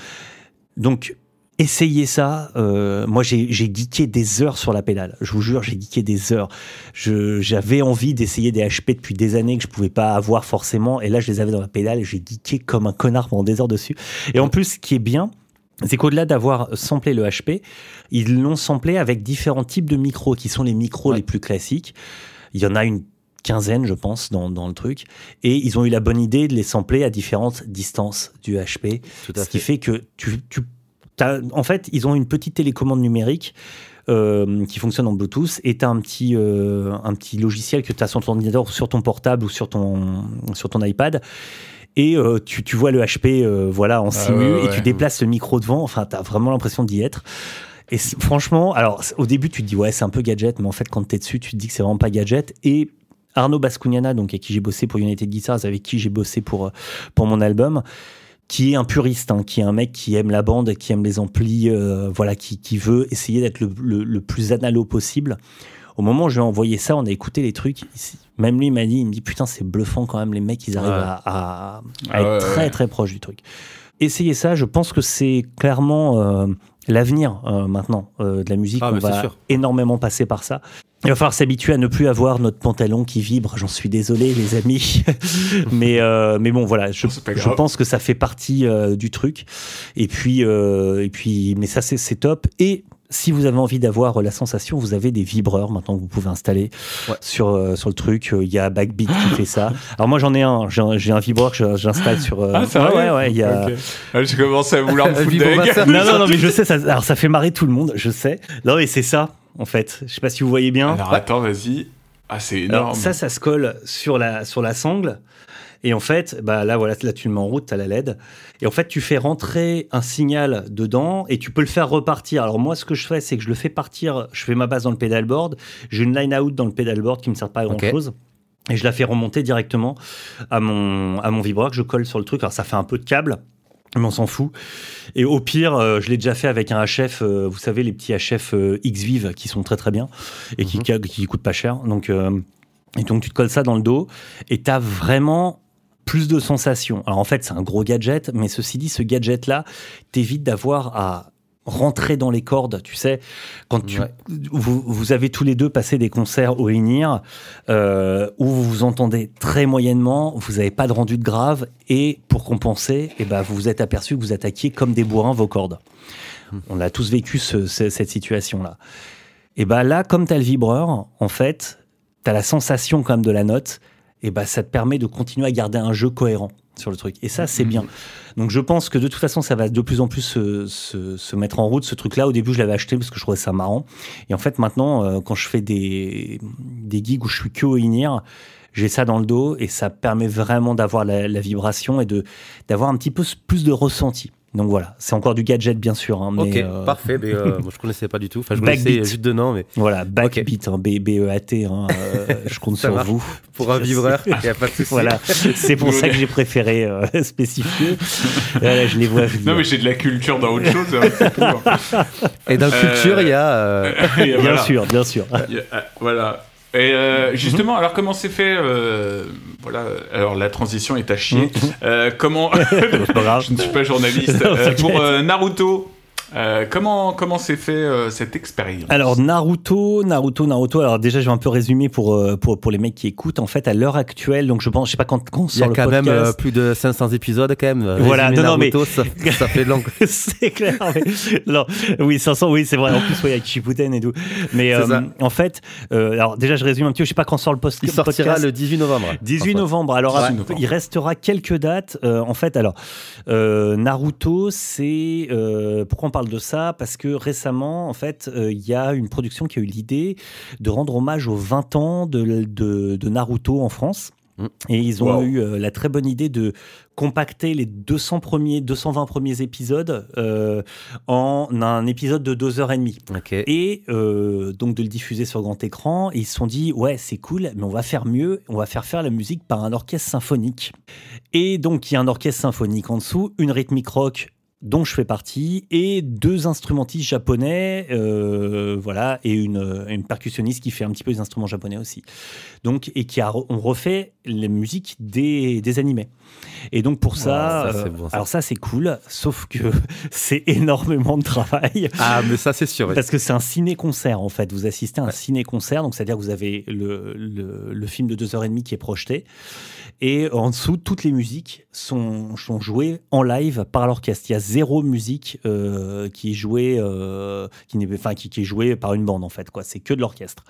Donc, Essayez ça. Euh, moi, j'ai geeké des heures sur la pédale. Je vous jure, j'ai geeké des heures. J'avais envie d'essayer des HP depuis des années que je pouvais pas avoir forcément. Et là, je les avais dans la pédale et j'ai geeké comme un connard pendant des heures dessus. Et en plus, ce qui est bien, c'est qu'au-delà d'avoir samplé le HP, ils l'ont samplé avec différents types de micros qui sont les micros les plus classiques. Il y en a une quinzaine, je pense, dans, dans, le truc. Et ils ont eu la bonne idée de les sampler à différentes distances du HP. ce qui fait que tu, tu en fait, ils ont une petite télécommande numérique euh, qui fonctionne en Bluetooth et tu as un petit, euh, un petit logiciel que tu as sur ton ordinateur, sur ton portable ou sur ton, sur ton iPad. Et euh, tu, tu, vois le HP voilà, en ah simu et tu déplaces le micro devant. Enfin, tu as vraiment l'impression d'y être. Et franchement, alors au début, tu te dis, ouais, c'est un peu gadget, mais en fait, quand tu es dessus, tu te dis que c'est vraiment pas gadget. Et Arnaud Bascugnana, donc avec qui j'ai bossé pour United Guitars, avec qui j'ai bossé pour, pour mon album, qui est un puriste, hein, qui est un mec qui aime la bande, qui aime les amplis, euh, voilà, qui, qui, veut essayer d'être le, le, plus analo possible. Au moment où je lui ai envoyé ça, on a écouté les trucs. Même lui m'a dit, il me dit putain c'est bluffant quand même les mecs, ils arrivent à, à, à être très très proches du truc. Essayez ça, je pense que c'est clairement euh, l'avenir euh, maintenant de la musique. Ah, on va énormément passer par ça. Il va falloir s'habituer à ne plus avoir notre pantalon qui vibre. J'en suis désolé, les amis. <laughs> mais, euh, mais bon, voilà, je, je, pense que ça fait partie euh, du truc. Et puis, euh, et puis mais ça, c'est top. Et si vous avez envie d'avoir la sensation, vous avez des vibreurs maintenant que vous pouvez installer sur, euh, sur le truc. Il y a Backbeat qui fait ça. <laughs> Alors moi j'en ai un, j'ai un, vibreur que j'installe sur. Euh, ah, c'est vrai ouais, ouais, y a. Ah, j'ai commencé à vouloir me <laughs> foutre Non, non, non, mais je <laughs> sais, ça, alors ça fait marrer tout le monde, je sais. Non, mais c'est ça en fait. Je sais pas si vous voyez bien. Alors attends, vas-y. Ah, c'est énorme. ça, ça se colle sur la, sur la sangle. Et en fait, bah là, voilà, là, tu le mets en route, tu as la LED. Et en fait, tu fais rentrer un signal dedans et tu peux le faire repartir. Alors, moi, ce que je fais, c'est que je le fais partir, je fais ma base dans le pedalboard. J'ai une line out dans le pedalboard qui me sert pas à grand chose. Et je la fais remonter directement à mon, à mon vibreur que je colle sur le truc. Alors, ça fait un peu de câble mais on s'en fout. Et au pire, euh, je l'ai déjà fait avec un HF, euh, vous savez, les petits HF euh, X-Vive qui sont très très bien et qui, mhm. qui, coûtent pas cher. Donc, et donc tu te colles ça dans le dos et tu as vraiment plus de sensations. Alors en fait, c'est un gros gadget, mais ceci dit, ce gadget-là t'évite d'avoir à rentrer dans les cordes, tu sais, quand tu, vous, vous, avez tous les deux passé des concerts au Inir euh, où vous vous entendez très moyennement, vous n'avez pas de rendu de grave et pour compenser, eh ben, vous vous êtes aperçu que vous attaquiez comme des bourrins vos cordes. Hmm. On a tous vécu cette situation-là. Et ben là, comme tu as le vibreur, en fait, tu as la sensation quand même de la note, et ben ça te permet de continuer à garder un jeu cohérent sur le truc. Et ça, c'est bien. Donc je pense que de toute façon, ça va de plus en plus se, se, mettre en route, ce truc-là. Au début, je l'avais acheté parce que je trouvais ça marrant. Et en fait, maintenant, euh, quand je fais des, des gigs où je suis que au INIR, j'ai ça dans le dos et ça permet vraiment d'avoir la, la, vibration et de d'avoir un petit peu plus de ressenti. Donc voilà, c'est encore du gadget bien sûr. Hein, ok, euh, parfait. Mais, euh, <laughs> moi, je connaissais pas du tout. Enfin, je connaissais juste de nom, mais voilà, Backbeat, hein, B E A T. Hein, euh, <laughs> je compte sur vous. Pour un vibreur, il n'y a pas de souci. Voilà, c'est pour ça que j'ai préféré euh, <laughs> spécifier. je les vois. Non, mais j'ai de la culture dans autre chose. Hein, Et dans culture, il y a. bien sûr, bien sûr. voilà. Et euh, justement, alors comment c'est fait euh, Voilà, alors la transition est à chier. Euh, comment <laughs> <laughs> Je ne suis pas journaliste. <laughs> pour Naruto, euh, comment comment s'est fait euh, cette expérience? Alors Naruto, Naruto, Naruto. Alors déjà, je vais un peu résumer pour euh, pour, pour les mecs qui écoutent. En fait, à l'heure actuelle, donc je pense, je sais pas quand, quand sort le podcast. Il y a quand même plus de 500 épisodes quand même. Voilà, non, non, mais ça, ça fait long. <laughs> c'est clair. Mais... non, oui, 500, oui, c'est vrai. En plus, oui, avec Shippuden et tout. Mais en fait, alors déjà, je résume un petit peu. Je sais pas quand sort le post. Il sortira le 18 novembre. 18 novembre. Alors, il restera quelques dates. en fait, alors Naruto, c'est pourquoi on parle de ça Parce que récemment, en fait, il y a une production qui a eu l'idée de rendre hommage aux 20 ans de, de Naruto en France. Mm. Et ils ont eu euh, la très bonne idée de compacter les 200 premiers, 220 premiers épisodes euh, en un épisode de 2h30. Et euh, donc de le diffuser sur grand écran. ils se sont dit, ouais, c'est cool, mais on va faire mieux, on va faire faire la musique par un orchestre symphonique. Et donc il y a un orchestre symphonique en dessous, une rythmique rock dont je fais partie, et deux instrumentistes japonais, euh, voilà, et une, une, percussionniste qui fait un petit peu des instruments japonais aussi. Donc, et qui a, on refait les musiques des, des animés. Et donc pour ça, euh, alors ça c'est cool, sauf que <laughs> c'est énormément de travail. Ah mais ça c'est sûr. Parce que c'est un ciné-concert en fait. Vous assistez à un ciné-concert, donc c'est-à-dire que vous avez le, le, le film de 2h30 qui est projeté. Et en dessous, toutes les musiques sont, sont jouées en live par l'orchestre. Il y a zéro musique euh, qui est jouée, euh, qui, n'est, enfin, qui, est jouée par une bande en fait. Quoi. C'est que de l'orchestre.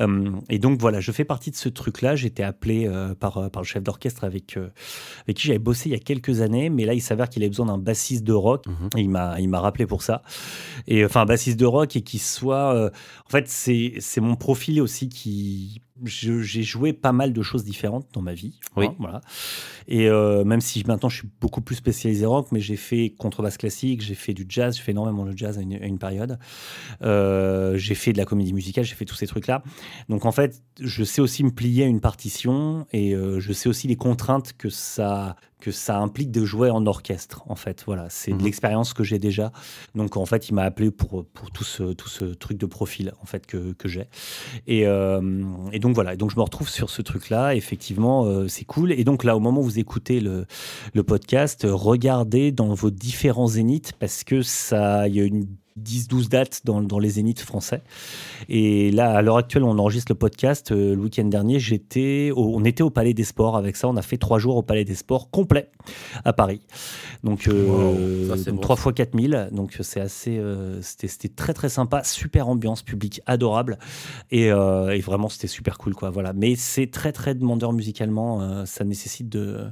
Euh, et donc voilà, je fais partie de ce truc-là. J'étais appelé par, par le chef d'orchestre avec, avec qui j'avais bossé il y a quelques années, mais là il s'avère qu'il avait besoin d'un bassiste de rock. Mhm. il m'a il m'a rappelé pour ça. Et enfin un bassiste de rock et qui soit, en fait c'est c'est mon profil aussi qui j'ai joué pas mal de choses différentes dans ma vie. Oui. voilà. Et euh, même si maintenant je suis beaucoup plus spécialisé rock, mais j'ai fait contrebasse classique, j'ai fait du jazz, j'ai fait énormément de jazz à une, période. Euh, j'ai fait de la comédie musicale, j'ai fait tous ces trucs-là. Donc en fait, je sais aussi me plier à une partition et euh, je sais aussi les contraintes que ça que ça implique de jouer en orchestre, en fait. Voilà, c'est de mhm. l'expérience que j'ai déjà. Donc, en fait, il m'a appelé pour, pour tout, ce, tout ce truc de profil, en fait, que, que j'ai. Et, et, donc, voilà. Et donc, je me retrouve sur ce truc-là. Effectivement, c'est cool. Et donc, là, au moment où vous écoutez le, le podcast, regardez dans vos différents zéniths parce que ça, il y a une 10-12 dates dans, dans, les zéniths français. Et là, à l'heure actuelle, on enregistre le podcast. Euh, le week-end dernier, j'étais on était au Palais des Sports avec ça. On a fait trois jours au Palais des Sports complet à Paris. Donc, euh, trois fois 4000. Donc, c'est assez, euh, c'était très très sympa. Super ambiance publique, adorable. Et, et vraiment, c'était super cool, quoi. Voilà. Mais c'est très très demandeur musicalement. ça nécessite de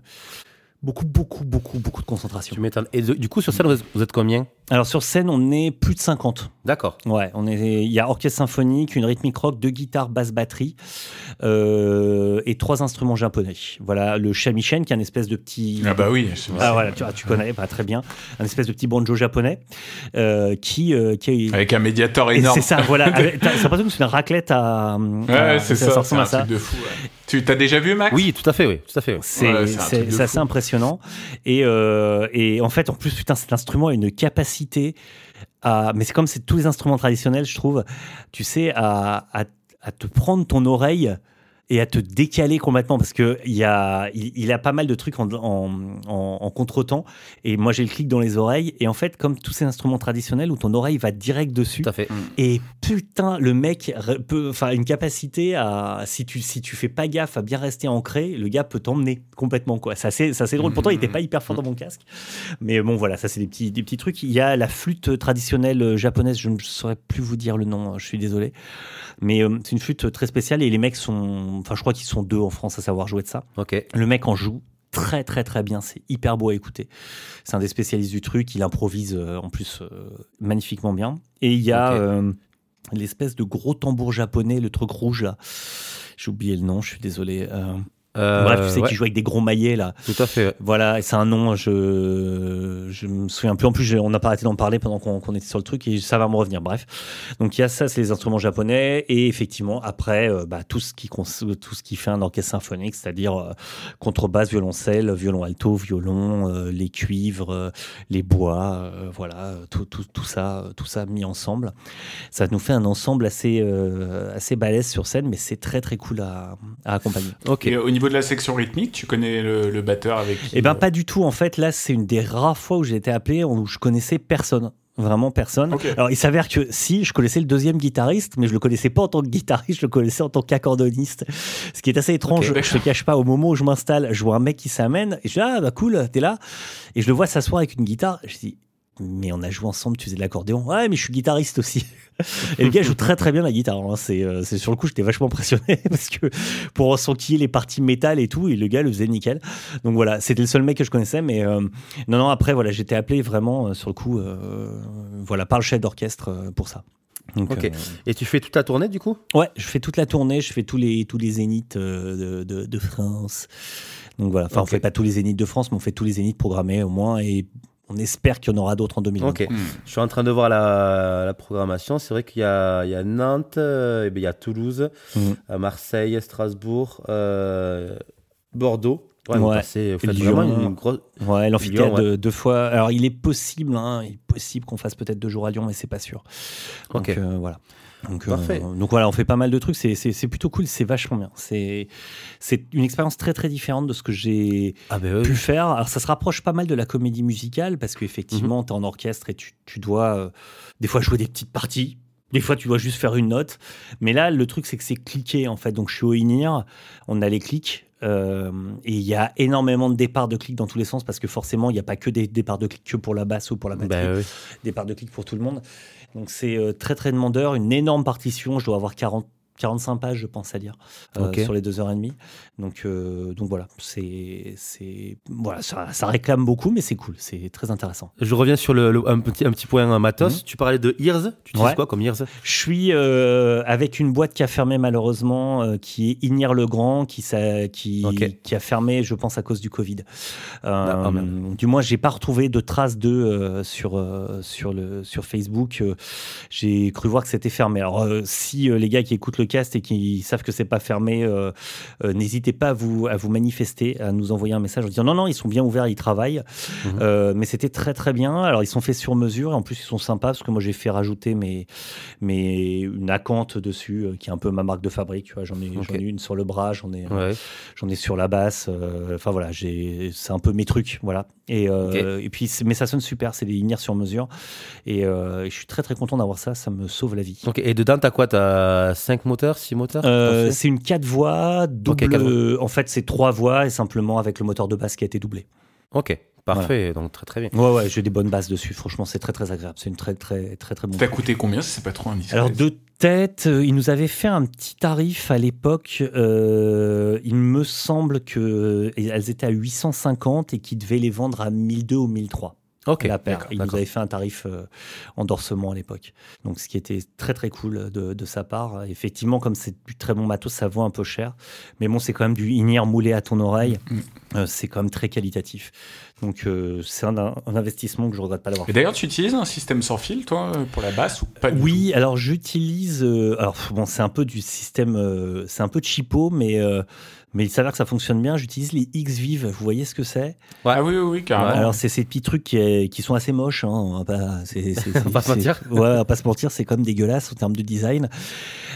beaucoup, beaucoup, beaucoup, beaucoup de concentration. Tu m'étonnes. Et du coup, sur scène, vous êtes combien? Alors sur scène, on est plus de 50. D'accord. Ouais, on est. Il y a orchestre symphonique, une rythmique rock, deux guitares, basse, batterie euh, et trois instruments japonais. Voilà le shamisen qui est un espèce de petit. Ah bah oui. Ah voilà, tu, tu connais, pas très bien, un espèce de petit banjo japonais euh, qui, euh, qui avec un médiateur énorme. C'est ça, voilà. <laughs> C'est l'impression que c'est une raclette à. Ouais, c'est ça. ça, un truc de fou. Tu t'as déjà vu Max? Oui, tout à fait, oui, tout à fait. C'est assez impressionnant et, et en fait, en plus, putain, cet instrument a une capacité mais c'est comme c'est tous les instruments traditionnels, je trouve, tu sais, à te prendre ton oreille et à te décaler complètement parce que il a, il, a pas mal de trucs en, en, contretemps. Et moi, j'ai le clic dans les oreilles. Et en fait, comme tous ces instruments traditionnels où ton oreille va direct dessus. Tout à fait. Et putain, le mec peut, enfin, une capacité à, si tu, si tu fais pas gaffe à bien rester ancré, le gars peut t'emmener complètement, quoi. Ça, c'est, ça, c'est drôle. Pourtant, il était pas hyper fort dans mon casque. Mais bon, voilà, ça, c'est des petits, des petits trucs. Il y a la flûte traditionnelle japonaise. Je ne saurais plus vous dire le nom. Je suis désolé. Mais euh, c'est une flûte très spéciale et les mecs sont, enfin je crois qu'ils sont deux en France à savoir jouer de ça. Le mec en joue très très très bien, c'est hyper beau à écouter. C'est un des spécialistes du truc, il improvise euh, en plus euh, magnifiquement bien. Et il y a l'espèce de gros tambour japonais, le truc rouge là. J'ai oublié le nom, je suis désolé. Euh, Bref, tu sais, qui joue avec des gros maillets là. Tout à fait. Voilà, c'est un nom, je je me souviens plus. En plus, on n'a pas arrêté d'en parler pendant qu'on était sur le truc et ça va me revenir. Bref, donc il y a ça, c'est les instruments japonais et effectivement après, euh, bah, tout ce qui tout ce qui fait un orchestre symphonique, c'est-à-dire euh, contrebasse, violoncelle, violon alto, violon, les cuivres, les bois, voilà, tout, tout, tout, ça, tout ça mis ensemble. Ça nous fait un ensemble assez assez balèze sur scène, mais c'est très très cool à, à accompagner. Ok de la section rythmique, tu connais le, batteur avec qui Eh ben, euh, pas du tout. En fait, là, c'est une des rares fois où j'ai été appelé où je connaissais personne vraiment personne. Alors il s'avère que si je connaissais le deuxième guitariste, mais je le connaissais pas en tant que guitariste, je le connaissais en tant qu'accordoniste. Ce qui est assez étrange. je te cache pas. Au moment où je m'installe, je vois un mec qui s'amène et je dis ah bah cool, t'es là. Et je le vois s'asseoir avec une guitare. Je dis mais on a joué ensemble, tu faisais de l'accordéon. Ouais, mais je suis guitariste aussi. <laughs> Et le gars joue très très bien la guitare. Hein. C'est, c'est sur le coup, j'étais vachement impressionné <laughs> parce que pour ressentir les parties métal et tout, et le gars le faisait nickel. Donc voilà, c'était le seul mec que je connaissais. Mais non, non, après, voilà, j'étais appelé vraiment sur le coup, voilà, par le chef d'orchestre pour ça. ok. Et tu fais toute la tournée du coup? Ouais, je fais toute la tournée, je fais tous les, tous les zéniths de, de, de France. Donc voilà, enfin, on fait pas tous les zéniths de France, mais on fait tous les zéniths programmés au moins. Et on espère qu'il y en aura d'autres en 2020. Ok. Hmm. Je suis en train de voir la, programmation. C'est vrai qu'il y, a, Nantes, euh, et ben, il y a Toulouse, hmm. euh, Marseille, Strasbourg, euh, Bordeaux. Ouais, ouais l'amphithéâtre deux, fois. Alors, il est possible, hein, il est possible qu'on fasse peut-être deux jours à Lyon, mais c'est pas sûr. Donc, ok. voilà. Donc, Parfait. donc voilà, on fait pas mal de trucs. C'est plutôt cool, c'est vachement bien. C'est une expérience très très différente de ce que j'ai ah ben pu faire. Alors ça se rapproche pas mal de la comédie musicale parce qu'effectivement, mhm. tu es en orchestre et tu, tu dois des fois jouer des petites parties. Des fois, tu dois juste faire une note. Mais là, le truc, c'est que c'est cliqué, en fait. Donc, je suis au INIR, on a les clics. Euh, et il y a énormément de départs de clics dans tous les sens parce que forcément, il n'y a pas que des départs de clics que pour la basse ou pour la batterie. Bah départs de clics pour tout le monde. Donc c'est euh, très très demandeur, une énorme partition, je dois avoir 40 45 pages, je pense à lire, euh, sur les deux heures et demie. Donc, euh, donc voilà, c'est, c'est, voilà ça, ça, réclame beaucoup, mais c'est cool, c'est très intéressant. Je reviens sur le, un, petit, un petit point matos. Mhm. Tu parlais de Ears, tu utilises quoi comme Ears Je suis euh, avec une boîte qui a fermé malheureusement, qui est Inir le Grand, qui, ça, qui, qui a fermé, je pense, à cause du Covid. Ah, oh, du moins, j'ai pas retrouvé de traces d'eux sur, sur, le, sur Facebook. j'ai cru voir que c'était fermé. Alors, si les gars qui écoutent le et qui savent que c'est pas fermé, euh, euh, n'hésitez pas à vous, à vous manifester, à nous envoyer un message en disant non, non, ils sont bien ouverts, ils travaillent. Mhm. Euh, mais c'était très, très bien. Alors, ils sont faits sur mesure et en plus, ils sont sympas parce que moi, j'ai fait rajouter mes, mes, une acante dessus qui est un peu ma marque de fabrique. J'en ai, ai, une sur le bras, j'en ai, j'en ai sur la basse. Enfin, voilà, c'est un peu mes trucs. Voilà. Et, et puis, mais ça sonne super, c'est des lignes sur mesure. Et, je suis très, très content d'avoir ça. Ça me sauve la vie. Et dedans, tu as quoi? Tu as 5 mots moteurs, 6 moteurs euh, C'est une 4 voix, double. En fait, c'est 3 voix et simplement avec le moteur de basse qui a été doublé. Ok. Parfait, donc très très bien. Ouais, ouais, j'ai des bonnes bases dessus. Franchement, c'est très très agréable. C'est une très très très très bonne. T'as coûté combien c'est pas trop indiscret Alors de tête, euh, il nous avait fait un petit tarif à l'époque. Euh, il me semble que elles étaient à 850 et qu'ils devaient les vendre à 1002 ou 1003. Ok. La paire. Il nous avait fait un tarif euh, endorsement à l'époque. Donc, ce qui était très très cool de, de sa part. Effectivement, comme c'est du très bon matos, ça vaut un peu cher. Mais bon, c'est quand même du in moulé à ton oreille. Mm. Euh, c'est quand même très qualitatif. Donc, euh, c'est un, investissement que je regrette pas d'avoir fait. Et d'ailleurs, tu utilises un système sans fil, toi, pour la basse ou pas du Oui, alors j'utilise. alors, bon, c'est un peu du système. c'est un peu cheapo, mais mais il s'avère que ça fonctionne bien. J'utilise les X-Vive. Vous voyez ce que c'est? Ouais. Ah oui, oui, oui, carrément. Alors, c'est ces petits trucs qui, qui, sont assez moches. Hein. On va pas, c'est, <laughs> pas se mentir. Ouais, on va pas se mentir. C'est comme dégueulasse en termes de design.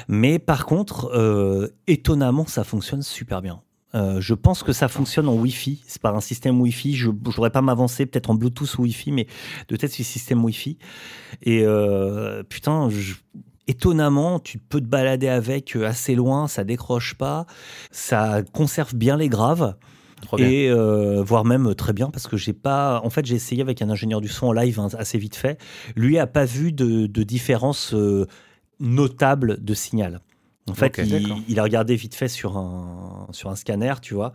Mais par contre, euh, étonnamment, ça fonctionne super bien. Euh, je pense que ça fonctionne en Wi-Fi. C'est par un système Wi-Fi. Je ne voudrais pas m'avancer, peut-être en Bluetooth ou Wi-Fi, mais de tête, c'est système Wi-Fi. Et euh, putain, je, étonnamment, tu peux te balader avec euh, assez loin, ça décroche pas, ça conserve bien les graves. Et euh, voire même très bien parce que j'ai pas. En fait, j'ai essayé avec un ingénieur du son en live hein, assez vite fait. Lui a pas vu de, différence euh, notable de signal. En fait, il, a regardé vite fait sur un, sur un scanner, tu vois.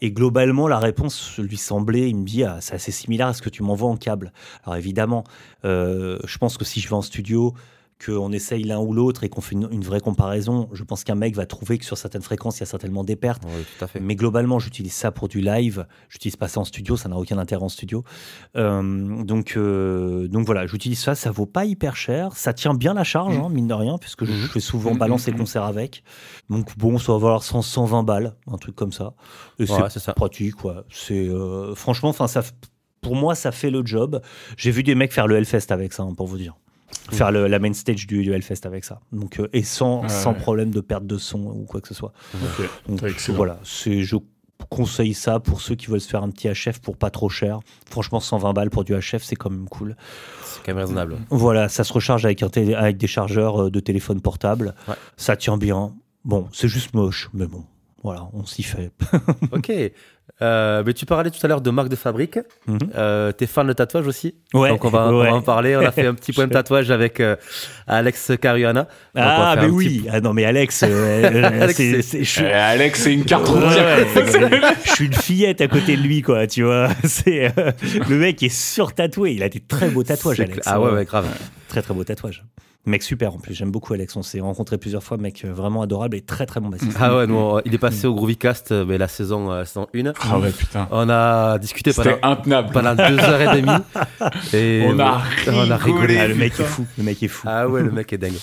Et globalement, la réponse lui semblait, il me dit, ah, c'est assez similaire à ce que tu m'envoies en câble. Alors évidemment, je pense que si je vais en studio, qu'on essaye l'un ou l'autre et qu'on fait une, vraie comparaison, je pense qu'un mec va trouver que sur certaines fréquences, il y a certainement des pertes. Mais globalement, j'utilise ça pour du live. J'utilise pas ça en studio, ça n'a aucun intérêt en studio. Euh, donc, euh, donc voilà, j'utilise ça. Ça vaut pas hyper cher. Ça tient bien la charge, hein, mine de rien, puisque je mhm. fais souvent balancer mhm. concerts avec. Donc bon, ça va valoir 120 balles, un truc comme ça. Et c'est ça. pratique, quoi. C'est euh, franchement, enfin ça. Pour moi, ça fait le job. J'ai vu des mecs faire le Hellfest avec ça, hein, pour vous dire faire le, la main stage du, du, Hellfest avec ça. Donc, euh, et sans, sans problème de perte de son ou quoi que ce soit. Donc, voilà, c'est, je conseille ça pour ceux qui veulent se faire un petit HF pour pas trop cher. Franchement, 120 balles pour du HF, c'est quand même cool. C'est quand même raisonnable. Voilà, ça se recharge avec, un avec des chargeurs euh, de téléphone portable. Ça tient bien. Bon, c'est juste moche, mais bon, voilà, on s'y fait. ok. <laughs> Euh, mais tu parlais tout à l'heure de marque de fabrique. Mhm. euh, T'es fan de tatouage aussi ouais, Donc on va, on va, en parler. On a fait un petit point de tatouage avec euh, Alex Caruana. Ah, mais oui. Ah non, mais Alex, euh, <laughs> Alex c'est Alex, une carte <laughs> Je suis une fillette à côté de lui, quoi. Tu vois, <laughs> c'est le mec est surtatoué. Il a des très beaux tatouages, Alex. Ah ouais, ouais, grave. Très très beaux tatouages. Mec super en plus, j'aime beaucoup Alex. On s'est rencontré plusieurs fois, mec euh, vraiment adorable et très très bon bassiste. Ah ouais, nous, il est passé au Groovycast, euh, mais la saison, euh, saison 1. Ah ouais, putain. On a discuté pendant, intenable. pendant deux heures et demie. <laughs> Et on, a rigolé. on a rigolé. Ah, le mec est fou. Le mec est fou. Ah ouais, le mec est dingue.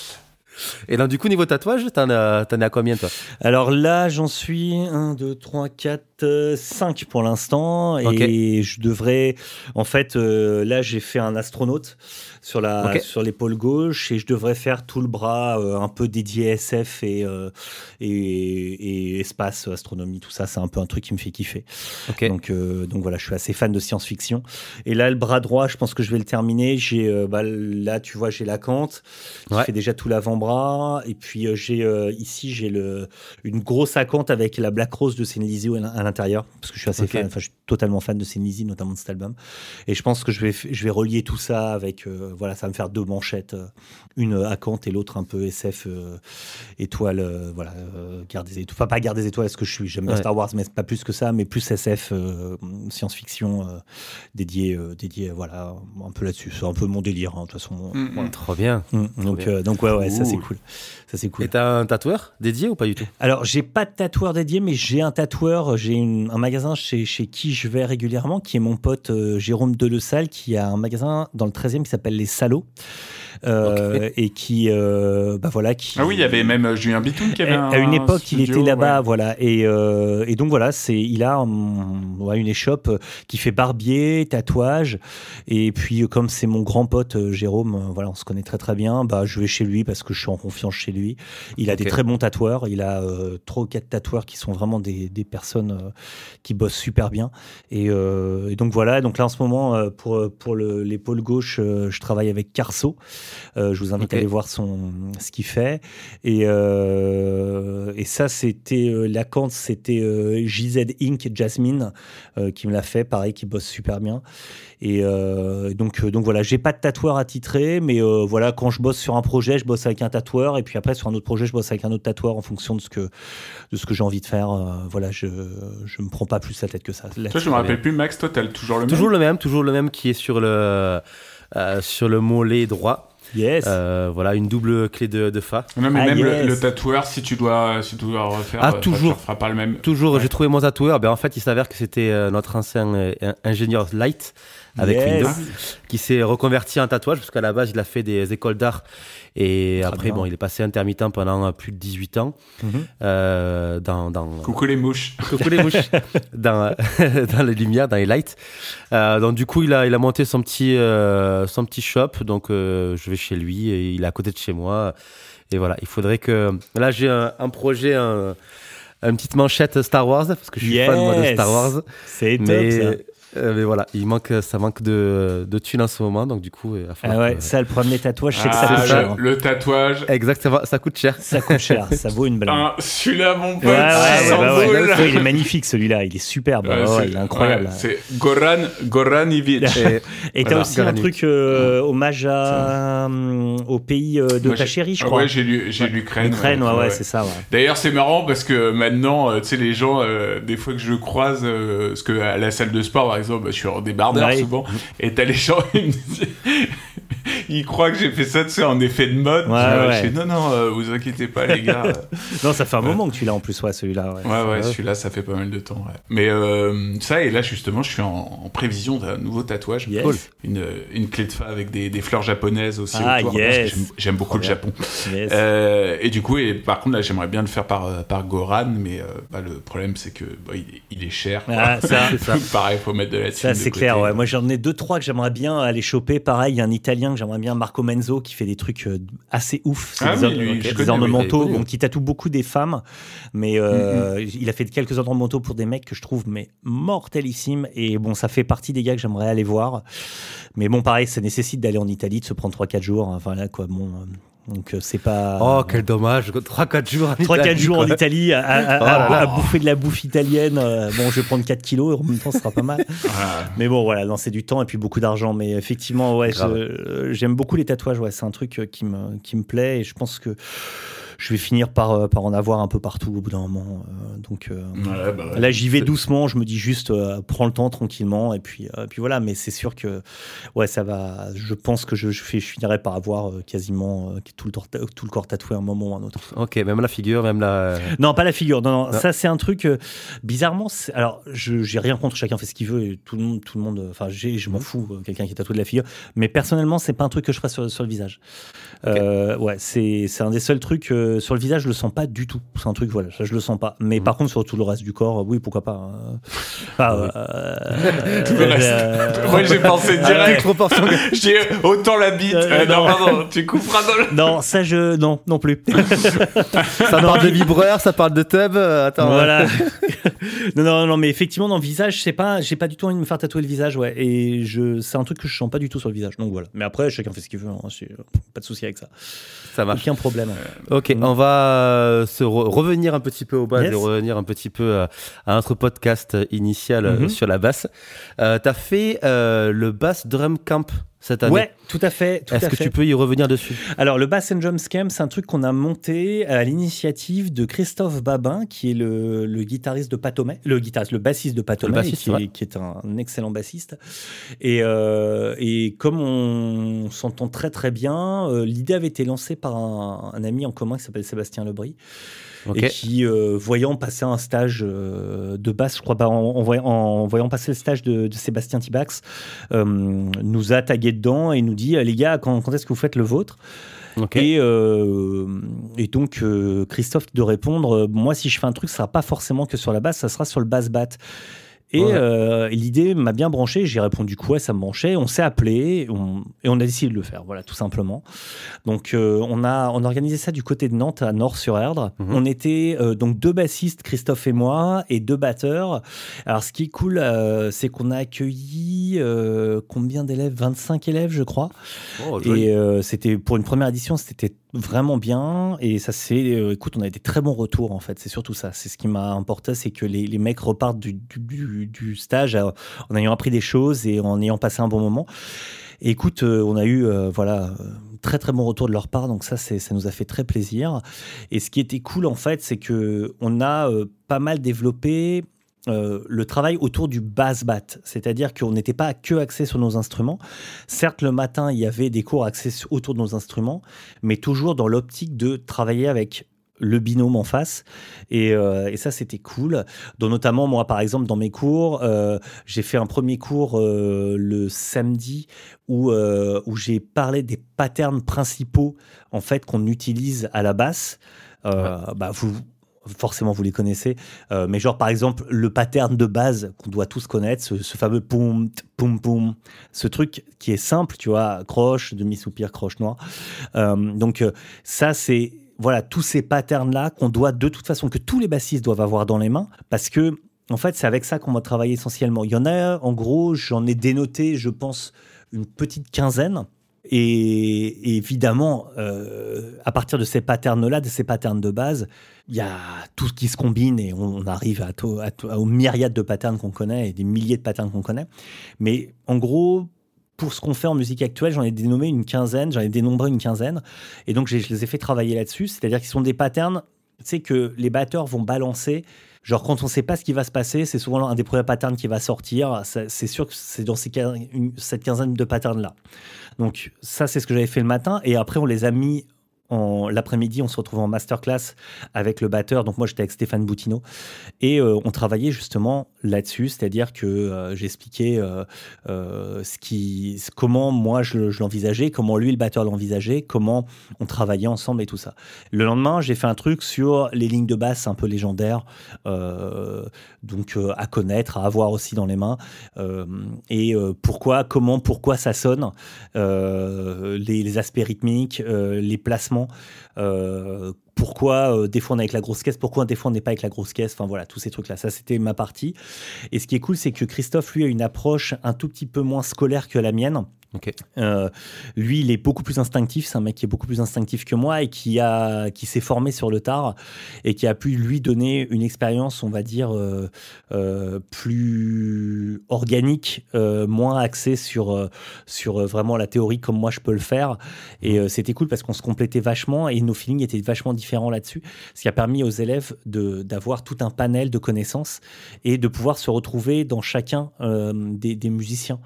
Et donc, du coup, niveau tatouage, t'en es à combien, toi? Alors là, j'en suis 1, 2, 3, 4, 5 pour l'instant. Et je devrais. En fait, là, j'ai fait un astronaute sur la sur l'épaule gauche et je devrais faire tout le bras euh, un peu dédié SF et, euh, et, et, espace astronomie tout ça c'est un peu un truc qui me fait kiffer. Donc euh, donc voilà je suis assez fan de science-fiction. Et là le bras droit je pense que je vais le terminer. J'ai bah, là tu vois j'ai la cante qui fait déjà tout l'avant-bras. Et puis j'ai ici j'ai le une grosse acante avec la Black Rose de Lizzy à l'intérieur parce que je suis assez fan. Enfin je suis totalement fan de Lizzy notamment de cet album et je pense que je vais je vais relier tout ça avec voilà, ça va me faire deux manchettes, euh, une acante et l'autre un peu SF, euh, étoile, euh, voilà, garde des étoiles. Enfin, pas garde des étoiles, est-ce que je suis J'aime Star Wars, mais pas plus que ça, mais plus SF, science-fiction, dédié, dédié, voilà, un peu là-dessus. C'est un peu mon délire, hein, de toute façon. Mm, mm. Trop bien. Mm, donc, donc, ouais, ouais, ça c'est cool. Ça c'est cool. Et t'as un tatoueur dédié ou pas du tout? Alors, j'ai pas de tatoueur dédié, mais j'ai un tatoueur. J'ai un magasin chez, chez qui je vais régulièrement, qui est mon pote Jérôme Delesalle, qui a un magasin dans le 13e qui s'appelle Les Salauds. Euh, et qui, euh, bah voilà, qui. Ah oui, il y avait même Julien Bitoun qui avait. À une époque, il était là-bas, voilà, et, euh, et, donc voilà, c'est, il a une échoppe qui fait barbier, tatouage, et puis comme c'est mon grand pote Jérôme, voilà, on se connaît très très bien, bah je vais chez lui parce que je suis en confiance chez lui. Il a des très bons tatoueurs, il a trois ou quatre tatoueurs qui sont vraiment des, des personnes qui bossent super bien, et, et, donc voilà, donc là en ce moment pour pour l'épaule gauche, je travaille avec Carso. Euh, je vous invite à aller voir son, ce qu'il fait. Et, euh, et ça, c'était euh, la Kant, c'était JZ Inc. Jasmine qui me l'a fait, pareil, qui bosse super bien. Et donc, donc voilà, j'ai pas de tatoueur attitré, mais voilà, quand je bosse sur un projet, je bosse avec un tatoueur, et puis après sur un autre projet, je bosse avec un autre tatoueur en fonction de ce que de ce que j'ai envie de faire. voilà, je je me prends pas plus la tête que ça. Toi, je me rappelle plus, Max. Toi, t'as toujours le même. Toujours le même, toujours le même qui est sur le sur le mollet droit. Yes. Euh, voilà, une double clé de, de Fa. Non, mais ah, même le, tatoueur, si tu dois, si tu dois refaire, ah, toujours, tu pas le même. Toujours, j'ai trouvé mon tatoueur. Ben, en fait, il s'avère que c'était euh, notre ancien euh, ingénieur Light avec Windows qui s'est reconverti en tatouage parce qu'à la base, il a fait des écoles d'art et après, bon, il est passé intermittent pendant plus de 18 ans. Mhm. euh, dans, dans, Coucou les mouches. <laughs> Coucou les mouches. <laughs> dans, <laughs> dans les lumières, dans les lights. Euh, donc, du coup, il a, il a monté son petit, euh, son petit shop. Donc, euh, je vais chez lui et il est à côté de chez moi. Et voilà, il faudrait que. Là, j'ai un, un, projet, un, une petite manchette Star Wars parce que je suis fan moi, de Star Wars. C'est top ça. Euh, mais voilà, il manque, ça manque de, de thunes en ce moment, donc du coup, ah ouais, ça, le problème des tatouages, c'est que ça ah, coûte cher. Le, tatouage. Exactement, ça coûte cher. Ça coûte cher, ça vaut une blinde. Ah, celui-là, mon pote, ouais, ouais, ouais, il est magnifique celui-là, il est superbe, il est incroyable. c'est Goran, Goran Ivic. Et t'as aussi un truc euh, hommage à, euh, au pays de ta chérie, je crois. Ouais, j'ai lu, j'ai lu Crène. Crène, ouais, ouais, c'est ça. D'ailleurs, c'est marrant parce que maintenant, tu sais, les gens, des fois que je croise, parce que à la salle de sport, exemple, bah, je suis en débat souvent. Et t'as les gens, <laughs> ils croient que j'ai fait ça, tu sais, en effet de mode. non, non, euh, vous inquiétez pas, les gars. <laughs> non, ça fait un moment que tu l'as en plus, ouais, celui-là. Ouais, ouais, celui-là, ça fait pas mal de temps. Mais euh, ça, et là, justement, je suis en, prévision d'un nouveau tatouage. Une, une, clé de fa avec des, des fleurs japonaises aussi ah, autour. J'aime beaucoup le Japon. Euh, et du coup, et par contre, là, j'aimerais bien le faire par, par Goran, mais bah, le problème, c'est que bah, il, est cher. Ah, ça, <laughs> ça. Pareil, faut mettre de la Ça, c'est clair, ouais. Moi, j'en ai deux, trois que j'aimerais bien aller choper. Pareil, il y a un italien que j'aimerais bien, Marco Menzo, qui fait des trucs euh, assez ouf. C'est ah des, ornementaux, bon, qui tatoue beaucoup des femmes. Mais euh, il a fait quelques ornementaux pour des mecs que je trouve mais mortelissimes. Et bon, ça fait partie des gars que j'aimerais aller voir. Mais bon, pareil, ça nécessite d'aller en Italie, de se prendre 3-4 jours. Enfin là, quoi, bon. Euh, Donc c'est pas. Oh, quel dommage 3-4 jours en 3, Italie. 3-4 jours en Italie à, oh bouffer de la bouffe italienne. bon, je vais prendre 4 kilos, en même temps, ce sera pas mal. <laughs> mais bon, voilà, lancer du temps et puis beaucoup d'argent. Mais effectivement, ouais, j'aime beaucoup les tatouages. Ouais, c'est un truc qui me, qui me plaît et je pense que je vais finir par, euh, par en avoir un peu partout au bout d'un moment. Euh, donc euh, bah là, j'y vais doucement. Je me dis juste, prends le temps tranquillement. Et puis, puis voilà. Mais c'est sûr que ouais, ça va. Je pense que je, je, fais, je finirai par avoir quasiment tout le, tout le corps tatoué à un moment ou un autre. Ok, même la figure, même la. Non, pas la figure. Non, non. ça c'est un truc. bizarrement, alors j'ai rien contre. Chacun fait ce qu'il veut et tout le monde, tout le monde. Enfin, je m'en fous. Quelqu'un qui est tatoué de la figure. Mais personnellement, c'est pas un truc que je ferais sur, sur le visage. ouais, c'est un des seuls trucs sur le visage, je le sens pas du tout. C'est un truc, voilà, ça, je le sens pas. Mais mm. par contre, sur tout le reste du corps, oui, pourquoi pas. Euh, tout le reste. Euh, Moi, j'ai pensé direct. <laughs> proportion. <laughs> j'ai autant la bite. Euh, non, pardon, tu couperas dans le. Non, ça, je. Non, non plus. <laughs> ça parle de vibreur, ça parle de tub. Attends. Voilà. <laughs> non, non, non, mais effectivement, dans le visage, c'est pas, j'ai pas du tout envie de me faire tatouer le visage, ouais. Et je, c'est un truc que je sens pas du tout sur le visage. Donc voilà. Mais après, chacun fait ce qu'il veut. Hein, pas de souci avec ça. Ça marche. Aucun problème. Ok, on va euh, se revenir un petit peu au bas et revenir un petit peu euh, à, notre podcast initial euh, mhm. sur la basse. tu as fait le Bass Drum Camp cette année. Ouais, tout à fait. Est-ce que tu peux y revenir dessus? Alors, le Bass and Drum Camp, c'est un truc qu'on a monté à l'initiative de Christophe Babin, qui est le, guitariste de Patomé, le guitariste, le bassiste de Patomé, qui, est, un excellent bassiste. Et, et comme on s'entend très très bien, l'idée avait été lancée par un, un ami en commun qui s'appelle Sébastien Lebris et qui, euh, voyant passer un stage euh, de basse, je crois pas, en, voyant, passer le stage de, Sébastien Tibax, euh, nous a tagué dedans et nous dit les gars, quand, est-ce que vous faites le vôtre? Et, et, donc, Christophe de répondre Moi, si je fais un truc, ce sera pas forcément que sur la basse, ça sera sur le bass bat. Euh, et l'idée m'a bien branché. J'ai répondu quoi, ça me branchait. On s'est appelé et on a décidé de le faire. Voilà, tout simplement. Donc, euh, on, a, on a organisé ça du côté de Nantes, à Nord-sur-Erdre. Mhm. On était euh, donc deux bassistes, Christophe et moi, et deux batteurs. Alors, ce qui est cool, c'est qu'on a accueilli combien d'élèves? 25 élèves, je crois. Oh, et c'était pour une première édition, c'était vraiment bien. Et ça c'est écoute on a des très bons retours en fait. C'est surtout ça. C'est ce qui m'a importé c'est que les, les, mecs repartent du, du, du, stage en ayant appris des choses et en ayant passé un bon moment. Et écoute on a eu voilà très très bon retour de leur part. Donc ça c'est ça nous a fait très plaisir. Et ce qui était cool en fait c'est que on a pas mal développé euh, le travail autour du bass bat, c'est-à-dire qu'on n'était pas que axé sur nos instruments. Certes, le matin, il y avait des cours axés autour de nos instruments, mais toujours dans l'optique de travailler avec le binôme en face. Et, euh, ça, c'était cool. Donc, notamment, moi, par exemple, dans mes cours, euh, j'ai fait un premier cours le samedi où, où j'ai parlé des patterns principaux en fait qu'on utilise à la basse. bah, vous, forcément vous les connaissez, euh, mais genre par exemple le pattern de base qu'on doit tous connaître, ce, fameux poum, poum, poum, ce truc qui est simple, tu vois, croche, demi-soupir, croche noire. Euh, donc euh, ça c'est, voilà, tous ces patterns-là qu'on doit de toute façon, que tous les bassistes doivent avoir dans les mains, parce que en fait c'est avec ça qu'on va travailler essentiellement. Il y en a, en gros, j'en ai dénoté, je pense, une petite quinzaine. Et, évidemment, euh, à partir de ces patterns-là, de ces patterns de base, il y a tout ce qui se combine et on, arrive à, aux myriades de patterns qu'on connaît et des milliers de patterns qu'on connaît. Mais en gros, pour ce qu'on fait en musique actuelle, j'en ai dénommé une quinzaine, j'en ai dénombré une quinzaine. Et donc, je les ai fait travailler là-dessus. C'est-à-dire qu'ils sont des patterns, sais, que les batteurs vont balancer. Genre, quand on ne sait pas ce qui va se passer, c'est souvent un des premiers patterns qui va sortir. C'est sûr que c'est dans ces, cette quinzaine de patterns-là. Donc ça, c'est ce que j'avais fait le matin. Et après, on les a mis l'après-midi, on se retrouve en masterclass avec le batteur. Donc moi, j'étais avec Stéphane Boutineau et euh, on travaillait justement là-dessus, c'est-à-dire que euh, j'expliquais euh, comment moi je, l'envisageais, comment lui le batteur l'envisageait, comment on travaillait ensemble et tout ça. Le lendemain, j'ai fait un truc sur les lignes de basse un peu légendaires, donc à connaître, à avoir aussi dans les mains et pourquoi, comment, pourquoi ça sonne, les aspects rythmiques, les placements euh, pourquoi euh, des fois on est avec la grosse caisse, pourquoi des fois on n'est pas avec la grosse caisse, enfin voilà, tous ces trucs-là. Ça, c'était ma partie. Et ce qui est cool, c'est que Christophe, lui, a une approche un tout petit peu moins scolaire que la mienne Euh, lui, il est beaucoup plus instinctif. C'est un mec qui est beaucoup plus instinctif que moi et qui a, qui s'est formé sur le tard et qui a pu lui donner une expérience, on va dire, euh, euh, plus organique, moins axée sur, sur vraiment la théorie comme moi je peux le faire. Et c'était cool parce qu'on se complétait vachement et nos feelings étaient vachement différents là-dessus. Ce qui a permis aux élèves de, d'avoir tout un panel de connaissances et de pouvoir se retrouver dans chacun des, des musiciens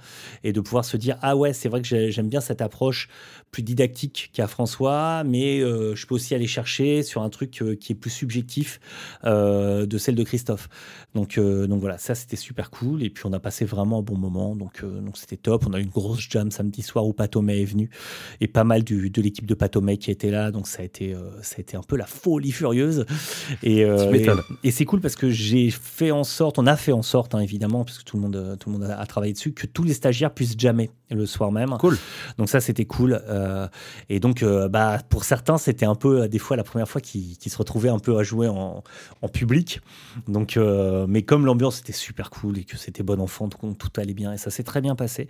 et de pouvoir se dire ah ouais c'est vrai que j'aime bien cette approche plus didactique qu'a François, mais euh, je peux aussi aller chercher sur un truc euh, qui est plus subjectif euh, de celle de Christophe. Donc, donc voilà, ça c'était super cool. Et puis on a passé vraiment un bon moment, donc donc c'était top. On a eu une grosse jam samedi soir où Patomé est venu et pas mal du, de l'équipe de Patomé qui était là, donc ça a été ça a été un peu la folie furieuse. Et, et, c'est cool parce que j'ai fait en sorte, on a fait en sorte hein, évidemment, parce que tout le monde tout le monde a, a, travaillé dessus, que tous les stagiaires puissent jammer le soir même. Cool. Donc ça c'était cool. Euh, et donc, euh, bah, pour certains, c'était un peu, des fois, la première fois qu'ils se retrouvaient un peu à jouer en, public. Donc, euh, mais comme l'ambiance était super cool et que c'était bon enfant, tout, tout allait bien et ça s'est très bien passé.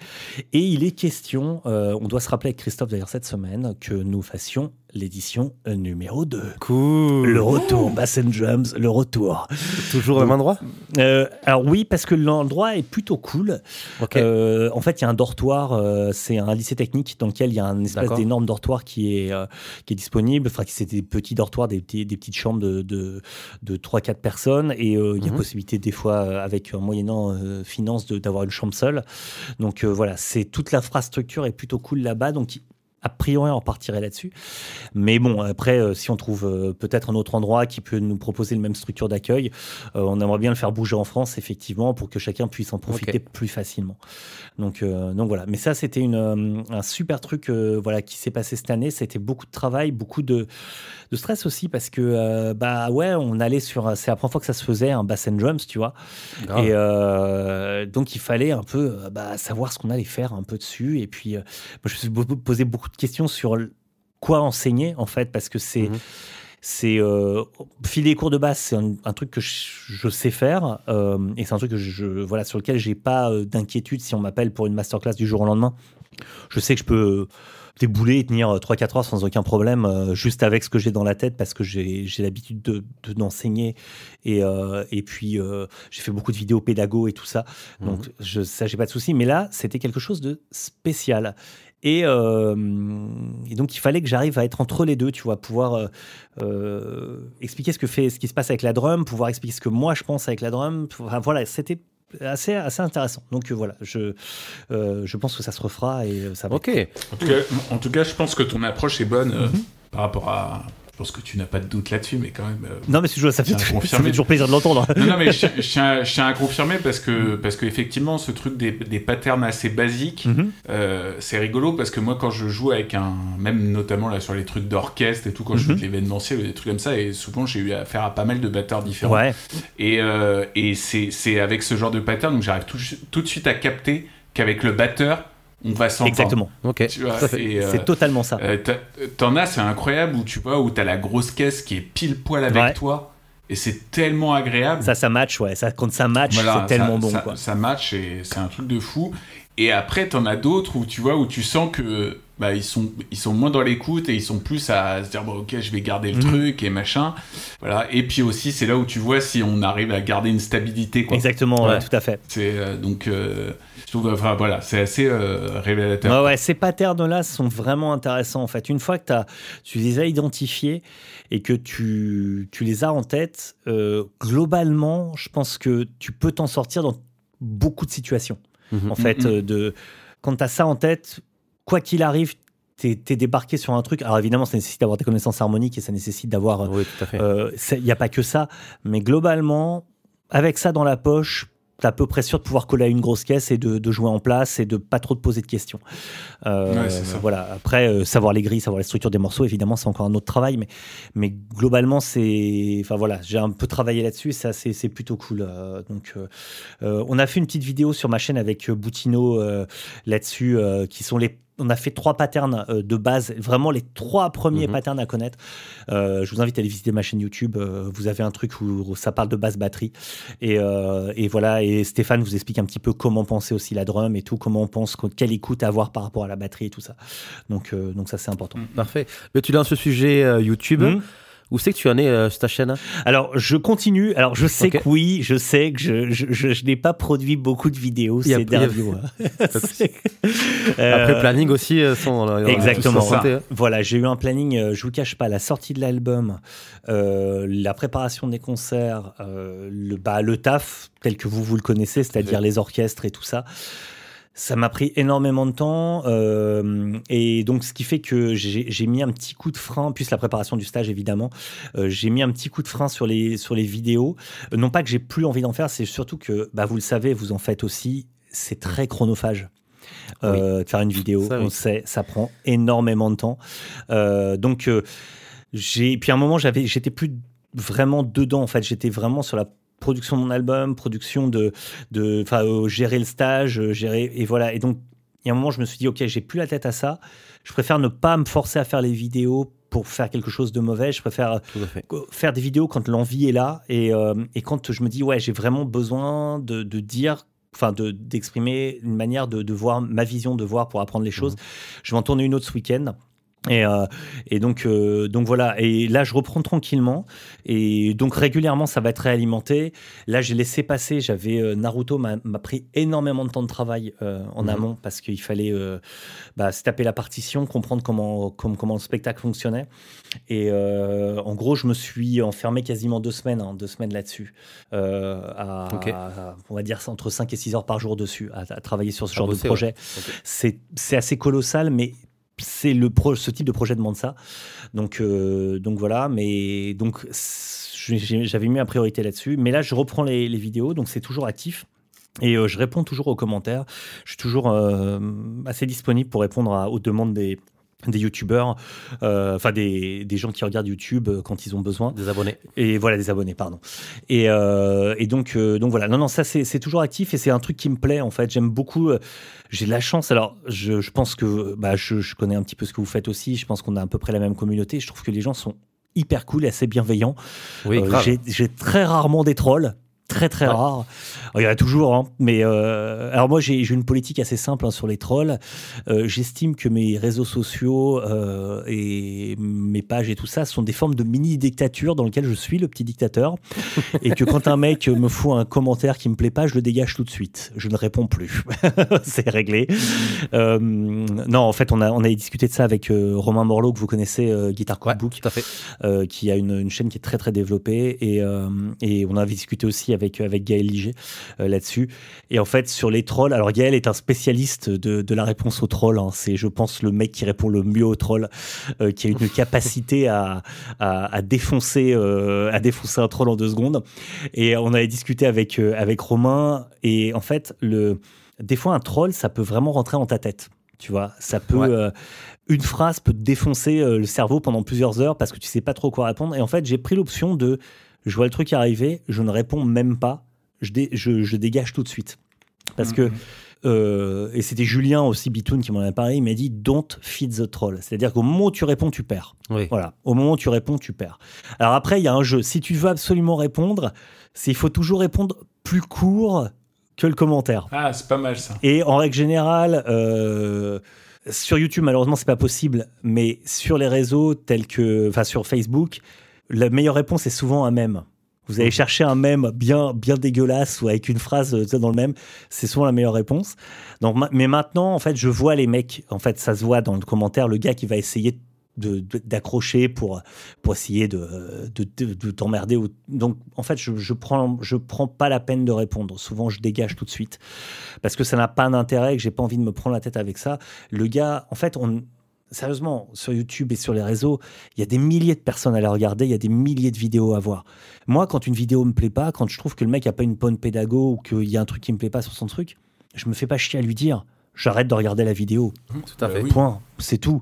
Et il est question, on doit se rappeler avec Christophe d'ailleurs cette semaine, que nous fassions l'édition numéro 2. Cool. Le retour, Bass and Drums, le retour. Toujours au même endroit euh, Alors oui, parce que l'endroit est plutôt cool. Euh, en fait, il y a un dortoir, euh, c'est un lycée technique dans lequel il y a un espèce d'énorme dortoir qui est, qui est disponible. Enfin, c'est des petits dortoirs, des, des petites chambres de, de, de 3-4 personnes. Et il y a mhm. possibilité des fois, avec un moyennant finance, d'avoir une chambre seule. Donc voilà, c'est toute l'infrastructure est plutôt cool là-bas. Donc a priori, on partirait là-dessus. Mais bon, après, euh, si on trouve euh, peut-être un autre endroit qui peut nous proposer la même structure d'accueil, euh, on aimerait bien le faire bouger en France, effectivement, pour que chacun puisse en profiter plus facilement. Donc, donc voilà. Mais ça, c'était un super truc voilà, qui s'est passé cette année. C'était beaucoup de travail, beaucoup de, de stress aussi, parce que, bah ouais, on allait sur. C'est la première fois que ça se faisait, un bass and drums, tu vois. Et donc, il fallait un peu bah, savoir ce qu'on allait faire un peu dessus. Et puis, moi, je me suis posé beaucoup de question sur quoi enseigner, en fait, parce que c'est. Mhm. C'est euh, filer cours de basse, c'est un, truc que je, sais faire euh, et c'est un truc que je, voilà sur lequel j'ai pas euh, d'inquiétude si on m'appelle pour une masterclass du jour au lendemain. Je sais que je peux débouler et tenir 3-4 heures sans aucun problème, juste avec ce que j'ai dans la tête, parce que j'ai l'habitude d'enseigner. De, d'enseigner et, et puis, j'ai fait beaucoup de vidéos pédago et tout ça. Donc, mhm. je, ça, j'ai pas de souci. Mais là, c'était quelque chose de spécial. Euh, et, donc, il fallait que j'arrive à être entre les deux, tu vois, pouvoir euh, euh, expliquer ce, que fait, ce qui se passe avec la drum, pouvoir expliquer ce que moi je pense avec la drum. voilà, c'était assez, assez intéressant. Donc voilà, je, je pense que ça se refera et ça va. Ok. En tout, cas, en tout cas, je pense que ton approche est bonne mhm. par rapport à je pense que tu n'as pas de doute là-dessus, mais quand même. Euh, non, mais ça fait, <laughs> ça fait toujours plaisir de l'entendre. non, non, mais je, tiens, à confirmer parce que, parce qu'effectivement, ce truc des, des patterns assez basiques, mhm. euh, c'est rigolo parce que moi, quand je joue avec un. Même notamment là sur les trucs d'orchestre et tout, quand je joue mhm. de l'événementiel ou des trucs comme ça, et souvent j'ai eu affaire à pas mal de batteurs différents. Ouais. Et, euh, et c'est avec ce genre de pattern que j'arrive tout, tout de suite à capter qu'avec le batteur, on va s'entendre. Exactement. Ok. Euh, c'est totalement ça. Euh, t'en as, c'est incroyable où tu vois où t'as la grosse caisse qui est pile poil avec toi. Et c'est tellement agréable. Ça, ça match, ouais. Ça, quand ça match, c'est tellement bon. Ça, quoi. ça match et c'est un truc de fou. Et après, t'en as d'autres où tu vois, où tu sens que bah, ils, sont, ils sont moins dans l'écoute et ils sont plus à se dire, bon, ok, je vais garder le mhm. truc et machin. Voilà. Et puis aussi, c'est là où tu vois si on arrive à garder une stabilité. Quoi. Exactement, tout à fait. C'est euh, donc, euh, je trouve, enfin, voilà, c'est assez euh, révélateur. Ouais, ouais, ces patterns-là sont vraiment intéressants en fait. Une fois que as, tu les as identifiés et que tu, tu les as en tête, globalement, je pense que tu peux t'en sortir dans beaucoup de situations. Mhm. En fait, mhm. de, quand tu as ça en tête, quoi qu'il arrive, tu es, débarqué sur un truc. Alors évidemment, ça nécessite d'avoir des connaissances harmoniques et ça nécessite d'avoir. Oui, tout à fait. Il n'y euh, a pas que ça. Mais globalement, avec ça dans la poche, t'es à peu près sûr de pouvoir coller à une grosse caisse et de, jouer en place et de pas trop te poser de questions. Euh, voilà. Après, euh, savoir les grilles, savoir la structure des morceaux, évidemment, c'est encore un autre travail, mais, mais globalement, c'est, enfin voilà, j'ai un peu travaillé là-dessus, ça c'est plutôt cool. Euh, donc, on a fait une petite vidéo sur ma chaîne avec Boutino là-dessus, qui sont les on a fait trois patterns euh, de base, vraiment les trois premiers mhm. patterns à connaître. Euh, je vous invite à aller visiter ma chaîne YouTube. Euh, vous avez un truc où, ça parle de base batterie. Et, voilà, et Stéphane vous explique un petit peu comment penser aussi la drum et tout, comment on pense, quelle écoute avoir par rapport à la batterie et tout ça. Donc, donc ça, c'est important. Parfait. Mais tu lances ce sujet YouTube. Mhm. Où c'est que tu en es euh, sur ta chaîne Alors, je continue. Alors, je sais que oui, je sais que je, je, je, n'ai pas produit beaucoup de vidéos ces derniers mois. <laughs> <laughs> Après, euh, planning aussi euh, sont. Exactement. Voilà, j'ai eu un planning. je vous cache pas, la sortie de l'album, la préparation des concerts, le, bah, le taf tel que vous vous le connaissez, c'est-à-dire les orchestres et tout ça. Ça m'a pris énormément de temps euh, et donc ce qui fait que j'ai mis un petit coup de frein, plus la préparation du stage évidemment, euh, j'ai mis un petit coup de frein sur les, sur les vidéos. Euh, non pas que j'ai plus envie d'en faire, c'est surtout que bah, vous le savez, vous en faites aussi, c'est très chronophage. de faire une vidéo, on sait, ça prend énormément de temps. donc j'ai puis à un moment j'avais j'étais plus vraiment dedans en fait, j'étais vraiment sur la production de mon album, production de, de, enfin, euh, gérer le stage, euh, gérer, et voilà. Et donc, il y a un moment, je me suis dit, ok, j'ai plus la tête à ça. Je préfère ne pas me forcer à faire les vidéos pour faire quelque chose de mauvais. Je préfère faire des vidéos quand l'envie est là et, euh, et, quand je me dis, ouais, j'ai vraiment besoin de, de dire enfin de d'exprimer une manière de, de, voir ma vision de voir pour apprendre les mmh. choses. Je vais en tourner une autre ce week-end. Et, euh, et donc, euh, donc voilà. Et là, je reprends tranquillement. Et donc régulièrement, ça va être réalimenté. Là, j'ai laissé passer. J'avais euh, Naruto m'a pris énormément de temps de travail en mhm. amont parce qu'il fallait bah, se taper la partition, comprendre comment, comment, comment le spectacle fonctionnait. Et en gros, je me suis enfermé quasiment deux semaines, hein, deux semaines là-dessus, à, on va dire entre 5 et 6 heures par jour dessus, à, travailler sur ce genre de projet. C'est assez colossal, mais c'est le ce type de projet demande ça. Donc, euh, donc voilà, mais donc j'avais mis ma priorité là-dessus. Mais là, je reprends les, vidéos, donc c'est toujours actif. Et euh, je réponds toujours aux commentaires. Je suis toujours euh, assez disponible pour répondre aux demandes des, des youtubeurs, euh, enfin des, des, gens qui regardent YouTube euh, quand ils ont besoin. Des abonnés. Et voilà, des abonnés, pardon. Et, euh, et donc, donc voilà, non, non, ça c'est toujours actif et c'est un truc qui me plaît en fait. J'aime beaucoup, j'ai de la chance. Alors, je, je pense que bah, je, je, connais un petit peu ce que vous faites aussi. Je pense qu'on a à peu près la même communauté. Je trouve que les gens sont hyper cool et assez bienveillants. Oui, j'ai très rarement des trolls très très rare. Il y en a toujours, hein, mais euh, alors moi j'ai une politique assez simple hein, sur les trolls. Euh, j'estime que mes réseaux sociaux euh, et mes pages et tout ça sont des formes de mini dictature dans lesquelles je suis le petit dictateur et que quand un mec me fout un commentaire qui me plaît pas, je le dégage tout de suite. Je ne réponds plus. <laughs> C'est réglé. non, en fait on a on a discuté de ça avec Romain Morlot que vous connaissez, Guitar Cookbook, fait. qui a une, une, chaîne qui est très très développée et et on avait discuté aussi avec, avec Gaël Liger euh, là-dessus. Et en fait, sur les trolls, alors Gaël est un spécialiste de, de la réponse aux trolls. Hein. C'est, je pense, le mec qui répond le mieux aux trolls, euh, qui a une <laughs> capacité à, à, défoncer, euh, à défoncer un troll en deux secondes. Et on avait discuté avec, avec Romain. Et en fait, le, des fois, un troll, ça peut vraiment rentrer en ta tête. Tu vois, ça peut. une phrase peut te défoncer le cerveau pendant plusieurs heures parce que tu sais pas trop quoi répondre. Et en fait, j'ai pris l'option de je vois le truc arriver, je ne réponds même pas, je, je, dégage tout de suite. Parce que, mm-hmm. euh, et c'était Julien aussi, Bitoun, qui m'en a parlé, il m'a dit Don't feed the troll. C'est-à-dire qu'au moment où tu réponds, tu perds. Voilà. Au moment où tu réponds, tu perds. Alors après, il y a un jeu. Si tu veux absolument répondre, il faut toujours répondre plus court que le commentaire. Ah, c'est pas mal ça. Et en règle générale, euh, sur YouTube, malheureusement, c'est pas possible, mais sur les réseaux tels que, enfin, sur Facebook, la meilleure réponse est souvent un mème. Vous allez mhm. chercher un mème bien, bien dégueulasse ou avec une phrase euh, dans le même, c'est souvent la meilleure réponse. Donc, mais maintenant, en fait, je vois les mecs, en fait, ça se voit dans le commentaire, le gars qui va essayer d'accrocher pour, pour essayer de, de, t'emmerder. Donc, en fait, je, je prends, je prends pas la peine de répondre. Souvent, je dégage tout de suite parce que ça n'a pas d'intérêt, que j'ai pas envie de me prendre la tête avec ça. Le gars, en fait, on, sérieusement, sur YouTube et sur les réseaux, il y a des milliers de personnes à la regarder, il y a des milliers de vidéos à voir. Moi, quand une vidéo me plaît pas, quand je trouve que le mec a pas une bonne pédago ou qu'il y a un truc qui me plaît pas sur son truc, je me fais pas chier à lui dire. J'arrête de regarder la vidéo. Mmh, tout à fait. Point. C'est tout.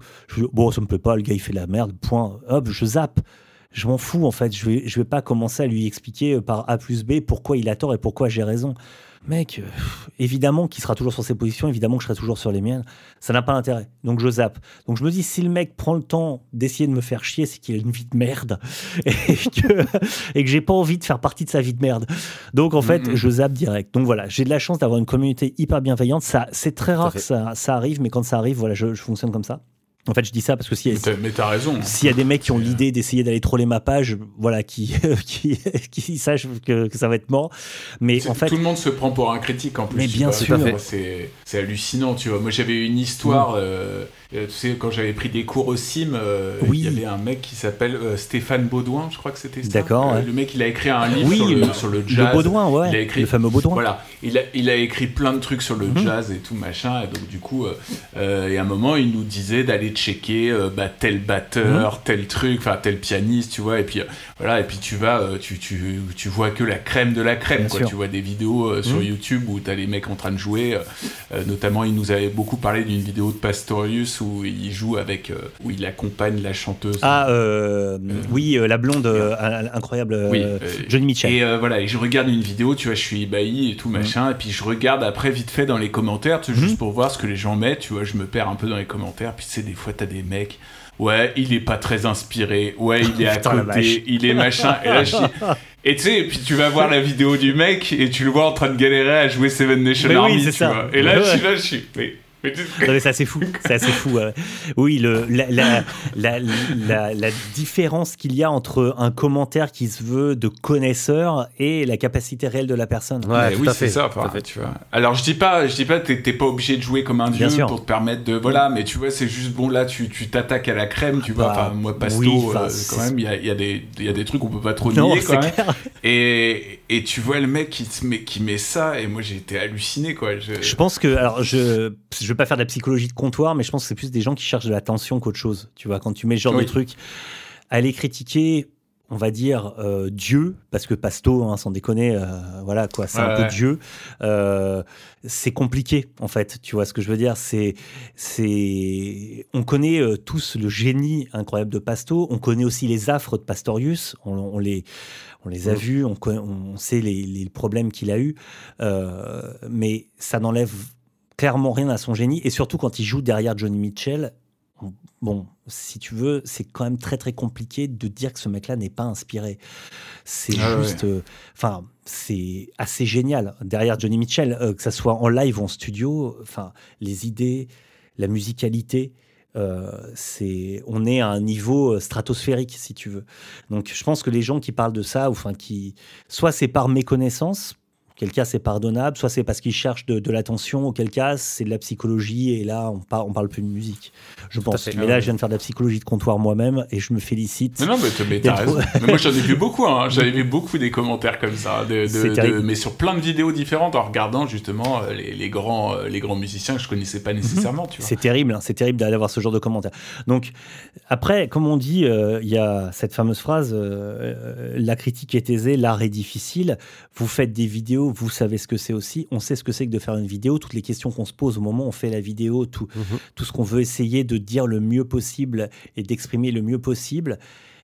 bon, ça me plaît pas, le gars il fait de la merde. Point. Hop, je zappe. Je m'en fous en fait. Je vais, je vais pas commencer à lui expliquer par A plus B pourquoi il a tort et pourquoi j'ai raison. Mec, euh, évidemment qu'il sera toujours sur ses positions, évidemment que je serai toujours sur les miennes. Ça n'a pas d'intérêt. Donc je zappe. Donc je me dis, si le mec prend le temps d'essayer de me faire chier, c'est qu'il a une vie de merde <laughs> et que, et que j'ai pas envie de faire partie de sa vie de merde. Donc en fait, mm-hmm. je zappe direct. Donc voilà, j'ai de la chance d'avoir une communauté hyper bienveillante. Ça, c'est très rare que ça, ça, arrive, mais quand ça arrive, voilà, je fonctionne comme ça. En fait, je dis ça parce que si mais t'as raison. S'il y a des mecs qui ont l'idée d'essayer d'aller troller ma page, voilà, qui <laughs> qui, qui sachent que, ça va être mort. Mais en fait, tout le monde se prend pour un critique en plus. Mais bien sûr, c'est hallucinant, tu vois. Moi, j'avais une histoire. Euh, euh, tu sais, quand j'avais pris des cours au CIM, euh, il y avait un mec qui s'appelle Stéphane Baudouin, je crois que c'était ça. D'accord. Le mec, il a écrit un livre sur, le, sur, le, jazz. Le Baudouin, ouais. Il a écrit, le fameux Baudouin. Voilà. Il a, il a écrit plein de trucs sur le mm. jazz et tout machin. Et donc, du coup, et à un moment, il nous disait d'aller checker bah, tel batteur, mhm. tel truc, enfin tel pianiste, tu vois, et puis euh, voilà, et puis tu vas, euh, tu, tu, tu, vois que la crème de la crème, quoi. Tu vois des vidéos euh, sur mhm. YouTube où t'as les mecs en train de jouer, notamment il nous avait beaucoup parlé d'une vidéo de Pastorius où il joue avec, où il accompagne la chanteuse. Ah oui, la blonde incroyable, Johnny Mitchell. Et voilà, et je regarde une vidéo, tu vois, je suis ébahi et tout mhm. machin, et puis je regarde après vite fait dans les commentaires, juste pour voir ce que les gens mettent, tu vois, je me perds un peu dans les commentaires, puis sais, des fois t'as des mecs ouais, il est pas très inspiré, ouais, il est à côté, il est machin. Et là, je <laughs> Et tu sais, puis tu vas voir la vidéo du mec et tu le vois en train de galérer à jouer Seven Nation Army, tu vois. Et là, je suis là, je suis. C'est assez fou, c'est assez fou. Oui, le, la, la, la, la, différence qu'il y a entre un commentaire qui se veut de connaisseur et la capacité réelle de la personne. Ouais, oui, c'est ça. Fait, tu vois. Alors je dis pas, je dis pas, t'es pas obligé de jouer comme un dieu pour te permettre de, voilà, mais tu vois, c'est juste bon là, tu t'attaques à la crème, tu vois. Bah, enfin, moi, Pasto, euh, quand même, il y a, y, a des, y a des trucs qu'on peut pas trop nier quand même. Et, et tu vois le mec qui, met, qui met ça, et moi j'ai été halluciné quoi. Je... je pense que, alors je, je veux pas faire de la psychologie de comptoir, mais je pense que c'est plus des gens qui cherchent de l'attention qu'autre chose. Tu vois, quand tu mets ce genre de truc, aller critiquer, on va dire euh, Dieu, parce que Pasto, hein, sans déconner, euh, voilà quoi, c'est un peu Dieu. Euh, c'est compliqué en fait. Tu vois ce que je veux dire C'est, c'est, on connaît tous le génie incroyable de Pasto. On connaît aussi les affres de Pastorius. On, les, on les a vus. On, on sait les, les problèmes qu'il a eu, mais ça n'enlève clairement rien à son génie. Et surtout quand il joue derrière Johnny Mitchell, bon, si tu veux, c'est quand même très très compliqué de dire que ce mec-là n'est pas inspiré. C'est ah juste, euh, enfin, c'est assez génial derrière Johnny Mitchell, euh, que ça soit en live ou en studio. Enfin, les idées, la musicalité. Euh, c'est, on est à un niveau stratosphérique si tu veux. Donc, je pense que les gens qui parlent de ça, ou enfin qui, soit c'est par méconnaissance, Auquel cas, c'est pardonnable. Soit c'est parce qu'ils cherchent de, l'attention. Auquel cas, c'est de la psychologie. Et là, on, par, on parle plus de musique, je pense. Mais là, je viens de faire de la psychologie de comptoir moi-même et je me félicite. Mais non, mais t'as raison. <laughs> mais moi, j'en ai vu beaucoup. Hein. J'avais vu beaucoup des commentaires comme ça. De, mais sur plein de vidéos différentes en regardant justement euh, les, grands, euh, les grands musiciens que je connaissais pas mhm. nécessairement. C'est terrible. Hein. C'est terrible d'avoir ce genre de commentaires. Donc, après, comme on dit, euh, il y a cette fameuse phrase la critique est aisée, l'art est difficile. Vous faites des vidéos vous savez ce que c'est aussi. On sait ce que c'est que de faire une vidéo. Toutes les questions qu'on se pose au moment où on fait la vidéo, tout, mhm. tout ce qu'on veut essayer de dire le mieux possible et d'exprimer le mieux possible.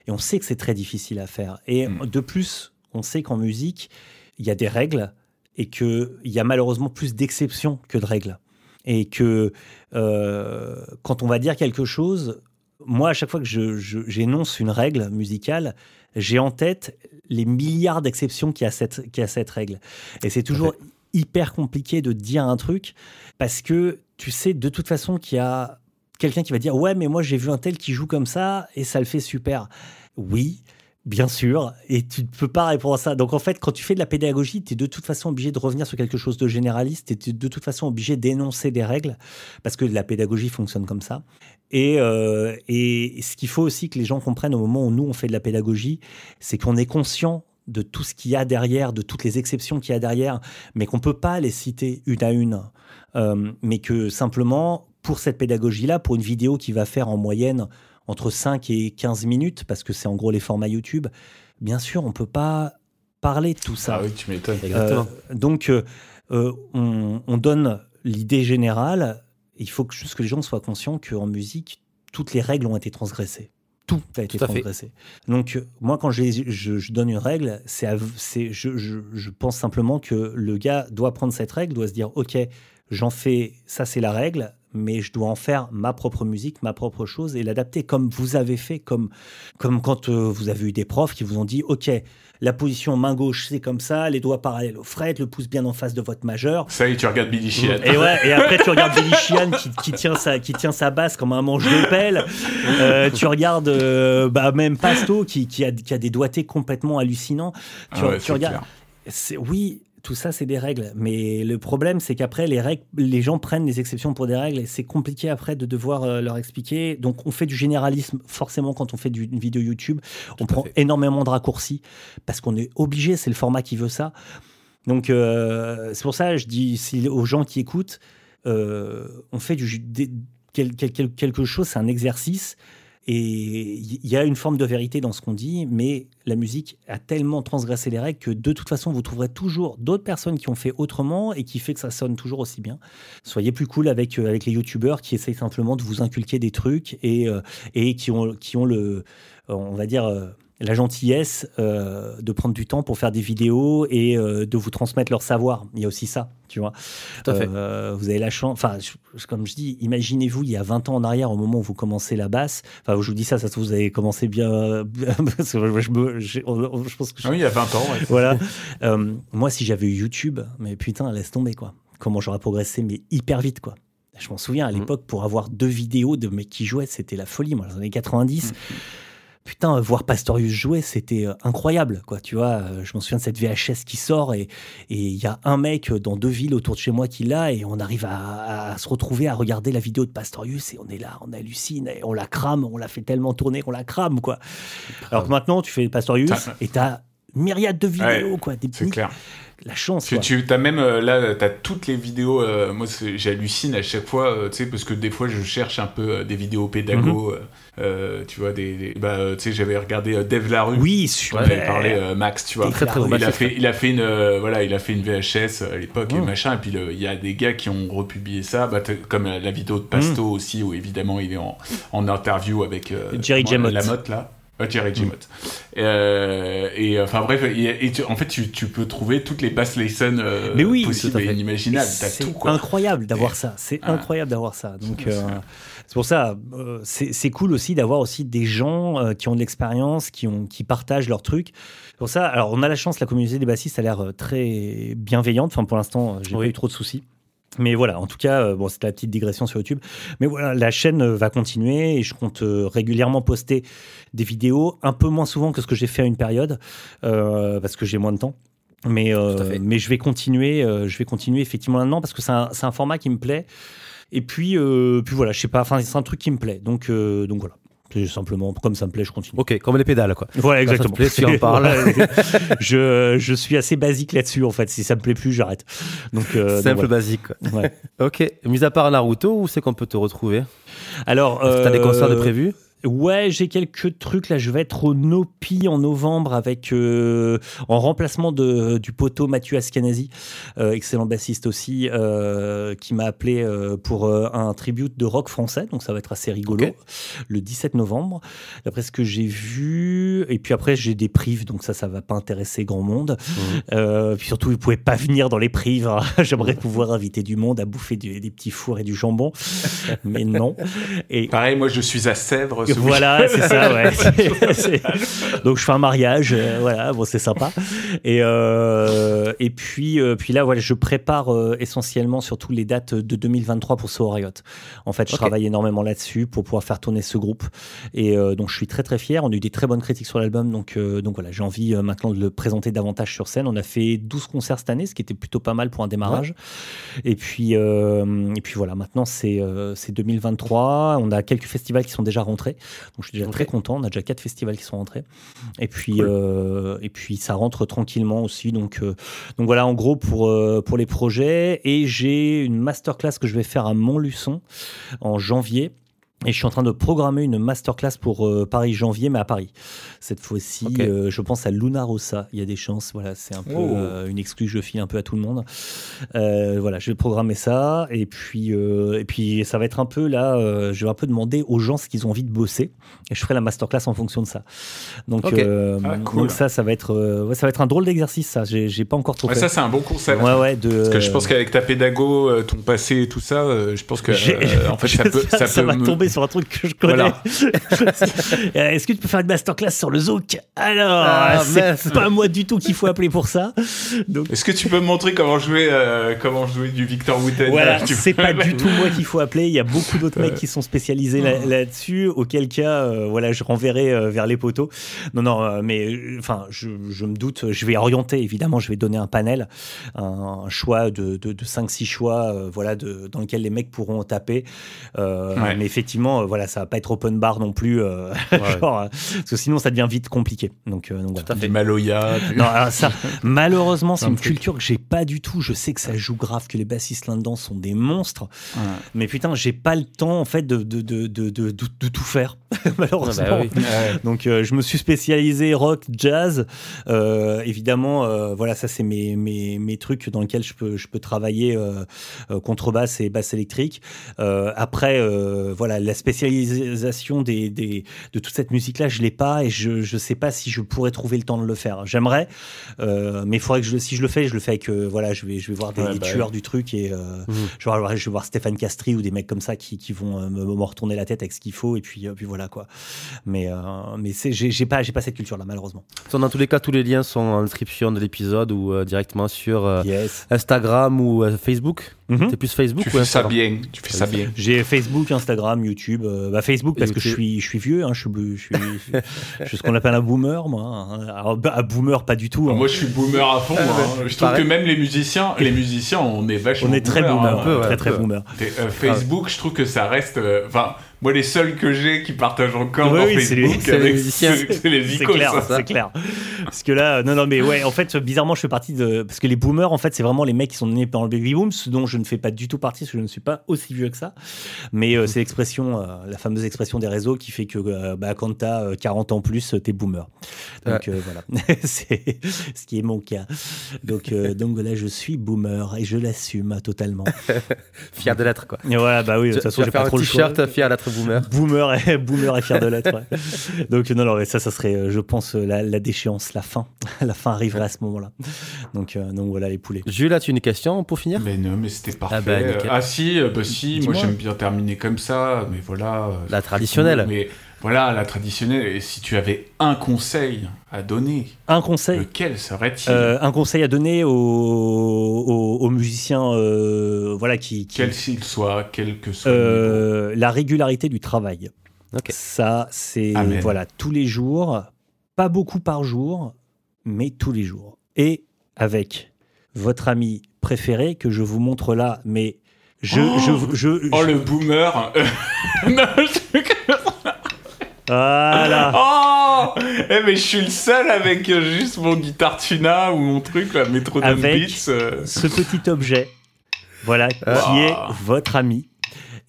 Et on sait que c'est très difficile à faire. Et mhm. de plus, on sait qu'en musique, il y a des règles et qu'il y a malheureusement plus d'exceptions que de règles. Et que euh, quand on va dire quelque chose, moi, à chaque fois que j'énonce une règle musicale, j'ai en tête les milliards d'exceptions qu'il y, a cette, qui a cette règle. Et c'est toujours hyper compliqué de dire un truc parce que tu sais de toute façon qu'il y a quelqu'un qui va dire Ouais, mais moi j'ai vu un tel qui joue comme ça et ça le fait super. Oui, Bien sûr, et tu ne peux pas répondre à ça. Donc en fait, quand tu fais de la pédagogie, tu es de toute façon obligé de revenir sur quelque chose de généraliste, tu es de toute façon obligé d'énoncer des règles, parce que la pédagogie fonctionne comme ça. Et, euh, et ce qu'il faut aussi que les gens comprennent au moment où nous, on fait de la pédagogie, c'est qu'on est conscient de tout ce qu'il y a derrière, de toutes les exceptions qu'il y a derrière, mais qu'on ne peut pas les citer une à une. Euh, mais que simplement, pour cette pédagogie-là, pour une vidéo qui va faire en moyenne entre 5 et 15 minutes, parce que c'est en gros les formats YouTube, bien sûr, on ne peut pas parler de tout ça. Ah oui, tu m'étonnes. Euh, donc, euh, on, donne l'idée générale. Il faut que, juste que les gens soient conscients qu'en musique, toutes les règles ont été transgressées. tout a été transgressé. Donc, euh, moi, quand je, je, donne une règle, c'est, je, je, pense simplement que le gars doit prendre cette règle, doit se dire, OK, j'en fais, ça c'est la règle, mais je dois en faire ma propre musique, ma propre chose et l'adapter comme vous avez fait, comme, comme quand euh, vous avez eu des profs qui vous ont dit, OK, la position main gauche, c'est comme ça, les doigts parallèles au fret, le pouce bien en face de votre majeur. Ça y est, tu regardes Billy Sheehan. Et, ouais, et après, tu regardes Billy Sheehan qui, tient sa, qui tient sa basse comme un manche de pelle. Euh, tu regardes euh, bah, même Pasto qui, qui, a, qui a des doigtés complètement hallucinants. Tu, ah tu regardes. Oui, tout ça, c'est des règles. Mais le problème, c'est qu'après, les, règles, les gens prennent des exceptions pour des règles et c'est compliqué après de devoir euh, leur expliquer. Donc, on fait du généralisme forcément quand on fait du, une vidéo YouTube. on prend énormément de raccourcis parce qu'on est obligé, c'est le format qui veut ça. Donc, euh, c'est pour ça je dis aux gens qui écoutent, euh, on fait du, quelque chose, c'est un exercice. Et il y a une forme de vérité dans ce qu'on dit, mais la musique a tellement transgressé les règles que de toute façon, vous trouverez toujours d'autres personnes qui ont fait autrement et qui fait que ça sonne toujours aussi bien. Soyez plus cool avec, euh, avec les youtubeurs qui essayent simplement de vous inculquer des trucs et, euh, et qui, ont, qui ont le, on va dire, euh, la gentillesse euh, de prendre du temps pour faire des vidéos et euh, de vous transmettre leur savoir. Il y a aussi ça, tu vois. Tout à fait. Euh, vous avez la chance, enfin, comme je dis, imaginez-vous il y a 20 ans en arrière, au moment où vous commencez la basse, enfin, je vous dis ça, ça vous avez commencé bien, <laughs> parce que je, me, je, pense que ah oui, il y a 20 ans. <laughs> voilà. moi, si j'avais eu YouTube, mais putain, laisse tomber, quoi. Comment j'aurais progressé, mais hyper vite, quoi. Je m'en souviens à mmh. l'époque, pour avoir deux vidéos de mecs qui jouaient, c'était la folie, moi, dans les années 90 putain, voir Pastorius jouer, c'était euh, incroyable, quoi. Tu vois, euh, je m'en souviens de cette VHS qui sort et il y a un mec dans deux villes autour de chez moi qui l'a et on arrive à, se retrouver à regarder la vidéo de Pastorius et on est là, on hallucine et on la crame, on la fait tellement tourner qu'on la crame, quoi. Alors que maintenant, tu fais Pastorius et t'as myriade de vidéos, quoi. C'est clair la chance. Tu, tu as même euh, là, tu as toutes les vidéos. Euh, moi, j'hallucine à chaque fois, euh, tu sais, parce que des fois, je cherche un peu des vidéos pédago. Mhm. tu vois, des, bah, tu sais, j'avais regardé Dev Larue. Oui, super. avait parlé Max, tu vois. Très, très il, a fait, il a fait une, voilà, il a fait une VHS à l'époque et machin. Et puis il y a des gars qui ont republié ça, bah, comme la vidéo de Pasto mhm. aussi, où évidemment il est en, en interview avec Jerry Jamot. La motte là. Jerry Jimot. Euh, et enfin bref, en fait, tu, tu, peux trouver toutes les bass lessons euh, Mais oui, possibles et inimaginables. C'est incroyable d'avoir ça. C'est ah. incroyable d'avoir ça. Donc euh, c'est pour ça, c'est cool aussi d'avoir aussi des gens qui ont de l'expérience, qui ont qui partagent leurs trucs. Pour ça, alors on a la chance, la communauté des bassistes a l'air très bienveillante. Enfin pour l'instant, j'ai pas eu trop de soucis. Mais voilà, en tout cas, euh, bon, c'était la petite digression sur YouTube. Mais voilà, la chaîne euh, va continuer et je compte euh, régulièrement poster des vidéos, un peu moins souvent que ce que j'ai fait à une période, parce que j'ai moins de temps. Mais, mais je vais continuer, je vais continuer effectivement maintenant parce que c'est un, un, format qui me plaît. Et puis, puis voilà, je sais pas, enfin, c'est un truc qui me plaît. Donc, donc voilà. C'est simplement, comme ça me plaît, je continue. Ok, comme les pédales, quoi. Voilà, exactement. Ça plaît, tu en <laughs> parles. je, je suis assez basique là-dessus, en fait. Si ça me plaît plus, j'arrête. Donc, euh, Simple, basique, quoi. Ouais. ok. Mis à part Naruto, où c'est qu'on peut te retrouver? Alors. Euh, T'as des concerts de prévus? Ouais, j'ai quelques trucs là. Je vais être au Nopi en novembre avec euh, en remplacement de du poteau Mathieu Ascanazi, euh, excellent bassiste aussi, euh, qui m'a appelé pour un tribute de rock français. Donc ça va être assez rigolo. Le 17 novembre, d'après ce que j'ai vu. Et puis après j'ai des prives, donc ça ça va pas intéresser grand monde. Mmh. puis surtout vous pouvez pas venir dans les prives. Hein. <laughs> J'aimerais pouvoir inviter du monde à bouffer des petits fours et du jambon, mais non. Et pareil, moi je suis à Sèvres voilà, c'est ça, <laughs> ouais. Donc je fais un mariage, euh, voilà, bon c'est sympa. Et euh, et puis euh, puis là voilà, je prépare essentiellement surtout les dates de 2023 pour So Riot. En fait, je travaille énormément là-dessus pour pouvoir faire tourner ce groupe. Et donc je suis très très fier. On a eu des très bonnes critiques sur l'album, donc donc voilà, j'ai envie maintenant de le présenter davantage sur scène. On a fait 12 concerts cette année, ce qui était plutôt pas mal pour un démarrage. Et puis et puis voilà, maintenant c'est c'est 2023. On a quelques festivals qui sont déjà rentrés. Donc je suis déjà très content. On a déjà quatre festivals qui sont rentrés. Et puis, euh, et puis ça rentre tranquillement aussi. Donc, euh, donc voilà, en gros, pour, euh, pour les projets. Et j'ai une masterclass que je vais faire à Montluçon en janvier. Et je suis en train de programmer une masterclass pour euh, Paris janvier, mais à Paris. Cette fois-ci, euh, je pense à Luna Rossa. Il y a des chances. Voilà, c'est un peu Oh. euh, une exclue que je file un peu à tout le monde. Voilà, je vais programmer ça. Et puis, et puis, ça va être un peu là. je vais un peu demander aux gens ce qu'ils ont envie de bosser. Et je ferai la masterclass en fonction de ça. Donc, Ah, cool. donc ça, ça va être, ouais, ça va être un drôle d'exercice. Ça, j'ai pas encore trop Ouais, fait. ça, c'est un bon concept. ouais, ouais. De, Parce que je pense qu'avec ta pédago, ton passé et tout ça, je pense que en fait ça <laughs> peut, ça peut va me- tomber <laughs> sur un truc que je connais. Voilà. <laughs> Est-ce que tu peux faire une masterclass sur le zouk? Alors, Ah, c'est pas moi du tout qu'il faut appeler pour ça. Donc Est-ce que tu peux me montrer comment jouer, euh, comment jouer du Victor Wooten voilà, c'est pas du tout moi qu'il faut appeler. Il y a beaucoup d'autres mecs qui sont spécialisés là- là-dessus. Auquel cas, euh, voilà, je renverrai euh, vers les poteaux. Non, non, mais euh, enfin, je, je me doute. Je vais orienter évidemment. Je vais donner un panel, un, un choix de, de, de 5-6 choix, euh, voilà, de, dans lequel les mecs pourront taper. Euh, Ouais. Mais effectivement, euh, voilà, ça va pas être open bar non plus, euh, <laughs> genre, euh, parce que sinon ça devient vite compliqué. Donc, euh, donc voilà. Maloya. Non, alors ça, <laughs> malheureusement, c'est Un une truc. culture que j'ai pas du tout. Je sais que ça joue grave, que les bassistes là-dedans sont des monstres. Ouais. Mais putain, j'ai pas le temps, en fait, de, de, de, de, de, de- de tout faire, <laughs> malheureusement. Ah bah oui. Ouais. Donc, euh, je me suis spécialisé rock, jazz. Euh, évidemment, euh, voilà, ça, c'est mes, mes, mes trucs dans lesquels je peux, je peux travailler euh, contrebasse et basse électrique. Euh, après, euh, voilà, la spécialisation des, des, de toute cette musique-là, je l'ai pas et je, je sais pas si je pourrais trouver le temps de le faire. J'aimerais, euh, mais il faudrait que je, si je le fais, je le fais avec, euh, voilà, je vais, je vais voir des, Ouais, des bah tueurs du truc et euh, Mhm. je, vais voir, je vais voir Stéphane Castri ou des mecs comme ça qui, qui vont euh, me, me retourner la tête avec ce qu'il faut et puis, euh, puis voilà quoi. Mais, euh, mais c'est, j'ai, pas, j'ai pas cette culture-là, malheureusement. Dans tous les cas, tous les liens sont en description de l'épisode ou euh, directement sur euh, Yes. Instagram ou euh, Facebook. Mhm. T'es plus Facebook Tu ou fais ça Instagram? bien. Tu fais ça bien. J'ai Facebook, Instagram, YouTube. Euh, bah Facebook parce que je YouTube. suis, je suis vieux, hein, je suis, je suis, je suis ce qu'on appelle un boomer, moi. hein. Alors, bah, un boomer, pas du tout. hein. Moi, je suis boomer à fond. moi, hein. Je trouve pareil. que même les musiciens, les musiciens, on est vachement. on est très boomer, boomer, hein. un peu, ouais, très très peu. boomer. Euh, Facebook, je trouve que ça reste. euh, Enfin, moi, les seuls que j'ai qui partagent encore Oui, dans Facebook c'est les c'est les icônes. clair, c'est clair. Parce que là, non, non, mais ouais, en fait, bizarrement, je fais partie de. Parce que les boomers, en fait, c'est vraiment les mecs qui sont nés pendant le baby boom, ce dont je ne fais pas du tout partie, parce que je ne suis pas aussi vieux que ça. Mais euh, c'est l'expression, euh, la fameuse expression des réseaux qui fait que euh, bah, quand t'as euh, 40 ans plus, t'es boomer. Donc euh, voilà, <laughs> c'est ce qui est mon cas. Donc, euh, donc voilà, je suis boomer et je l'assume totalement. <laughs> Fier de l'être, quoi. Et voilà, bah oui, de toute façon, j'ai pas trop le choix. t-shirt fier d'être boomer. Boomer et, <laughs> boomer et fier de l'être. ouais. Donc non, non, mais ça, ça serait, euh, je pense, euh, la, la déchéance, la fin. <laughs> la fin arriverait à ce moment-là. Donc, euh, donc voilà les poulets. Jules, as-tu une question pour finir? Mais non, mais c'était parfait. Ah bah, ah si, bah si, moi j'aime bien terminer comme ça, mais voilà. La traditionnelle. Mais voilà, la traditionnelle. Et si tu avais un conseil à donner, Un conseil. lequel serait-il euh, un conseil à donner aux, aux- aux musiciens euh, voilà, qui, qui- Quel qu'il soit, quel que soit euh, la régularité du travail. Ok. Ça, c'est voilà, tous les jours, pas beaucoup par jour, mais tous les jours. Et avec votre ami préféré que je vous montre là, mais je, Oh je, je, Oh je- le boomer <laughs> Non, je- voilà. <laughs> Oh Eh mais je suis le seul avec euh, juste mon guitare tuna ou mon truc, la Metrodome Avec- Beats. euh. ce petit objet, voilà, qui est votre ami.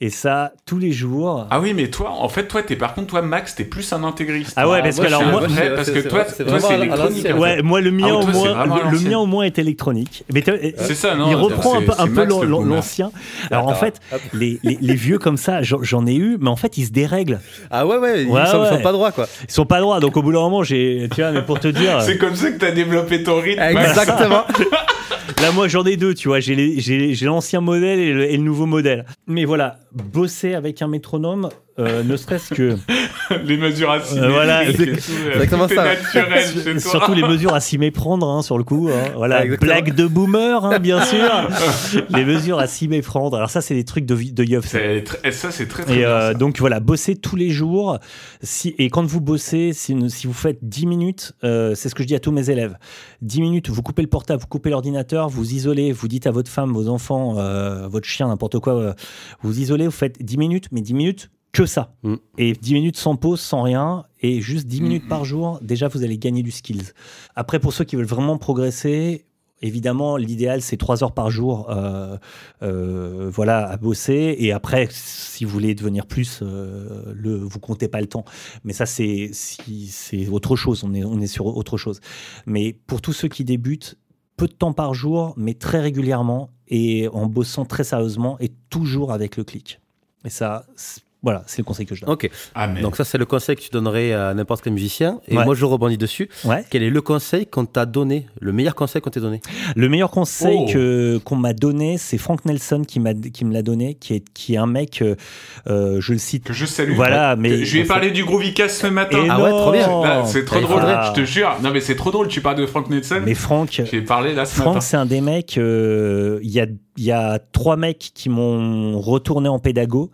Et ça, tous les jours. Ah oui, mais toi, en fait, toi, t'es par contre, toi, Max, t'es plus un intégriste. Ah ouais, parce je que alors moi- parce que toi, c'est électronique. Ouais, moi le mien Ah, au moins, le, mien au moins est électronique. Mais C'est ça, non il reprend un peu, l'ancien. Alors en fait, les, les- les vieux comme ça, j'en ai eu, mais en fait ils se dérèglent. Ah ouais, ouais, ils Ouais, sont, pas droits, quoi. Ils sont pas droits. Donc au bout d'un moment, j'ai, tu vois, mais pour te dire, <laughs> C'est comme ça que t'as développé ton rythme. Exactement. <laughs> là moi j'en ai deux, tu vois, j'ai l'ancien modèle et le, et le nouveau modèle. Mais voilà, bosser avec un métronome, euh, ne serait-ce que <laughs> les mesures asymétriques. Euh, voilà, <laughs> exactement ça. naturel chez <laughs> toi. Surtout les mesures à s'y méprendre, hein, sur le coup. hein. Voilà, exactement. blague de boomer, hein, bien sûr. les mesures à s'y méprendre. Alors ça, c'est des trucs de, de Yoff. ça. C'est tr- et ça, c'est très très Et bien. euh, ça. donc voilà, bossez tous les jours. Si, et quand vous bossez, si, si vous faites 10 minutes, euh, c'est ce que je dis à tous mes élèves. 10 minutes, vous coupez le portable, vous coupez l'ordinateur, vous isolez, vous dites à votre femme, vos enfants, euh, votre chien, n'importe quoi, euh, vous isolez, vous faites 10 minutes, mais 10 minutes que ça. Mm. Et 10 minutes sans pause, sans rien, et juste 10 minutes Mm, par jour, déjà vous allez gagner du skills. Après, pour ceux qui veulent vraiment progresser, Évidemment, l'idéal, c'est trois heures par jour euh, euh, voilà, à bosser. Et après, si vous voulez devenir plus, euh, le, vous comptez pas le temps. Mais ça, c'est c'est autre chose. On est, on est sur autre chose. Mais pour tous ceux qui débutent, peu de temps par jour, mais très régulièrement et en bossant très sérieusement et toujours avec le clic. Et ça, voilà, c'est le conseil que je donne. Ok. Donc ça, c'est le conseil que tu donnerais à n'importe quel musicien. Et moi, je rebondis dessus. Quel est le conseil qu'on t'a donné, le meilleur conseil qu'on t'a donné? Le meilleur conseil oh. que qu'on m'a donné, c'est Frank Nelson qui m'a qui me l'a donné, qui est qui est un mec, euh, euh je le cite. Que je salue. Voilà, mais je lui ai parlé du Groovy Cast ce matin. ah ouais, trop bien. C'est trop drôle. Je te jure. Non, mais c'est trop drôle. Tu parles de Frank Nelson. Mais Frank. J'ai parlé là ce matin. Frank, c'est un des mecs. Euh, il y a il y a trois mecs qui m'ont retourné en pédago.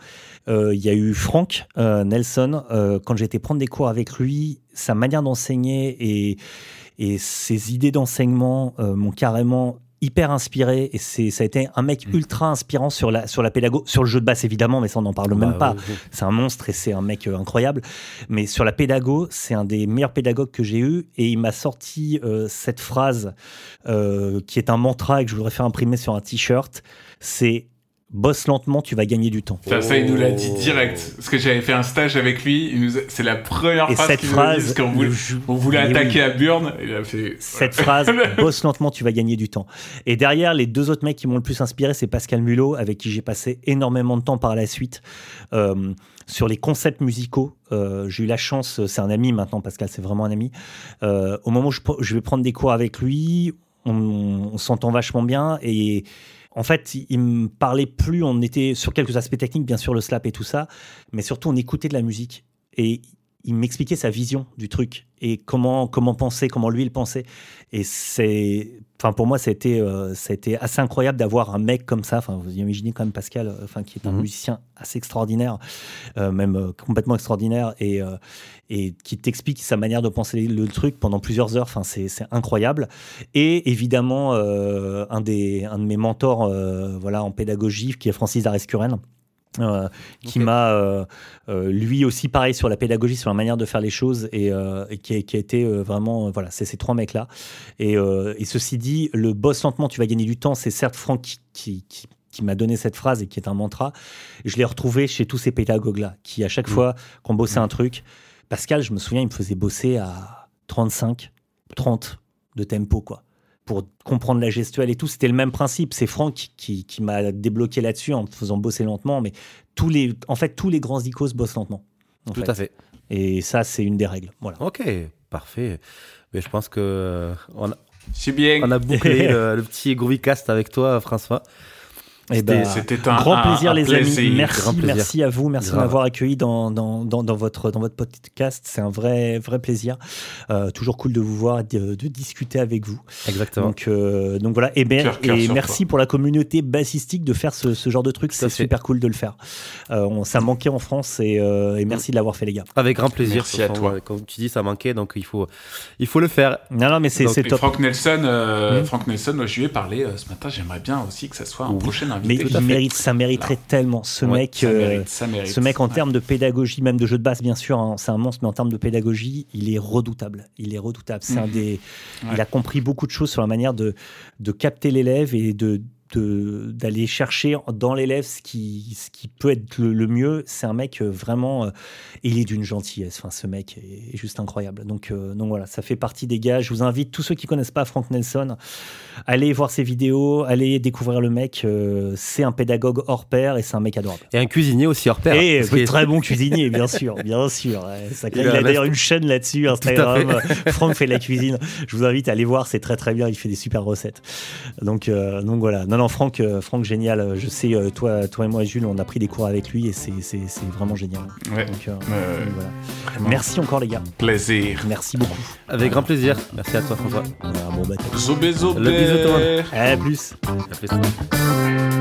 Euh, il y a eu Frank euh, Nelson. Euh, quand j'étais prendre des cours avec lui, sa manière d'enseigner et, et ses idées d'enseignement m'ont carrément hyper inspiré et c'est ça a été un mec mm. ultra inspirant sur la sur la pédago sur le jeu de basse évidemment mais ça on n'en parle même bah pas c'est un monstre et c'est un mec incroyable mais sur la pédago c'est un des meilleurs pédagogues que j'ai eu et il m'a sorti cette phrase qui est un mantra et que je voudrais faire imprimer sur un t-shirt c'est bosse lentement, tu vas gagner du temps. Ça, il nous l'a dit direct. Parce que j'avais fait un stage avec lui. C'est la première phrase qu'il nous a dit. Quand on voulait, attaquer à Burn, il a fait. Cette phrase, <laughs> bosse lentement, tu vas gagner du temps. Et derrière, les deux autres mecs qui m'ont le plus inspiré, c'est Pascal Mulot, avec qui j'ai passé énormément de temps par la suite. Euh, sur les concepts musicaux, euh, j'ai eu la chance, c'est un ami maintenant, Pascal, c'est vraiment un ami. Euh, au moment où je, vais prendre des cours avec lui, on, on s'entend vachement bien et en fait, il me parlait plus. On était sur quelques aspects techniques, bien sûr, le slap et tout ça, mais surtout on écoutait de la musique. Et il m'expliquait sa vision du truc et comment comment penser, comment lui il pensait. Et c'est, enfin pour moi, ça a été, euh, assez incroyable d'avoir un mec comme ça. Enfin, vous imaginez quand même Pascal, euh, enfin qui est un mhm. musicien assez extraordinaire, euh, même complètement extraordinaire et et qui t'explique sa manière de penser le truc pendant plusieurs heures. Enfin, c'est incroyable. Et évidemment, un des un de mes mentors, voilà, en pédagogie, qui est Francis Arescuren euh, qui m'a euh, euh, lui aussi pareil sur la pédagogie, sur la manière de faire les choses et, qui, a, qui, a, été vraiment voilà, c'est ces trois mecs là. Et, et, ceci dit, le boss lentement, tu vas gagner du temps. C'est certes Franck qui, qui, qui m'a donné cette phrase et qui est un mantra. je l'ai retrouvé chez tous ces pédagogues là, qui à chaque mm. fois qu'on bossait un truc, Pascal, je me souviens, il me faisait bosser à 35, 30 de tempo quoi pour comprendre la gestuelle et tout. C'était le même principe. C'est Franck qui, qui m'a débloqué là-dessus en me faisant bosser lentement. Mais tous les, en fait, tous les grands icos bossent lentement. Tout à fait. Et ça, c'est une des règles. Voilà. Ok, parfait. Mais je pense que euh, on a, bien. On a bouclé <laughs> le, le, petit Groovycast avec toi, François. Eh ben, C'était un grand plaisir, les amis. Merci, merci à vous. Merci de m'avoir accueilli dans, dans, dans, votre, dans votre podcast. C'est un vrai, vrai plaisir. Euh, toujours cool de vous voir, de, de, discuter avec vous. Exactement. Donc, euh, donc voilà. Et, ben, et merci pour la communauté bassistique de faire ce, ce genre de truc. C'est super cool de le faire. Euh, on, ça manquait en France et, et merci de l'avoir fait, les gars. Avec grand plaisir. Merci à toi. Comme tu dis, ça manquait, donc il faut, il faut le faire. Non, non, mais c'est top. Franck Nelson, hmm. Franck Nelson, moi, je lui ai parlé ce matin. J'aimerais bien aussi que ça soit un prochain mais il mérite, ça mériterait tellement. Ce mec, euh, ce mec en termes de pédagogie, même de jeu de basse, bien sûr, hein, c'est un monstre, mais en termes de pédagogie, il est redoutable. Il est redoutable. C'est un mhm. Il a compris beaucoup de choses sur la manière de, de capter l'élève et de d'aller chercher dans l'élève ce qui, ce qui peut être le, mieux. C'est un mec euh, vraiment, euh, il est d'une gentillesse. Enfin, ce mec est, juste incroyable. Donc, euh, donc voilà, ça fait partie des gars. Je vous invite, tous ceux qui connaissent pas Frank Nelson, allez voir ses vidéos, allez découvrir le mec. c'est un pédagogue hors pair et c'est un mec adorable. Et un cuisinier aussi hors pair. Et un très bon cuisinier, bien sûr, bien sûr. Ça, il, a, d'ailleurs une chaîne là-dessus, Instagram. Franck fait <laughs> de la cuisine. Je vous invite à aller voir, c'est très très bien. Il fait des super recettes. Donc, donc voilà. Non, non, Franck, euh, Franck, génial. Je sais, euh, toi, toi et moi, Jules, on a pris des cours avec lui et c'est vraiment génial. Euh, Merci encore, les gars. Plaisir. Merci beaucoup. Avec grand plaisir. Merci à toi, François. bon, bah, zobé, Le bisou, À plus. À plus.